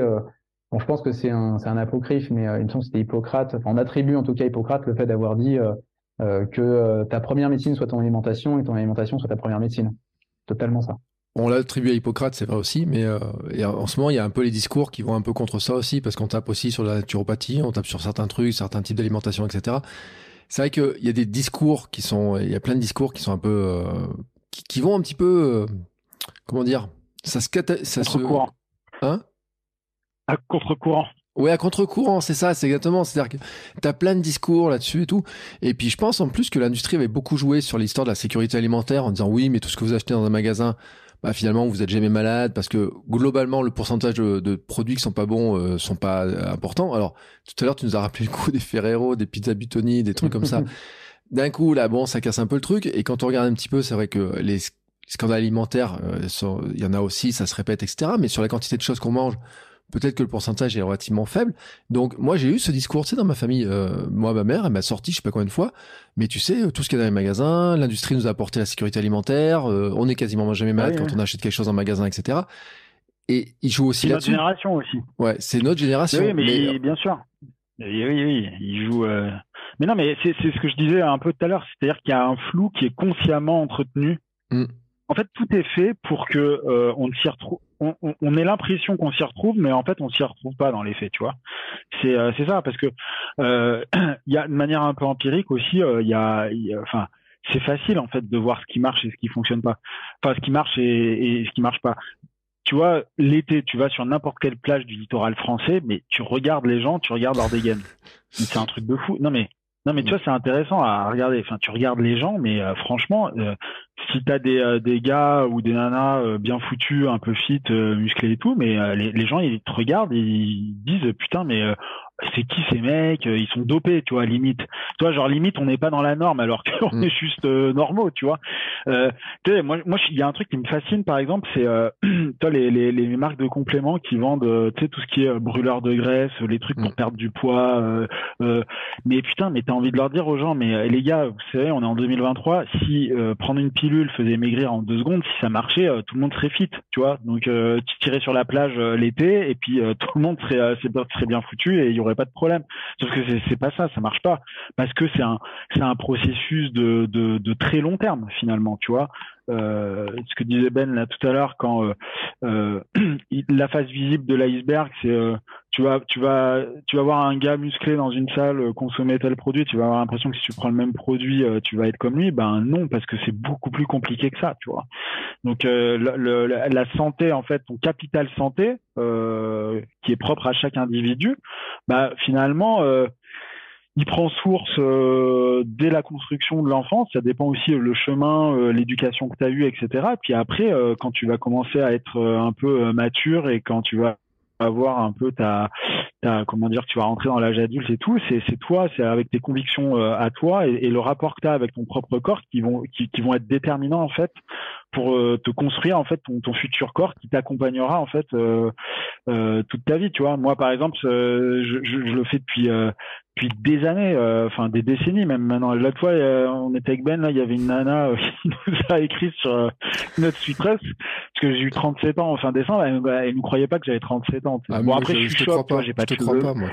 [SPEAKER 2] bon, je pense que c'est un, c'est un apocryphe, mais il me semble que c'était Hippocrate. Enfin, on attribue en tout cas Hippocrate le fait d'avoir dit euh, que euh, ta première médecine soit ton alimentation et ton alimentation soit ta première médecine. Totalement ça.
[SPEAKER 1] On l'a attribué à Hippocrate, c'est vrai aussi, mais euh, en ce moment, il y a un peu les discours qui vont un peu contre ça aussi, parce qu'on tape aussi sur la naturopathie, on tape sur certains trucs, certains types d'alimentation, etc. C'est vrai qu'il y a des discours qui sont, il y a plein de discours qui sont un peu, qui, vont un petit peu, comment dire, ça se, ça
[SPEAKER 3] se, courant.
[SPEAKER 1] Hein?
[SPEAKER 3] À contre-courant.
[SPEAKER 1] Ouais, à contre-courant, c'est ça, c'est exactement. C'est-à-dire que t'as plein de discours là-dessus et tout. Et puis je pense en plus que l'industrie avait beaucoup joué sur l'histoire de la sécurité alimentaire en disant oui, mais tout ce que vous achetez dans un magasin, bah finalement vous êtes jamais malade parce que globalement le pourcentage de, produits qui sont pas bons euh, sont pas euh, importants. Alors tout à l'heure tu nous as rappelé le coup des Ferrero, des pizzas Butoni, des trucs comme ça. D'un coup là bon ça casse un peu le truc. Et quand on regarde un petit peu, c'est vrai que les scandales alimentaires, euh, il y en a aussi, ça se répète, etc. Mais sur la quantité de choses qu'on mange, peut-être que le pourcentage est relativement faible. Donc moi j'ai eu ce discours, tu sais, dans ma famille. Euh, moi, ma mère, elle m'a sorti, je sais pas combien de fois, mais tu sais, tout ce qu'il y a dans les magasins, l'industrie nous a apporté la sécurité alimentaire, euh, on est quasiment jamais malade quand on achète quelque chose en magasin, etc. Et il joue aussi là-dessus.
[SPEAKER 3] C'est notre génération aussi.
[SPEAKER 1] Ouais, c'est notre génération.
[SPEAKER 3] Oui, mais, bien sûr. Oui, oui, oui, il joue. Euh, mais non, mais c'est ce que je disais un peu tout à l'heure, c'est-à-dire qu'il y a un flou qui est consciemment entretenu. Mm. En fait, tout est fait pour que on ne s'y retrouve on, on, ait l'impression qu'on s'y retrouve, mais en fait, on s'y retrouve pas dans les faits, tu vois. C'est euh, c'est ça, parce que euh, il y a de manière un peu empirique aussi, euh, il y a, enfin, c'est facile en fait de voir ce qui marche et ce qui fonctionne pas. Enfin, ce qui marche et, et ce qui marche pas. Tu vois, l'été, tu vas sur n'importe quelle plage du littoral français, mais tu regardes les gens, tu regardes leur dégaine. C'est un truc de fou. Non mais non mais tu vois c'est intéressant à regarder. Enfin tu regardes les gens, mais franchement si t'as des euh, des gars ou des nanas euh, bien foutus, un peu fit, euh, musclés et tout, mais les, les gens ils te regardent et ils disent putain mais c'est qui ces mecs Ils sont dopés, tu vois, limite. Tu vois, genre limite, on n'est pas dans la norme alors qu'on mm. est juste normaux, tu vois. Euh, tu sais, moi, moi, il y a un truc qui me fascine, par exemple, c'est euh, toi les, les, les marques de compléments qui vendent, tu sais, tout ce qui est brûleur de graisse, les trucs pour mm. perdre du poids. mais putain, mais t'as envie de leur dire aux gens, mais les gars, vous savez, on est en 2023. Si prendre une pilule faisait maigrir en deux secondes, si ça marchait, euh, tout le monde serait fit, tu vois. Donc euh, tu tirais sur la plage euh, l'été et puis tout le monde serait, bien foutu et il y aurait pas de problème. Sauf que c'est pas ça, ça marche pas parce que c'est un processus de très long terme finalement, tu vois. Euh, ce que disait Ben là tout à l'heure quand euh, euh la face visible de l'iceberg c'est euh, tu vas tu vas tu vas voir un gars musclé dans une salle consommer tel produit tu vas avoir l'impression que si tu prends le même produit tu vas être comme lui. Ben non parce que c'est beaucoup plus compliqué que ça tu vois. Donc le, la santé en fait ton capital santé qui est propre à chaque individu bah finalement il prend source euh, dès la construction de l'enfance. Ça dépend aussi euh, le chemin, euh, l'éducation que tu as eu, etc. Et puis après, quand tu vas commencer à être un peu mature et quand tu vas avoir un peu ta comment dire, tu vas rentrer dans l'âge adulte et tout, c'est, c'est toi, c'est avec tes convictions à toi et, le rapport que tu as avec ton propre corps qui vont, qui, qui vont être déterminants en fait pour te construire en fait ton, ton futur corps qui t'accompagnera en fait toute ta vie tu vois moi par exemple je, je, je le fais depuis depuis des années, euh, enfin des décennies même maintenant. L'autre fois, on était avec Ben, là, il y avait une nana euh, qui nous a écrit sur euh, notre suite parce que j'ai eu 37 ans en fin décembre, elle, elle ne croyait pas que j'avais 37 ans.
[SPEAKER 1] Ah, bon après, je, suis choc, j'ai pas de cheveux. Pas, moi,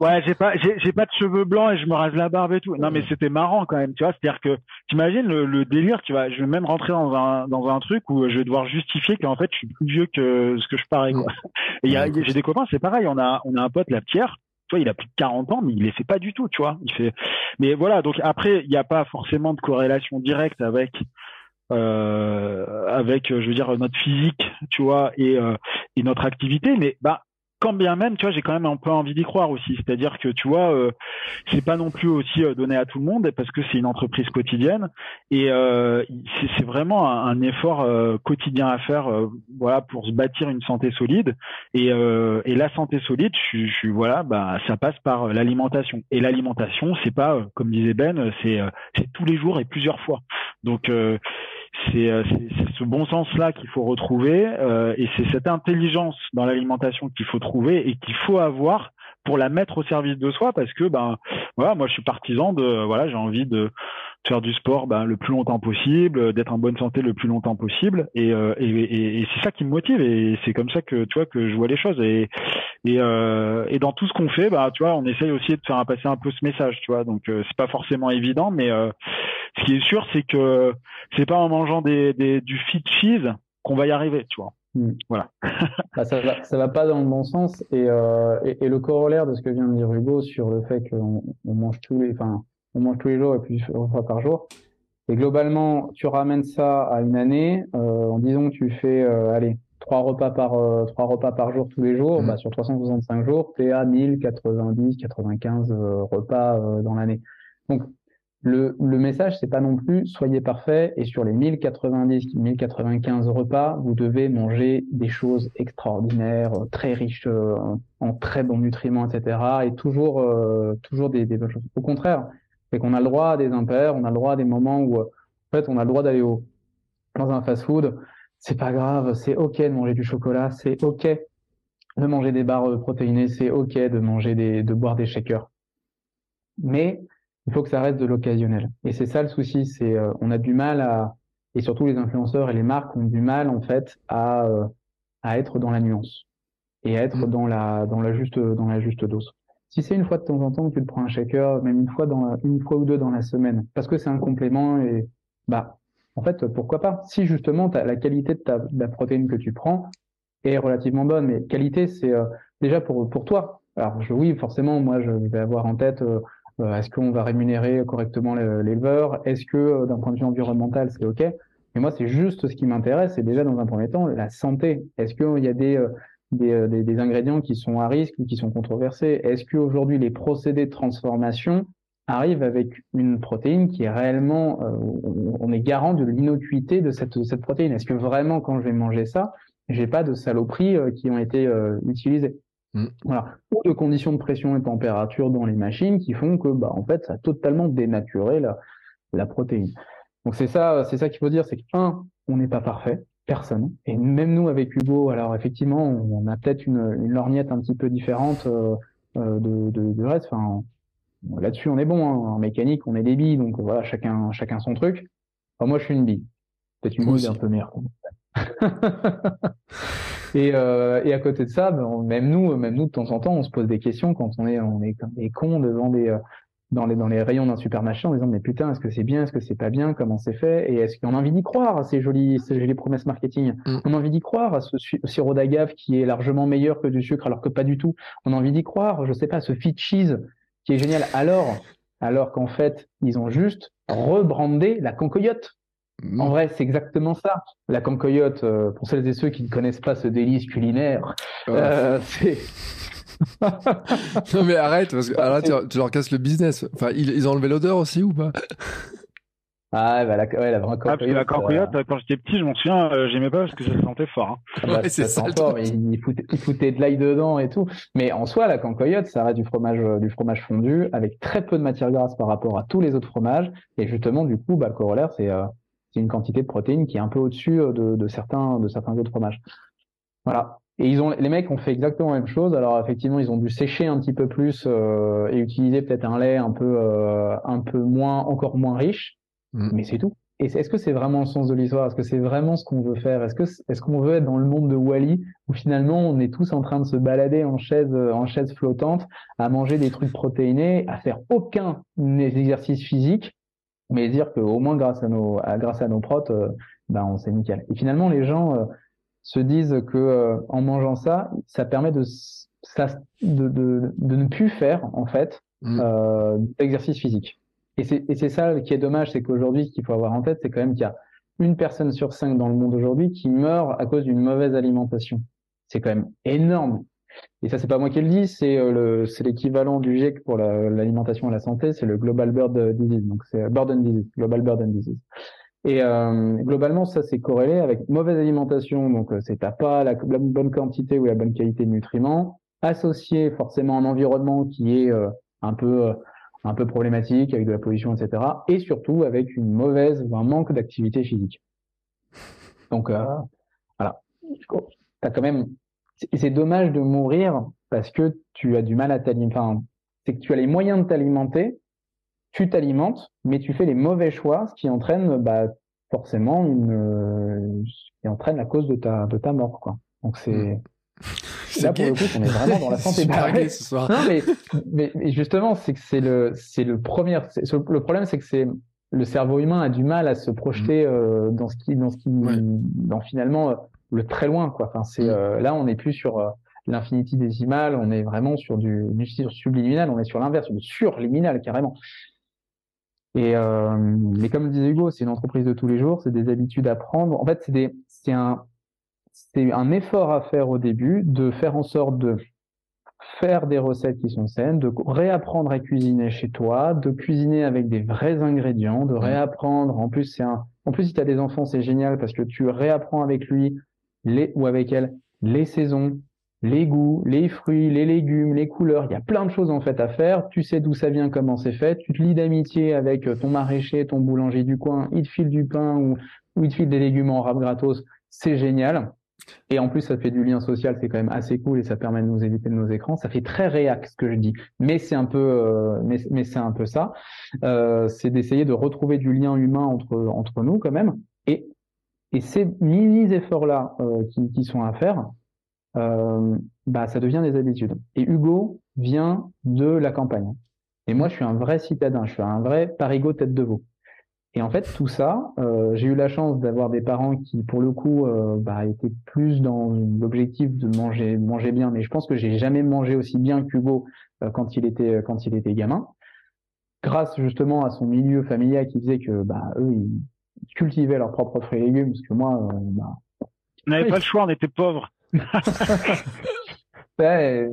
[SPEAKER 3] ouais, j'ai pas, j'ai pas de cheveux blancs et je me rase la barbe et tout. Non, mais c'était marrant quand même, tu vois. C'est-à-dire que, t'imagines le, le délire, tu vois. Je vais même rentrer dans un dans un truc où je vais devoir justifier qu'en fait, je suis plus vieux que ce que je parais. Quoi. Et j'ai des copains, c'est pareil. On a on a un pote, la Pierre il a plus de 40 ans, mais il les fait pas du tout, tu vois. Il fait, mais voilà. Donc après, il n'y a pas forcément de corrélation directe avec, euh, avec, je veux dire, notre physique, tu vois, et, euh, et notre activité. Mais bah, quand bien même, tu vois, j'ai quand même un peu envie d'y croire aussi. C'est-à-dire que, tu vois, euh, c'est pas non plus aussi euh, donné à tout le monde parce que c'est une entreprise quotidienne et euh, c'est vraiment un, effort euh, quotidien à faire, voilà, pour se bâtir une santé solide. Et, et la santé solide, je, je, voilà, bah, ça passe par l'alimentation. Et l'alimentation, c'est pas, comme disait Ben, c'est tous les jours et plusieurs fois. Donc euh, c'est ce bon sens-là qu'il faut retrouver euh, et c'est cette intelligence dans l'alimentation qu'il faut trouver et qu'il faut avoir pour la mettre au service de soi parce que ben voilà moi je suis partisan de voilà j'ai envie de faire du sport ben, le plus longtemps possible d'être en bonne santé le plus longtemps possible et, euh, et, et, c'est ça qui me motive et c'est comme ça que tu vois que je vois les choses et et, euh, et dans tout ce qu'on fait bah tu vois on essaye aussi de faire passer un peu ce message tu vois donc c'est pas forcément évident mais ce qui est sûr, c'est que c'est pas en mangeant des, des, du fit cheese qu'on va y arriver, tu vois. Hmm. Voilà.
[SPEAKER 2] bah, ça, va, ça va pas dans le bon sens. Et, euh, et, et, le corollaire de ce que vient de dire Hugo sur le fait qu'on on mange tous les, enfin, on mange tous les jours et plusieurs fois par jour. Et globalement, tu ramènes ça à une année, euh, en disant que tu fais, euh, allez, trois repas par euh, trois repas par jour tous les jours, hmm. bah, sur 365 jours, tu es à 1090, 95 euh, repas euh, dans l'année. Donc le, le message, c'est pas non plus soyez parfait et sur les 1090, 1095 repas, vous devez manger des choses extraordinaires, euh, très riches euh, en, très bons nutriments, etc. Et toujours, euh, toujours des, des, bonnes choses. Au contraire, c'est qu'on a le droit à des impairs, on a le droit à des moments où, en fait, on a le droit d'aller dans un fast-food. C'est pas grave, c'est ok de manger du chocolat, c'est ok de manger des barres protéinées, c'est ok de manger des, de boire des shakers. Mais il faut que ça reste de l'occasionnel. Et c'est ça le souci, c'est euh, on a du mal à et surtout les influenceurs et les marques ont du mal en fait à euh, à être dans la nuance et à être mmh. dans la dans la juste dans la juste dose. Si c'est une fois de temps en temps que tu te prends un shaker, même une fois dans une fois ou deux dans la semaine, parce que c'est un complément et bah en fait pourquoi pas? Si justement la qualité de, ta, de la protéine que tu prends est relativement bonne, mais qualité c'est euh, déjà pour pour toi. Alors je, oui forcément moi je vais avoir en tête euh, est-ce qu'on va rémunérer correctement l'éleveur? Est-ce que euh, d'un point de vue environnemental, c'est OK? Mais moi, c'est juste ce qui m'intéresse, c'est déjà dans un premier temps la santé. Est-ce qu'il y a des, euh, des, ingrédients qui sont à risque ou qui sont controversés? Est-ce qu'aujourd'hui, les procédés de transformation arrivent avec une protéine qui est réellement, on est garant de l'innocuité de cette, cette protéine? Est-ce que vraiment, quand je vais manger ça, j'ai pas de saloperies qui ont été utilisées? Mm. Voilà. Ou de conditions de pression et température dans les machines qui font que, bah, en fait, ça a totalement dénaturé la, la protéine. Donc c'est ça, c'est ça qu'il faut dire, c'est que un, on n'est pas parfait, personne. Et même nous avec Hugo, alors effectivement, on a peut-être une, une, lorgnette un petit peu différente euh, euh de, de, de, reste. Enfin, là-dessus, on est bon. Hein. En mécanique, on est des billes, donc voilà, chacun, chacun son truc. moi, je suis une bille. Peut-être une bille un peu meilleure. Et, euh, et à côté de ça, ben, même nous, même nous de temps en temps, on se pose des questions quand on est, on est comme des cons devant des, euh, dans les dans les rayons d'un supermarché en disant mais putain, est-ce que c'est bien, est-ce que c'est pas bien, comment c'est fait, et est-ce qu'on a envie d'y croire à ces jolies, ces jolies promesses marketing? Mm. On a envie d'y croire à ce sirop d'agave qui est largement meilleur que du sucre, alors que pas du tout. On a envie d'y croire, je sais pas, ce fit cheese qui est génial. Alors, alors qu'en fait, ils ont juste rebrandé la concoyote. En vrai, c'est exactement ça. La cancoyote, euh, pour celles et ceux qui ne connaissent pas ce délice culinaire, euh, c'est.
[SPEAKER 1] non mais arrête parce que là, tu, leur casses le business. Enfin, ils, ont enlevé l'odeur aussi ou pas?
[SPEAKER 2] Ah bah la, ouais, la vraie
[SPEAKER 3] ah, la cancoyote, quand j'étais petit, je m'en souviens, euh, j'aimais pas parce que ça sentait fort. Hein.
[SPEAKER 2] Ah bah, c'est ça. Fort, mais il, foutait, il foutait de l'ail dedans et tout. Mais en soi, la cancoyote, ça reste du fromage, du fromage fondu avec très peu de matière grasse par rapport à tous les autres fromages. Et justement, du coup, bah, le corollaire, c'est c'est une quantité de protéines qui est un peu au-dessus euh, de, de, certains de certains autres fromages. Voilà. Et ils ont les mecs ont fait exactement la même chose. Alors effectivement, ils ont dû sécher un petit peu plus euh, et utiliser peut-être un lait un peu euh, un peu moins encore moins riche, mm. mais c'est tout. Et est-ce que c'est vraiment le sens de l'histoire? Est-ce que c'est vraiment ce qu'on veut faire? Est-ce que est-ce qu'on veut être dans le monde de Wally où finalement on est tous en train de se balader en chaise en chaise flottante, à manger des trucs protéinés, à faire aucun exercice physique mais dire qu'au moins grâce à nos à, grâce à nos protes, euh, ben on sait nickel. Et finalement, les gens euh, se disent que euh, en mangeant ça, ça permet de, ça, de, de, de ne plus faire en fait mmh. d'exercice physique. Et c'est et c'est ça qui est dommage, c'est qu'aujourd'hui, ce qu'il faut avoir en tête, c'est quand même qu'il y a une personne sur cinq dans le monde aujourd'hui qui meurt à cause d'une mauvaise alimentation. C'est quand même énorme. Et ça, c'est pas moi qui le dis, c'est c'est l'équivalent du GIEC pour l'alimentation et la santé, c'est le Global Bird Disease, donc c'est Burden Disease, Global Burden Disease. Et euh, globalement, ça c'est corrélé avec mauvaise alimentation, donc c'est t'as pas la, bonne quantité ou la bonne qualité de nutriments, associé forcément à un environnement qui est un peu un peu problématique avec de la pollution, etc. Et surtout avec une mauvaise ou un manque d'activité physique. Donc euh, voilà, t'as quand même. C'est dommage de mourir parce que tu as du mal à t'alimenter. Enfin, c'est que tu as les moyens de t'alimenter, tu t'alimentes, mais tu fais les mauvais choix, ce qui entraîne bah, forcément une, qui entraîne la cause de ta de ta mort, quoi. Donc c'est hmm. Là, pour le coup, on est vraiment dans la santé. ce soir. Non, mais, mais, justement, c'est que c'est le, c'est le premier. Le problème, c'est que c'est le cerveau humain a du mal à se projeter mm. euh, dans ce qui, dans ce qui, dans finalement euh, le très loin, quoi. Enfin, c'est mm. euh, là, on n'est plus sur euh, l'infinity décimale, on est vraiment sur du, du subliminal, on est sur l'inverse, du surliminal carrément. Et mais comme le disait Hugo, c'est une entreprise de tous les jours, c'est des habitudes à prendre. En fait, c'est des, c'est un, c'est un effort à faire au début de faire en sorte de faire des recettes qui sont saines, de réapprendre à cuisiner chez toi, de cuisiner avec des vrais ingrédients, de mmh. réapprendre. En plus, c'est un, en plus, si tu as des enfants, c'est génial parce que tu réapprends avec lui les, ou avec elle les saisons, les goûts, les fruits, les légumes, les couleurs. Il y a plein de choses en fait à faire. Tu sais d'où ça vient, comment c'est fait. Tu te lis d'amitié avec ton maraîcher, ton boulanger du coin. Il te file du pain ou, ou il te file des légumes en rap gratos. C'est génial. Et en plus, ça fait du lien social, c'est quand même assez cool et ça permet de nous éviter de nos écrans. Ça fait très réac ce que je dis, mais c'est un peu, euh, mais, mais c'est un peu ça. Euh, c'est d'essayer de retrouver du lien humain entre entre nous quand même. Et et ces mini efforts là euh, qui, qui sont à faire, euh, bah ça devient des habitudes. Et Hugo vient de la campagne. Et moi, je suis un vrai citadin. Je suis un vrai parigo tête de veau. Et en fait, tout ça, euh, j'ai eu la chance d'avoir des parents qui, pour le coup, euh, bah, étaient plus dans l'objectif de manger, manger bien. Mais je pense que j'ai jamais mangé aussi bien qu'Hugo euh, quand il était quand il était gamin, grâce justement à son milieu familial qui faisait que bah eux ils cultivaient leurs propres fruits et légumes, parce que moi, euh, bah,
[SPEAKER 3] on n'avait pas le choix, on était pauvres.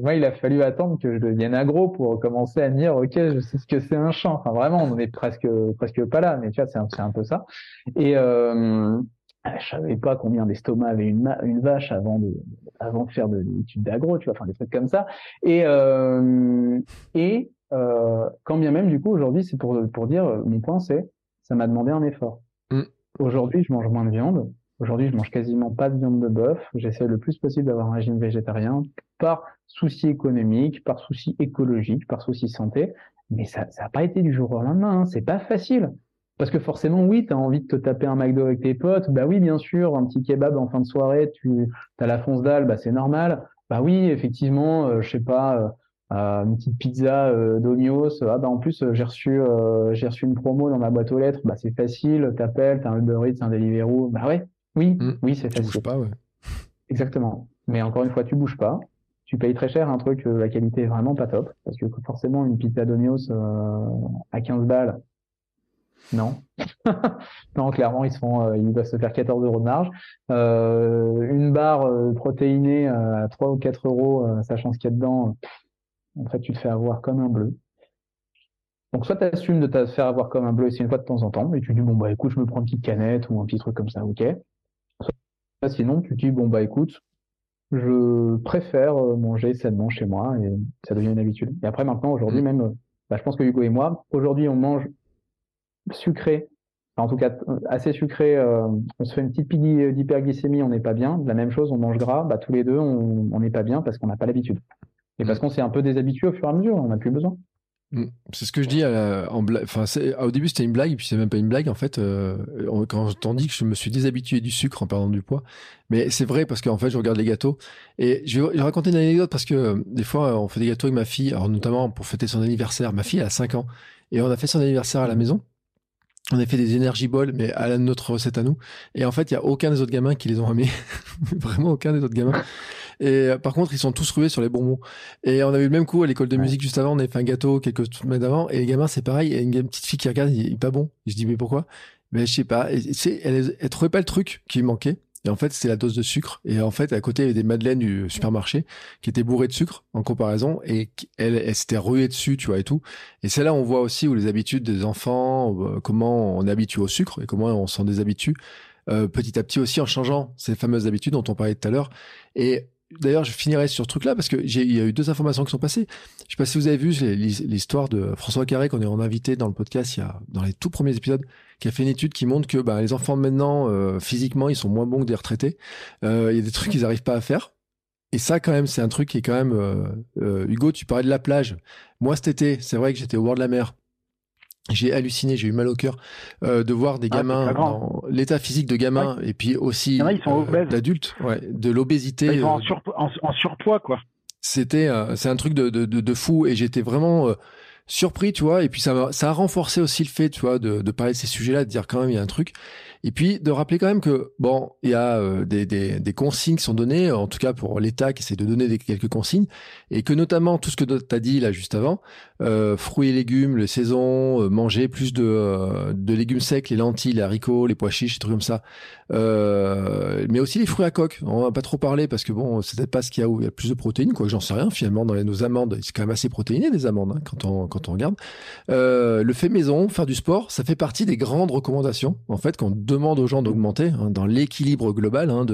[SPEAKER 2] moi, il a fallu attendre que je devienne agro pour commencer à me dire, ok, je sais ce que c'est un champ. Enfin, vraiment, on est presque, presque pas là, mais tu vois, c'est un, un, peu ça. Et euh, je savais pas combien d'estomac avait une, une vache avant de, avant de faire de l'étude d'agro, tu vois, enfin des trucs comme ça. Et euh, et euh, quand bien même, du coup, aujourd'hui, c'est pour pour dire, mon point, c'est, ça m'a demandé un effort. Mm. Aujourd'hui, je mange moins de viande. Aujourd'hui, je mange quasiment pas de viande de bœuf. J'essaie le plus possible d'avoir un régime végétarien par souci économique, par souci écologique, par souci santé. Mais ça n'a pas été du jour au lendemain. Hein. C'est pas facile. Parce que forcément, oui, tu as envie de te taper un McDo avec tes potes. Bah oui, bien sûr, un petit kebab en fin de soirée, tu as la fonce dalle, bah c'est normal. Bah oui, effectivement, euh, je sais pas, euh, euh une petite pizza euh, d'Onios. Ah bah en plus, j'ai reçu j'ai reçu une promo dans ma boîte aux lettres. Bah c'est facile, t'appelles, t'as un Uber Eats, un Deliveroo. Bah ouais, oui, mmh. oui, c'est facile.
[SPEAKER 1] Tu pas, ouais.
[SPEAKER 2] Exactement. Mais encore une fois, tu bouges pas. Tu payes très cher un truc, euh, la qualité est vraiment pas top. Parce que forcément, une pizza d'Onios euh, à 15 balles, non. non, clairement, ils se font, euh, ils doivent se faire 14 euros de marge. une barre protéinée à 3 ou 4 euros, sachant ce qu'il y a dedans, en fait, tu te fais avoir comme un bleu. Donc soit tu assumes de te faire avoir comme un bleu, c'est une fois de temps en temps, et tu dis bon bah écoute, je me prends une petite canette ou un petit truc comme ça, ok. Soit, sinon tu dis bon bah écoute, je préfère euh, manger sainement chez moi et ça devient une habitude. Et après maintenant aujourd'hui mmh. même, euh, bah, je pense que Hugo et moi, aujourd'hui on mange sucré, en tout cas assez sucré, euh, on se fait une petite pique d'hyperglycémie, on n'est pas bien. La même chose, on mange gras, bah tous les deux on n'est pas bien parce qu'on n'a pas l'habitude. Et parce mmh. qu'on s'est un peu déshabitué au fur et à mesure, on n'a plus besoin.
[SPEAKER 1] Mm. C'est ce que je dis en blague. Enfin, au début c'était une blague, puis c'est même pas une blague en fait. Euh, quand je dit que je me suis déshabitué du sucre en perdant du poids, mais c'est vrai parce qu'en fait je regarde les gâteaux et je vais, raconter une anecdote parce que euh, des fois on fait des gâteaux avec ma fille, alors notamment pour fêter son anniversaire. Ma fille a 5 ans et on a fait son anniversaire à la maison. On a fait des balls, mais à notre recette à nous. Et en fait, il y a aucun des autres gamins qui les ont aimés. Vraiment aucun des autres gamins. Et euh, par contre, ils sont tous rués sur les bonbons. Et on a eu le même coup à l'école de musique juste avant. On avait fait un gâteau quelques semaines avant. Et les gamins, c'est pareil. Il y a une petite fille qui regarde, il est pas bon. je dis, mais pourquoi? Mais je sais pas. Et, elle, elle trouvait pas le truc qui manquait. Et en fait, c'était la dose de sucre. Et en fait, à côté, il y avait des madeleines du supermarché qui étaient bourrées de sucre en comparaison. Et elle, elle s'était ruée dessus, tu vois, et tout. Et c'est là on voit aussi où les habitudes des enfants, euh, comment on est habitué au sucre et comment on s'en déshabitue euh, petit à petit aussi en changeant ces fameuses habitudes dont on parlait tout à l'heure. Et D'ailleurs, je finirai sur ce truc-là parce que il y a eu deux informations qui sont passées. Je sais pas si vous avez vu l'histoire de François Carré qu'on est en invité dans le podcast dans les tout premiers épisodes, qui a fait une étude qui montre que bah, les enfants maintenant euh, physiquement ils sont moins bons que des retraités. Euh, il y a des trucs qu'ils n'arrivent pas à faire. Et ça, quand même, c'est un truc qui est quand même. Euh, Hugo, tu parlais de la plage. Moi, cet été, c'est vrai que j'étais au bord de la mer j'ai halluciné, j'ai eu mal au cœur euh, de voir des ah, gamins dans l'état physique de gamins et puis aussi euh, d'adultes, ouais, de l'obésité.
[SPEAKER 3] Ils sont en, euh, en, surpoids, quoi.
[SPEAKER 1] C'était, c'est un truc de, de, de, fou et j'étais vraiment surpris, tu vois. Et puis ça, ça a renforcé aussi le fait, tu vois, de, de parler de ces sujets-là, de dire quand même il y a un truc. Et puis de rappeler quand même que bon, il y a euh, des, des, des, consignes qui sont données, en tout cas pour l'État qui essaie de donner des, quelques consignes, et que notamment tout ce que tu as dit là juste avant, euh, fruits et légumes, les saisons, euh, manger plus de, euh, de légumes secs, les lentilles, les haricots, les pois chiches, des trucs comme ça, mais aussi les fruits à coque. On va pas trop parler parce que bon, c'est peut-être pas ce qu'il y a où il y a plus de protéines, quoi. J'en sais rien finalement dans les, nos amandes, c'est quand même assez protéiné des amandes hein, quand on quand on regarde. le fait maison, faire du sport, ça fait partie des grandes recommandations en fait qu'on demande aux gens d'augmenter hein, dans l'équilibre global hein,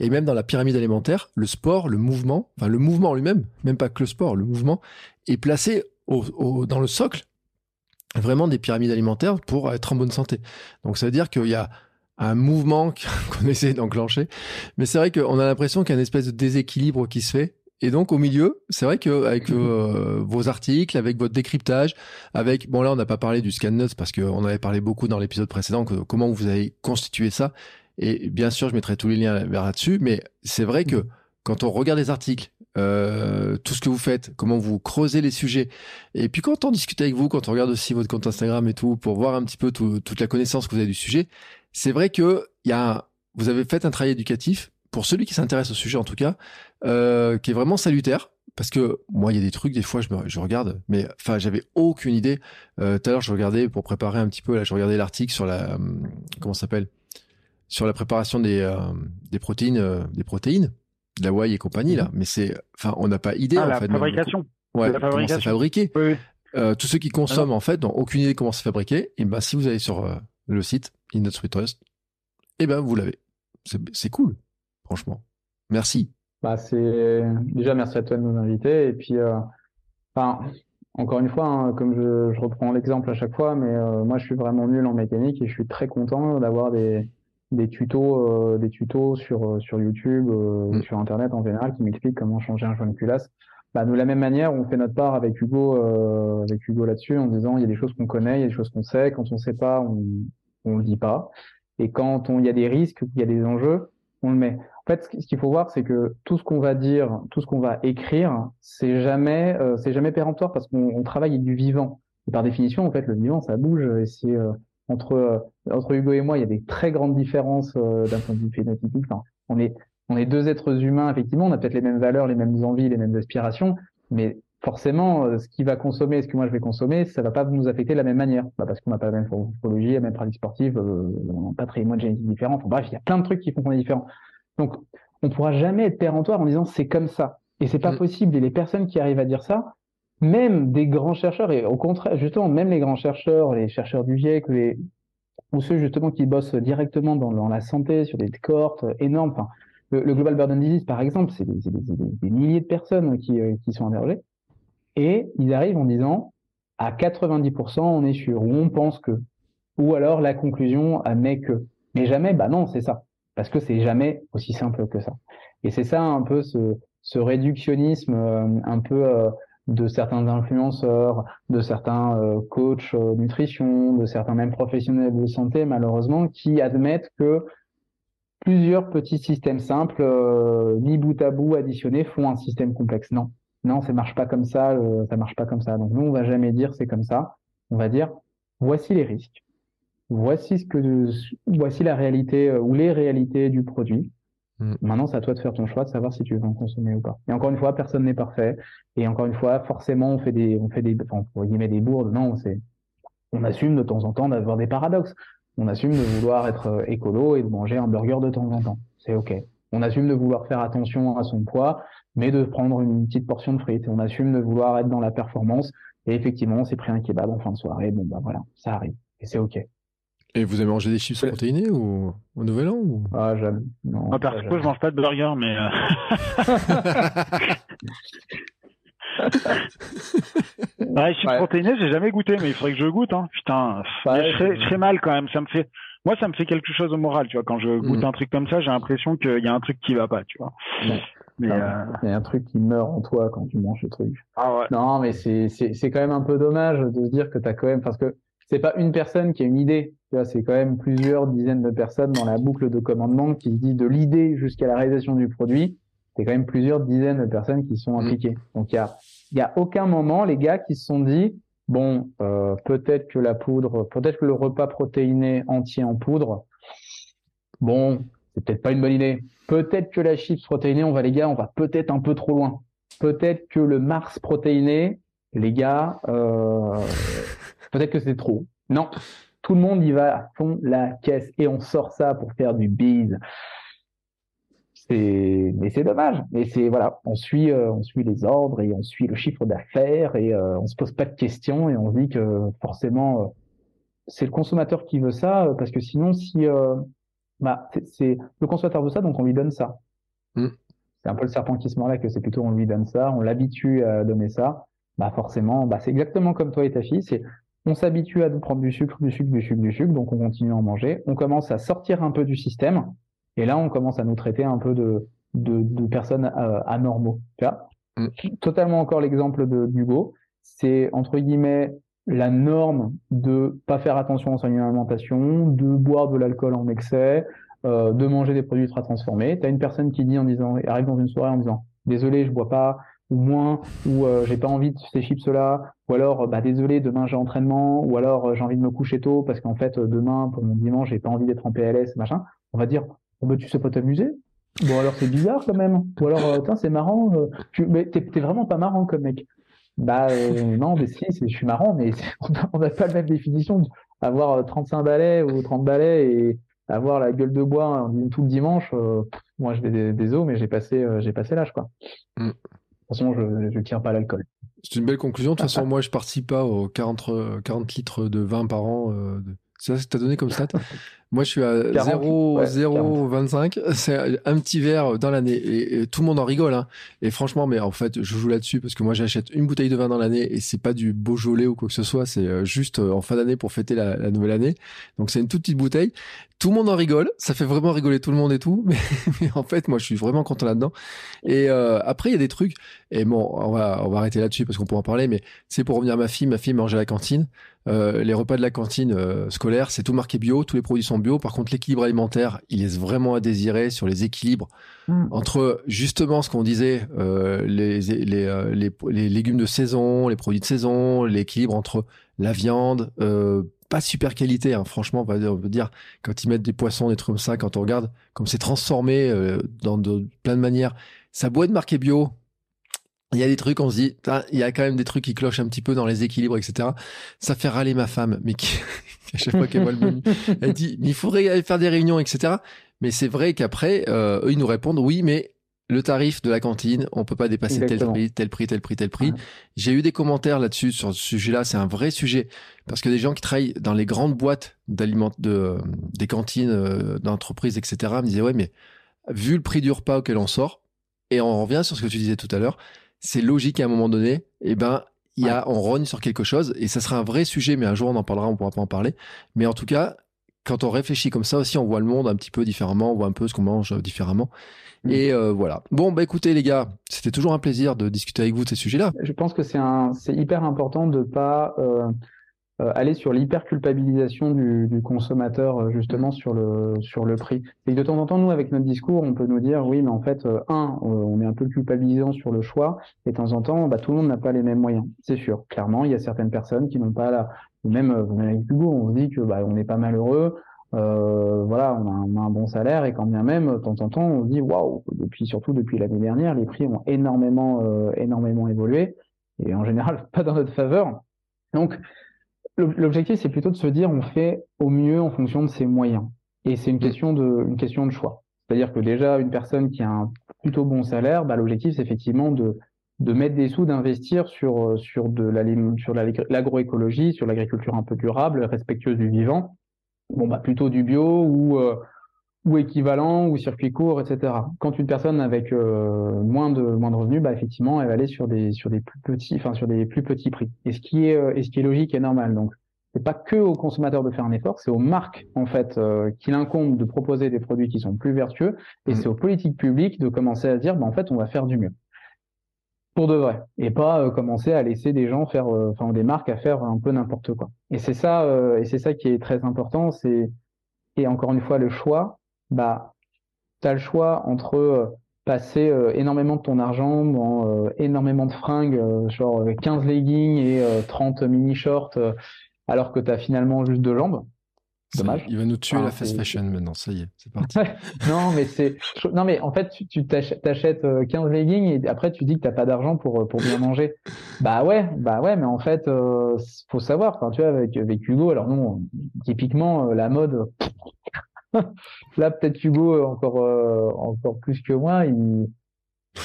[SPEAKER 1] et même dans la pyramide alimentaire, le sport, le mouvement, enfin le mouvement lui-même, même pas que le sport, le mouvement est placé au, dans le socle vraiment des pyramides alimentaires pour être en bonne santé. Donc ça veut dire qu'il y a un mouvement qu'on essaie d'enclencher, mais c'est vrai qu'on a l'impression qu'il y a une espèce de déséquilibre qui se fait et donc au milieu, c'est vrai que avec euh, vos articles, avec votre décryptage, avec bon là on n'a pas parlé du scan notes parce qu'on avait parlé beaucoup dans l'épisode précédent que, comment vous avez constitué ça. Et bien sûr, je mettrai tous les liens vers là-dessus, mais c'est vrai que mhm. quand on regarde les articles, euh, tout ce que vous faites, comment vous creusez les sujets, et puis quand on discute avec vous, quand on regarde aussi votre compte Instagram et tout, pour voir un petit peu toute la connaissance que vous avez du sujet, c'est vrai que il y a, vous avez fait un travail éducatif pour celui qui s'intéresse au sujet en tout cas, euh, qui est vraiment salutaire. Parce que moi, il y a des trucs, des fois, je, me, je regarde, mais enfin, j'avais aucune idée. Euh, tout à l'heure, je regardais pour préparer un petit peu, là, je regardais l'article sur la, euh, comment s'appelle, sur la préparation des, euh, des protéines, euh, des protéines, de la whey et compagnie là. Mhm. Mais c'est, enfin, on n'a pas idée
[SPEAKER 3] ah,
[SPEAKER 1] en
[SPEAKER 3] la
[SPEAKER 1] fait.
[SPEAKER 3] Fabrication.
[SPEAKER 1] Ouais, la comment c'est fabriqué. Oui, oui. tous ceux qui consomment en fait n'ont aucune idée comment c'est fabriqué. Et ben, si vous allez sur le site In Sweet Trust, et ben, vous l'avez. C'est cool franchement. Merci.
[SPEAKER 2] Bah, c'est déjà merci à toi de nous inviter et puis euh, enfin encore une fois hein, comme je, je, reprends l'exemple à chaque fois mais euh, moi je suis vraiment nul en mécanique et je suis très content d'avoir des des tutos euh, des tutos sur sur YouTube ou mm. sur internet en général qui m'expliquent comment changer un joint de culasse bah, de la même manière, on fait notre part avec Hugo, avec Hugo là-dessus, en disant il y a des choses qu'on connaît, il y a des choses qu'on sait. Quand on sait pas, on on le dit pas. Et quand on, il y a des risques, il y a des enjeux, on le met. Fait, ce qu'il faut voir, c'est que tout ce qu'on va dire, tout ce qu'on va écrire, c'est jamais, euh, c'est jamais péremptoire parce qu'on travaille du vivant. Et par définition, en fait, le vivant, ça bouge. Et c'est euh, entre euh, entre Hugo et moi, il y a des très grandes différences d'un point de vue phénotypique. On est on est deux êtres humains, effectivement. On a peut-être les mêmes valeurs, les mêmes envies, les mêmes aspirations, mais forcément, ce qui va consommer, ce que moi je vais consommer, ça va pas nous affecter de la même manière. Bah, parce qu'on n'a pas la même morphologie, la même pratique sportive, on pas très de génétique différent. Enfin, bref, il y a plein de trucs qui font qu'on est différent. Donc, on pourra jamais être péremptoire en disant c'est comme ça. Et c'est pas mm. possible. Et les personnes qui arrivent à dire ça, même des grands chercheurs, et au contraire, justement, même les grands chercheurs, les chercheurs du GIEC, les, ou ceux justement qui bossent directement dans, la santé, sur des cohortes énormes, enfin, le, Global Burden Disease, par exemple, c'est des, milliers de personnes qui, euh, qui sont interrogées. Et ils arrivent en disant, à 90%, on est sûr, ou on pense que. Ou alors la conclusion admet que. Mais jamais, bah non, c'est ça parce que c'est jamais aussi simple que ça. Et c'est ça un peu ce, réductionnisme euh, un peu euh, de certains influenceurs, de certains euh, coachs nutrition, de certains même professionnels de santé malheureusement qui admettent que plusieurs petits systèmes simples mis bout à bout additionnés font un système complexe. Non, non, ça marche pas comme ça, ça marche pas comme ça. Donc nous on va jamais dire c'est comme ça. On va dire voici les risques voici ce que voici la réalité euh, ou les réalités du produit. Mm. Maintenant, c'est à toi de faire ton choix, de savoir si tu veux en consommer ou pas. Et encore une fois, personne n'est parfait. Et encore une fois, forcément, on fait des, on fait des, enfin, mettre des bourdes. Non, c'est, on assume de temps en temps d'avoir des paradoxes. On assume de vouloir être euh, écolo et de manger un burger de temps en temps. c'est ok. On assume de vouloir faire attention à son poids, mais de prendre une petite portion de frites. On assume de vouloir être dans la performance. Et effectivement, on s'est pris un kebab en fin de soirée. Bon, bah voilà, ça arrive. Et c'est OK.
[SPEAKER 1] Et vous avez mangé des chips protéinés ou au Nouvel An ou...
[SPEAKER 2] Ah, jamais.
[SPEAKER 3] Non, Moi, perso, je mange pas de burger, mais. Euh... ouais, chips ouais. protéinés, j'ai jamais goûté, mais il faudrait que je goûte. Hein. Putain, ouais, je, serais, mal quand même. Ça me fait, moi, ça me fait quelque chose au moral, tu vois. Quand je goûte mm. un truc comme ça, j'ai l'impression qu'il y a un truc qui va pas, tu vois.
[SPEAKER 2] Mais euh... Il y a un truc qui meurt en toi quand tu manges ce truc.
[SPEAKER 3] Ah ouais.
[SPEAKER 2] Non, mais c'est c'est quand même un peu dommage de se dire que t'as quand même parce que c'est pas une personne qui a une idée. C'est quand même plusieurs dizaines de personnes dans la boucle de commandement qui se dit de l'idée jusqu'à la réalisation du produit. C'est quand même plusieurs dizaines de personnes qui sont impliquées. Donc il y a y a aucun moment les gars qui se sont dit bon euh, peut-être que la poudre, peut-être que le repas protéiné entier en poudre, bon c'est peut-être pas une bonne idée. Peut-être que la chips protéinée, on va les gars, on va peut-être un peu trop loin. Peut-être que le Mars protéiné, les gars, euh, peut-être que c'est trop. Non, tout le monde y va à fond la caisse et on sort ça pour faire du bise. C'est, mais c'est dommage. Mais c'est voilà, on suit, euh, on suit les ordres et on suit le chiffre d'affaires et euh, on se pose pas de questions et on dit que forcément euh, c'est le consommateur qui veut ça euh, parce que sinon si bah, c'est le consommateur veut ça, donc on lui donne ça. Mm. C'est un peu le serpent qui se mord là, que c'est plutôt on lui donne ça, on l'habitue à donner ça. Bah forcément, bah c'est exactement comme toi et ta fille. C'est on s'habitue à prendre du sucre, du sucre, du sucre, du sucre, donc on continue à en manger. On commence à sortir un peu du système, et là on commence à nous traiter un peu de de, de personnes euh, anormaux. Tu vois mm. Totalement encore l'exemple de d'Hugo. C'est entre guillemets la norme de pas faire attention à son alimentation, de boire de l'alcool en excès, euh, de manger des produits ultra transformés. Tu as une personne qui dit en disant, arrive dans une soirée en disant, désolé, je bois pas, ou moins, ou euh, j'ai pas envie de ces chips là, ou alors bah désolé, demain j'ai entraînement, ou alors euh, j'ai envie de me coucher tôt parce qu'en fait demain pour mon dimanche j'ai pas envie d'être en PLS, machin. On va dire, bah, tu sais pas t'amuser. Bon alors c'est bizarre quand même. Ou alors c'est marrant, tu mais t'es vraiment pas marrant comme mec. Bah euh, non, mais si, je suis marrant, mais on n'a pas la même définition. Avoir 35 balais ou 30 balais et avoir la gueule de bois tout le dimanche, euh, moi je vais des, os, mais j'ai passé, euh, j'ai passé l'âge quoi. Mm. De toute façon, je ne tiens pas l'alcool.
[SPEAKER 1] C'est une belle conclusion. De toute façon, moi je participe pas aux 40, 40 litres de vin par an. C'est ça que tu as donné comme stat? Moi, je suis à 0,025. c'est un petit verre dans l'année. Et, tout le monde en rigole. Hein. Et franchement, mais en fait, je joue là-dessus parce que moi, j'achète une bouteille de vin dans l'année et c'est pas du Beaujolais ou quoi que ce soit. C'est euh, juste euh, en fin d'année pour fêter la, la nouvelle année. Donc, c'est une toute petite bouteille. Tout le monde en rigole. Ça fait vraiment rigoler tout le monde et tout. Mais, mais en fait, moi, je suis vraiment content là-dedans. Et euh, après, il y a des trucs. Et bon, on va, on va arrêter là-dessus parce qu'on pourra en parler. Mais c'est pour revenir à ma fille. Ma fille mange à la cantine. Euh, les repas de la cantine euh, scolaire, c'est tout marqué bio, tous les produits sont bio. Par contre, l'équilibre alimentaire, il laisse vraiment à désirer sur les équilibres mm. entre justement ce qu'on disait, euh, les, les, euh, les, les, légumes de saison, les produits de saison, l'équilibre entre la viande, pas super qualité, hein, franchement, on va, dire, quand ils mettent des poissons, des trucs comme ça, quand on regarde comme c'est transformé dans de, plein de manières, ça doit être marqué bio, il y a des trucs, on se dit, il y a quand même des trucs qui clochent un petit peu dans les équilibres, etc. Ça fait râler ma femme, mais qui, à chaque fois qu'elle voit le menu, elle dit, il faudrait aller faire des réunions, etc. Mais c'est vrai qu'après, euh, eux, ils nous répondent, oui, mais le tarif de la cantine, on peut pas dépasser tel prix, tel prix, tel prix, tel prix. J'ai eu des commentaires là-dessus sur ce sujet-là. C'est un vrai sujet parce que des gens qui travaillent dans les grandes boîtes d'aliments, de, des cantines euh, d'entreprises, etc. me disaient ouais, mais vu le prix du repas auquel on sort, et on revient sur ce que tu disais tout à l'heure, c'est logique à un moment donné, eh ben, il y a, on rogne sur quelque chose et ça sera un vrai sujet, mais un jour on en parlera, on pourra pas en parler. Mais en tout cas, quand on réfléchit comme ça aussi, on voit le monde un petit peu différemment, on voit un peu ce qu'on mange différemment. Mm. Et euh, voilà. Bon, bah écoutez les gars, c'était toujours un plaisir de discuter avec vous de ces sujets-là.
[SPEAKER 2] Je pense que c'est un, c'est hyper important de pas euh, euh, aller sur l'hyper-culpabilisation du, du, consommateur euh, justement sur le sur le prix. Et de temps en temps, nous, avec notre discours, on peut nous dire oui, mais en fait, euh, un, on est un peu culpabilisant sur le choix, et de temps en temps, bah, tout le monde n'a pas les mêmes moyens. C'est sûr. Clairement, il y a certaines personnes qui n'ont pas la, même, avec Hugo, on se dit que bah, on n'est pas malheureux. Euh, voilà, on a, on a, un bon salaire et quand bien même, de temps en temps, on se dit waouh. Depuis surtout depuis l'année dernière, les prix ont énormément, énormément évolué et en général pas dans notre faveur. Donc L'objectif, c'est plutôt de se dire on fait au mieux en fonction de ses moyens. Et c'est une mm. question de, une question de choix. C'est-à-dire que déjà, une personne qui a un plutôt bon salaire, bah, l'objectif, c'est effectivement de, de mettre des sous, d'investir sur, sur de la, sur l'agroécologie, sur l'agriculture un peu durable, respectueuse du vivant. Bon, bah, plutôt du bio ou, euh, ou équivalent ou circuit court, etc. Quand une personne avec euh, moins de moins de revenus, bah effectivement, elle va aller sur des sur des plus petits, enfin sur des plus petits prix. Et ce qui est euh, et ce qui est logique et normal. Donc c'est pas que aux consommateurs de faire un effort, c'est aux marques en fait euh, qu'il incombe de proposer des produits qui sont plus vertueux, et mmh. c'est aux politiques publiques de commencer à dire, bah en fait, on va faire du mieux pour de vrai, et pas commencer à laisser des gens faire, enfin des marques à faire un peu n'importe quoi. Et c'est ça, et c'est ça qui est très important, c'est et encore une fois le choix bah, tu as le choix entre euh, passer euh, énormément de ton argent dans euh, énormément de fringues, genre 15 leggings et 30 mini-shorts, alors que tu as finalement juste deux jambes. Dommage.
[SPEAKER 1] Il va nous tuer la fast fashion maintenant, ça y est, c'est parti.
[SPEAKER 2] non, mais c'est, non, mais en fait, tu t'achètes 15 leggings et après tu dis que t'as pas d'argent pour, pour bien manger. bah ouais, bah ouais, mais en fait, faut savoir, enfin, tu vois, avec, avec Hugo, alors non, typiquement, la mode, Là, peut-être Hugo euh, encore euh, encore plus que moi, il,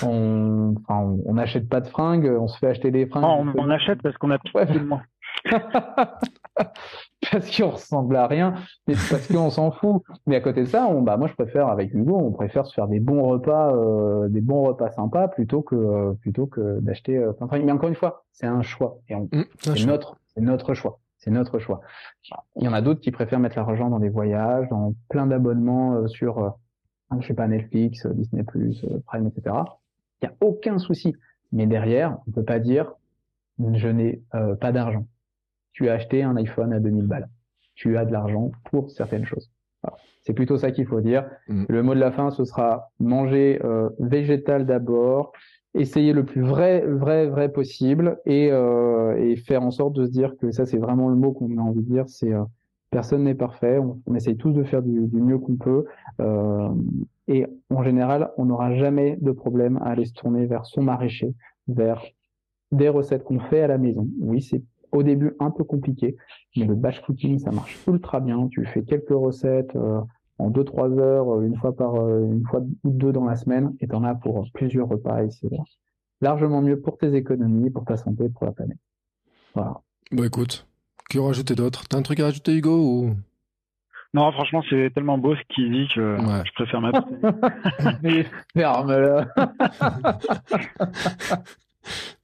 [SPEAKER 2] on, enfin, on n'achète pas de fringues, on se fait acheter des fringues.
[SPEAKER 3] on, on, achète parce qu'on a plus ouais.
[SPEAKER 2] parce qu'on ressemble à rien, mais parce qu'on s'en fout. Mais à côté de ça, on, bah moi je préfère avec Hugo, on préfère se faire des bons repas, euh, des bons repas sympas plutôt que plutôt que d'acheter. Euh, mais encore une fois, c'est un choix et mmh, c'est notre c'est notre choix. C'est notre choix. Il y en a d'autres qui préfèrent mettre l'argent dans des voyages, dans plein d'abonnements euh, sur, euh, je sais pas, Netflix, euh, Disney+, Prime, etc. Il n'y a aucun souci. Mais derrière, on peut pas dire, je n'ai pas d'argent. Tu as acheté un iPhone à 2000 balles. Tu as de l'argent pour certaines choses. C'est plutôt ça qu'il faut dire. Mm. Le mot de la fin, ce sera manger végétal d'abord, essayer le plus vrai, vrai, vrai possible et, euh, et faire en sorte de se dire que ça, c'est vraiment le mot qu'on a envie de dire, c'est euh, personne n'est parfait, on, essaye tous de faire du, du mieux qu'on peut euh, et en général, on n'aura jamais de problème à aller se tourner vers son maraîcher, vers des recettes qu'on fait à la maison. Oui, c'est au début un peu compliqué, mais le batch cooking, ça marche ultra bien. Tu fais quelques recettes, euh, en deux trois heures, euh, une fois par euh, une fois ou deux dans la semaine, et t'en as pour plusieurs repas et c'est largement mieux pour tes économies, pour ta santé, pour la planète. Voilà.
[SPEAKER 1] Bon écoute, que rajouter d'autre? T'as un truc à rajouter Hugo ou?
[SPEAKER 3] Non, franchement, c'est tellement beau ce qu'il dit que je préfère ma.
[SPEAKER 2] Mais ferme-le.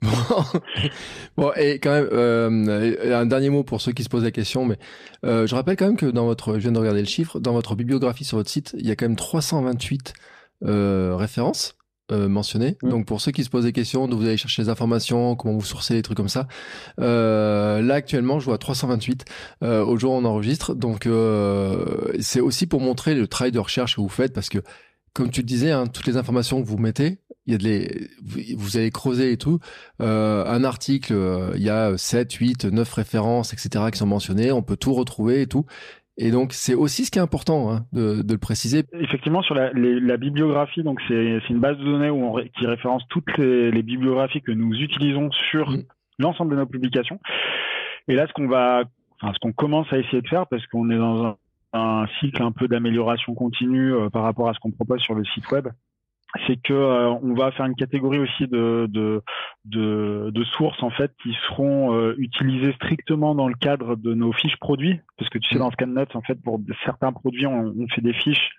[SPEAKER 1] Bon. et quand même, euh, un dernier mot pour ceux qui se posent la question, mais euh, je rappelle quand même que dans votre, je viens de regarder le chiffre, dans votre bibliographie sur votre site, il y a quand même 328 euh, références mentionnées. Mmh. Donc pour ceux qui se posent des questions, d'où vous allez chercher les informations, comment vous sourcez les trucs comme ça. Là actuellement, je vois 328 euh, au jour où on enregistre. Donc c'est aussi pour montrer le travail de recherche que vous faites, parce que comme tu le disais, hein, toutes les informations que vous mettez, il y a de les, vous allez creuser et tout. Euh, un article, euh, il y a 7, 8, 9 références, etc. qui sont mentionnées. On peut tout retrouver et tout. Et donc, c'est aussi ce qui est important hein, de, de, le préciser.
[SPEAKER 3] Effectivement, sur la, la bibliographie, donc c'est une base de données où on, qui référence toutes les, les, bibliographies que nous utilisons sur mm. l'ensemble de nos publications. Et là, ce qu'on va, enfin, ce qu'on commence à essayer de faire, parce qu'on est dans un, un cycle un peu d'amélioration continue euh, par rapport à ce qu'on propose sur le site web, c'est que euh, on va faire une catégorie aussi de, de, de, de sources en fait qui seront euh, utilisées strictement dans le cadre de nos fiches produits parce que tu sais mmh. dans ScanNet en fait pour certains produits on, on fait des fiches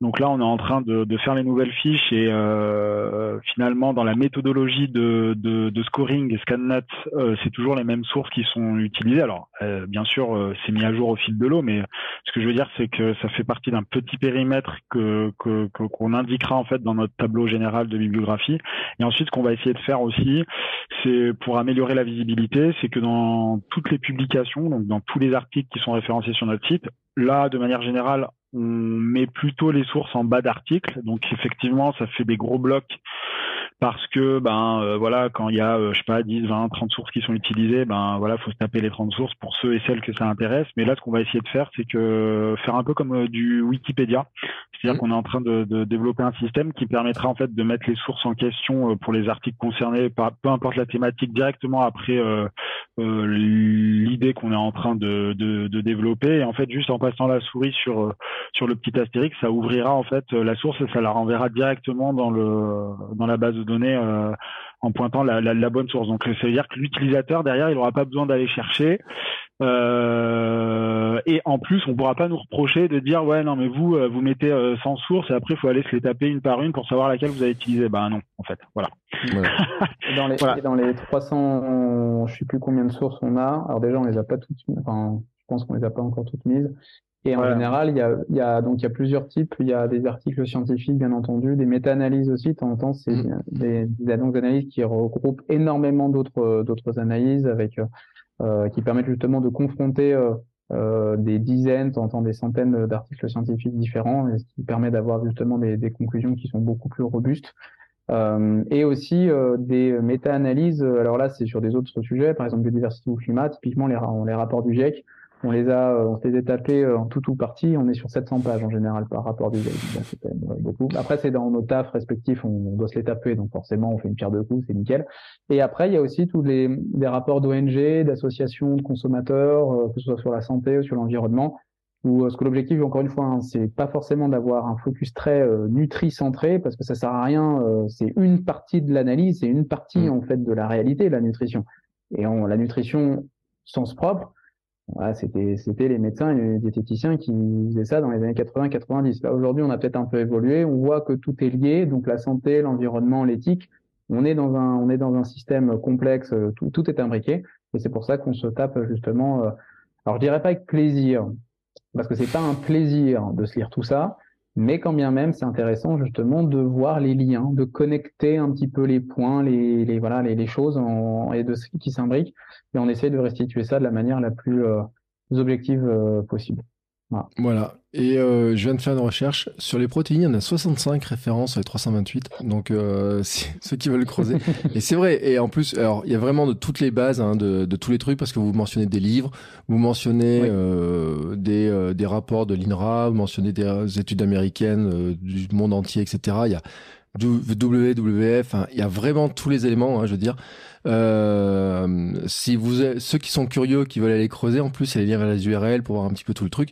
[SPEAKER 3] donc là, on est en train de, de faire les nouvelles fiches et euh, finalement, dans la méthodologie de, de, de scoring ScanNet, euh, c'est toujours les mêmes sources qui sont utilisées. Alors, euh, bien sûr, euh, c'est mis à jour au fil de l'eau, mais ce que je veux dire, c'est que ça fait partie d'un petit périmètre que qu'on indiquera en fait dans notre tableau général de bibliographie. Et ensuite, ce qu'on va essayer de faire aussi, c'est pour améliorer la visibilité, c'est que dans toutes les publications, donc dans tous les articles qui sont référencés sur notre site, là, de manière générale, on met plutôt les sources en bas d'article. Donc effectivement, ça fait des gros blocs parce que ben euh, voilà quand il y a euh, je sais pas 10 20 30 sources qui sont utilisées ben voilà faut se taper les 30 sources pour ceux et celles que ça intéresse mais là ce qu'on va essayer de faire c'est que faire un peu comme euh, du Wikipédia c'est-à-dire mmh. qu'on est en train de, de, développer un système qui permettra en fait de mettre les sources en question pour les articles concernés par peu importe la thématique directement après euh, l'idée qu'on est en train de, de, de, développer. Et en fait, juste en passant la souris sur euh, sur le petit astérix, ça ouvrira en fait la source et ça la renverra directement dans le dans la base de données euh, en pointant la, la, la, bonne source. Donc, ça veut dire que l'utilisateur derrière, il n'aura pas besoin d'aller chercher. Euh, et en plus, on pourra pas nous reprocher de dire ouais non mais vous euh, vous mettez euh, sans source et après il faut aller se les taper une par une pour savoir laquelle vous avez utilisé. Bah non, en fait, voilà.
[SPEAKER 2] dans, les, dans les 300, je sais plus combien de sources on a. Alors déjà on les a pas toutes, enfin je pense qu'on les a pas encore toutes mises. Et en général, il y a, y a donc il y a plusieurs types. Il y a des articles scientifiques, bien entendu, des méta-analyses aussi. De temps en temps, c'est mm. des, des analyses qui regroupent énormément d'autres d'autres analyses avec euh, qui permettent justement de confronter euh, euh, des dizaines, temps des centaines d'articles scientifiques différents, et ce qui permet d'avoir justement des, des, conclusions qui sont beaucoup plus robustes. Euh, et aussi euh, des méta-analyses. Alors là, c'est sur des autres sujets, par exemple biodiversité ou climat. Typiquement, les, les rapports du GIEC on les a, euh, on s'est tapés euh, en tout ou partie. On est sur 700 pages en général par rapport du c'est quand même beaucoup. Après, c'est dans nos tafs respectifs, on, doit se les taper, donc forcément, on fait une pierre de coups, c'est nickel. Et après, il y a aussi tous les, des rapports d'ONG, d'associations de consommateurs, euh, que ce soit sur la santé ou sur l'environnement. Ou ce que l'objectif, encore une fois, hein, c'est pas forcément d'avoir un focus très nutri-centré, parce que ça sert à rien. c'est une partie de l'analyse, c'est une partie mmh. en fait de la réalité, la nutrition. Et on, la nutrition, sens propre, voilà, c'était c'était les médecins et les diététiciens qui faisaient ça dans les années 80-90. Là aujourd'hui, on a peut-être un peu évolué. On voit que tout est lié, donc la santé, l'environnement, l'éthique. On est dans un on est dans un système complexe. Tout tout est imbriqué et c'est pour ça qu'on se tape justement. Euh, alors je dirais pas avec plaisir parce que c'est pas un plaisir de se lire tout ça, mais quand bien même c'est intéressant justement de voir les liens, de connecter un petit peu les points, les, voilà les, choses et de ce qui s'imbrique et on essaie de restituer ça de la manière la plus euh, objective euh, possible.
[SPEAKER 1] Voilà. Et euh, je viens de faire une recherche sur les protéines. Il y en a 65 références sur les 328. Donc, euh, ceux qui veulent creuser. et c'est vrai. Et en plus, alors, il y a vraiment de toutes les bases, hein, de, de, tous les trucs, parce que vous mentionnez des livres, vous mentionnez euh, des, euh, des rapports de l'INRA, vous mentionnez des études américaines euh, du monde entier, etc. Il y a WWF. Hein, il y a vraiment tous les éléments. Hein, je veux dire. Euh, si vous, ceux qui sont curieux, qui veulent aller creuser, en plus, il y a les URL pour voir un petit peu tout le truc.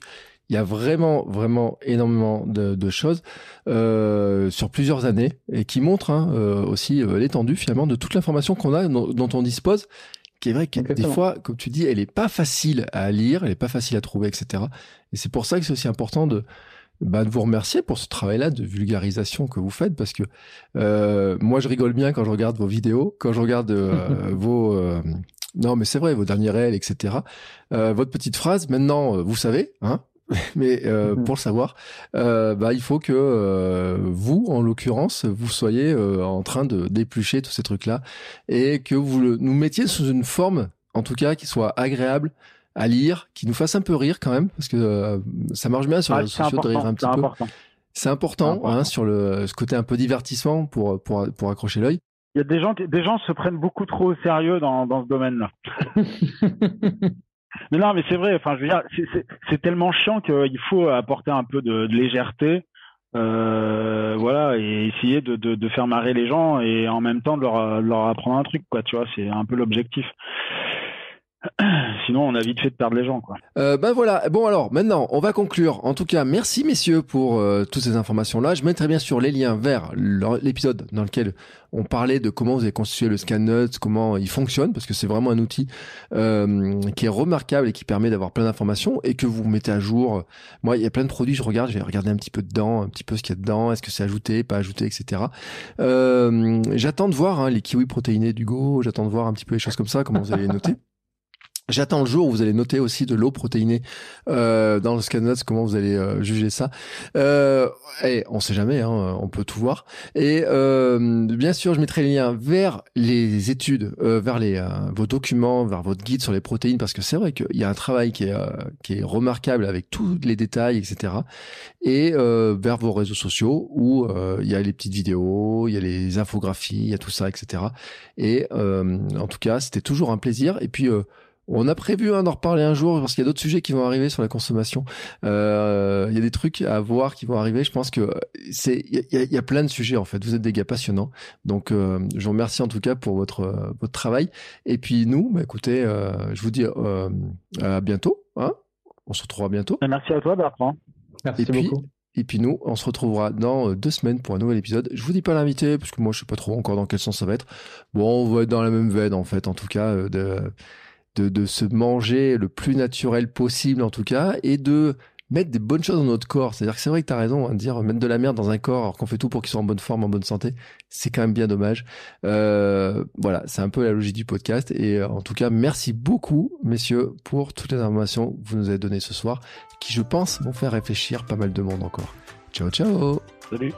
[SPEAKER 1] Il y a vraiment, vraiment énormément de, de choses euh, sur plusieurs années et qui montrent hein, euh, aussi euh, l'étendue finalement de toute l'information qu'on a, dont, dont, on dispose, qui est vrai que des fois, comme tu dis, elle est pas facile à lire, elle est pas facile à trouver, etc. Et c'est pour ça que c'est aussi important de bah, de vous remercier pour ce travail-là de vulgarisation que vous faites parce que euh, moi je rigole bien quand je regarde vos vidéos, quand je regarde euh, vos euh, non mais c'est vrai vos derniers réels etc. Euh, votre petite phrase maintenant vous savez hein mais mm-hmm. pour le savoir, bah, il faut que vous, en l'occurrence, vous soyez en train de d'éplucher tous ces trucs-là et que vous le, nous mettiez sous une forme, en tout cas, qui soit agréable, à lire, qui nous fasse un peu rire quand même, parce que euh, ça marche bien sur les réseaux sociaux de rire un petit peu. C'est important, hein, sur le ce côté un peu divertissement pour pour pour accrocher l'œil.
[SPEAKER 3] Il y a des gens des gens se prennent beaucoup trop au sérieux dans dans ce domaine-là. mais non, mais c'est vrai. Enfin, je veux dire, c'est tellement chiant qu'il faut apporter un peu de, de légèreté. Euh, voilà et essayer de, de, de, faire marrer les gens et en même temps de leur, leur apprendre un truc quoi tu vois c'est un peu l'objectif Sinon, on a vite fait de perdre les gens, quoi.
[SPEAKER 1] Euh, ben voilà. Bon alors, maintenant, on va conclure. En tout cas, merci messieurs pour euh, toutes ces informations-là. Je mettrai bien sûr les liens vers l'épisode dans lequel on parlait de comment vous avez constitué le ScanNuts, comment il fonctionne, parce que c'est vraiment un outil euh, qui est remarquable et qui permet d'avoir plein d'informations et que vous mettez à jour. Moi, il y a plein de produits, je regarde, je vais regarder un petit peu dedans, un petit peu ce qu'il y a dedans, est-ce que c'est ajouté, pas ajouté, etc. Euh, j'attends de voir hein, les kiwis protéinés du Go, j'attends de voir un petit peu les choses comme ça, comment vous allez noter. J'attends le jour où vous allez noter aussi de l'eau protéinée euh, dans le scan comment vous allez euh, juger ça. Euh, et on sait jamais, hein, on peut tout voir. Et euh, bien sûr, je mettrai les liens vers les études, euh, vers les vos documents, vers votre guide sur les protéines, parce que c'est vrai qu'il y a un travail qui est qui est remarquable avec tous les détails, etc. Et vers vos réseaux sociaux où il y a les petites vidéos, il y a les infographies, il y a tout ça, etc. Et en tout cas, c'était toujours un plaisir. Et puis On a prévu hein, d'en reparler un jour parce qu'il y a d'autres sujets qui vont arriver sur la consommation. Euh, il y a des trucs à voir qui vont arriver. Je pense que c'est il y a, plein de sujets en fait. Vous êtes des gars passionnants. Donc euh, je vous remercie en tout cas pour votre votre travail. Et puis nous, bah, écoutez, euh, je vous dis à bientôt. Hein on se retrouvera bientôt.
[SPEAKER 3] Merci à toi Bertrand.
[SPEAKER 2] Merci
[SPEAKER 1] et
[SPEAKER 2] beaucoup.
[SPEAKER 1] Puis, et puis nous, on se retrouvera dans deux semaines pour un nouvel épisode. Je vous dis pas l'invité parce que moi je sais pas trop encore dans quel sens ça va être. Bon, on va être dans la même veine en fait, en tout cas de de, se manger le plus naturel possible en tout cas et de mettre des bonnes choses dans notre corps. C'est-à-dire que c'est vrai que tu as raison, hein, de dire mettre de la merde dans un corps alors qu'on fait tout pour qu'il soit en bonne forme, en bonne santé, c'est quand même bien dommage. Euh, voilà, c'est un peu la logique du podcast. Et euh, en tout cas, merci beaucoup, messieurs, pour toutes les informations que vous nous avez données ce soir, qui, je pense, vont faire réfléchir pas mal de monde encore. Ciao, ciao
[SPEAKER 3] Salut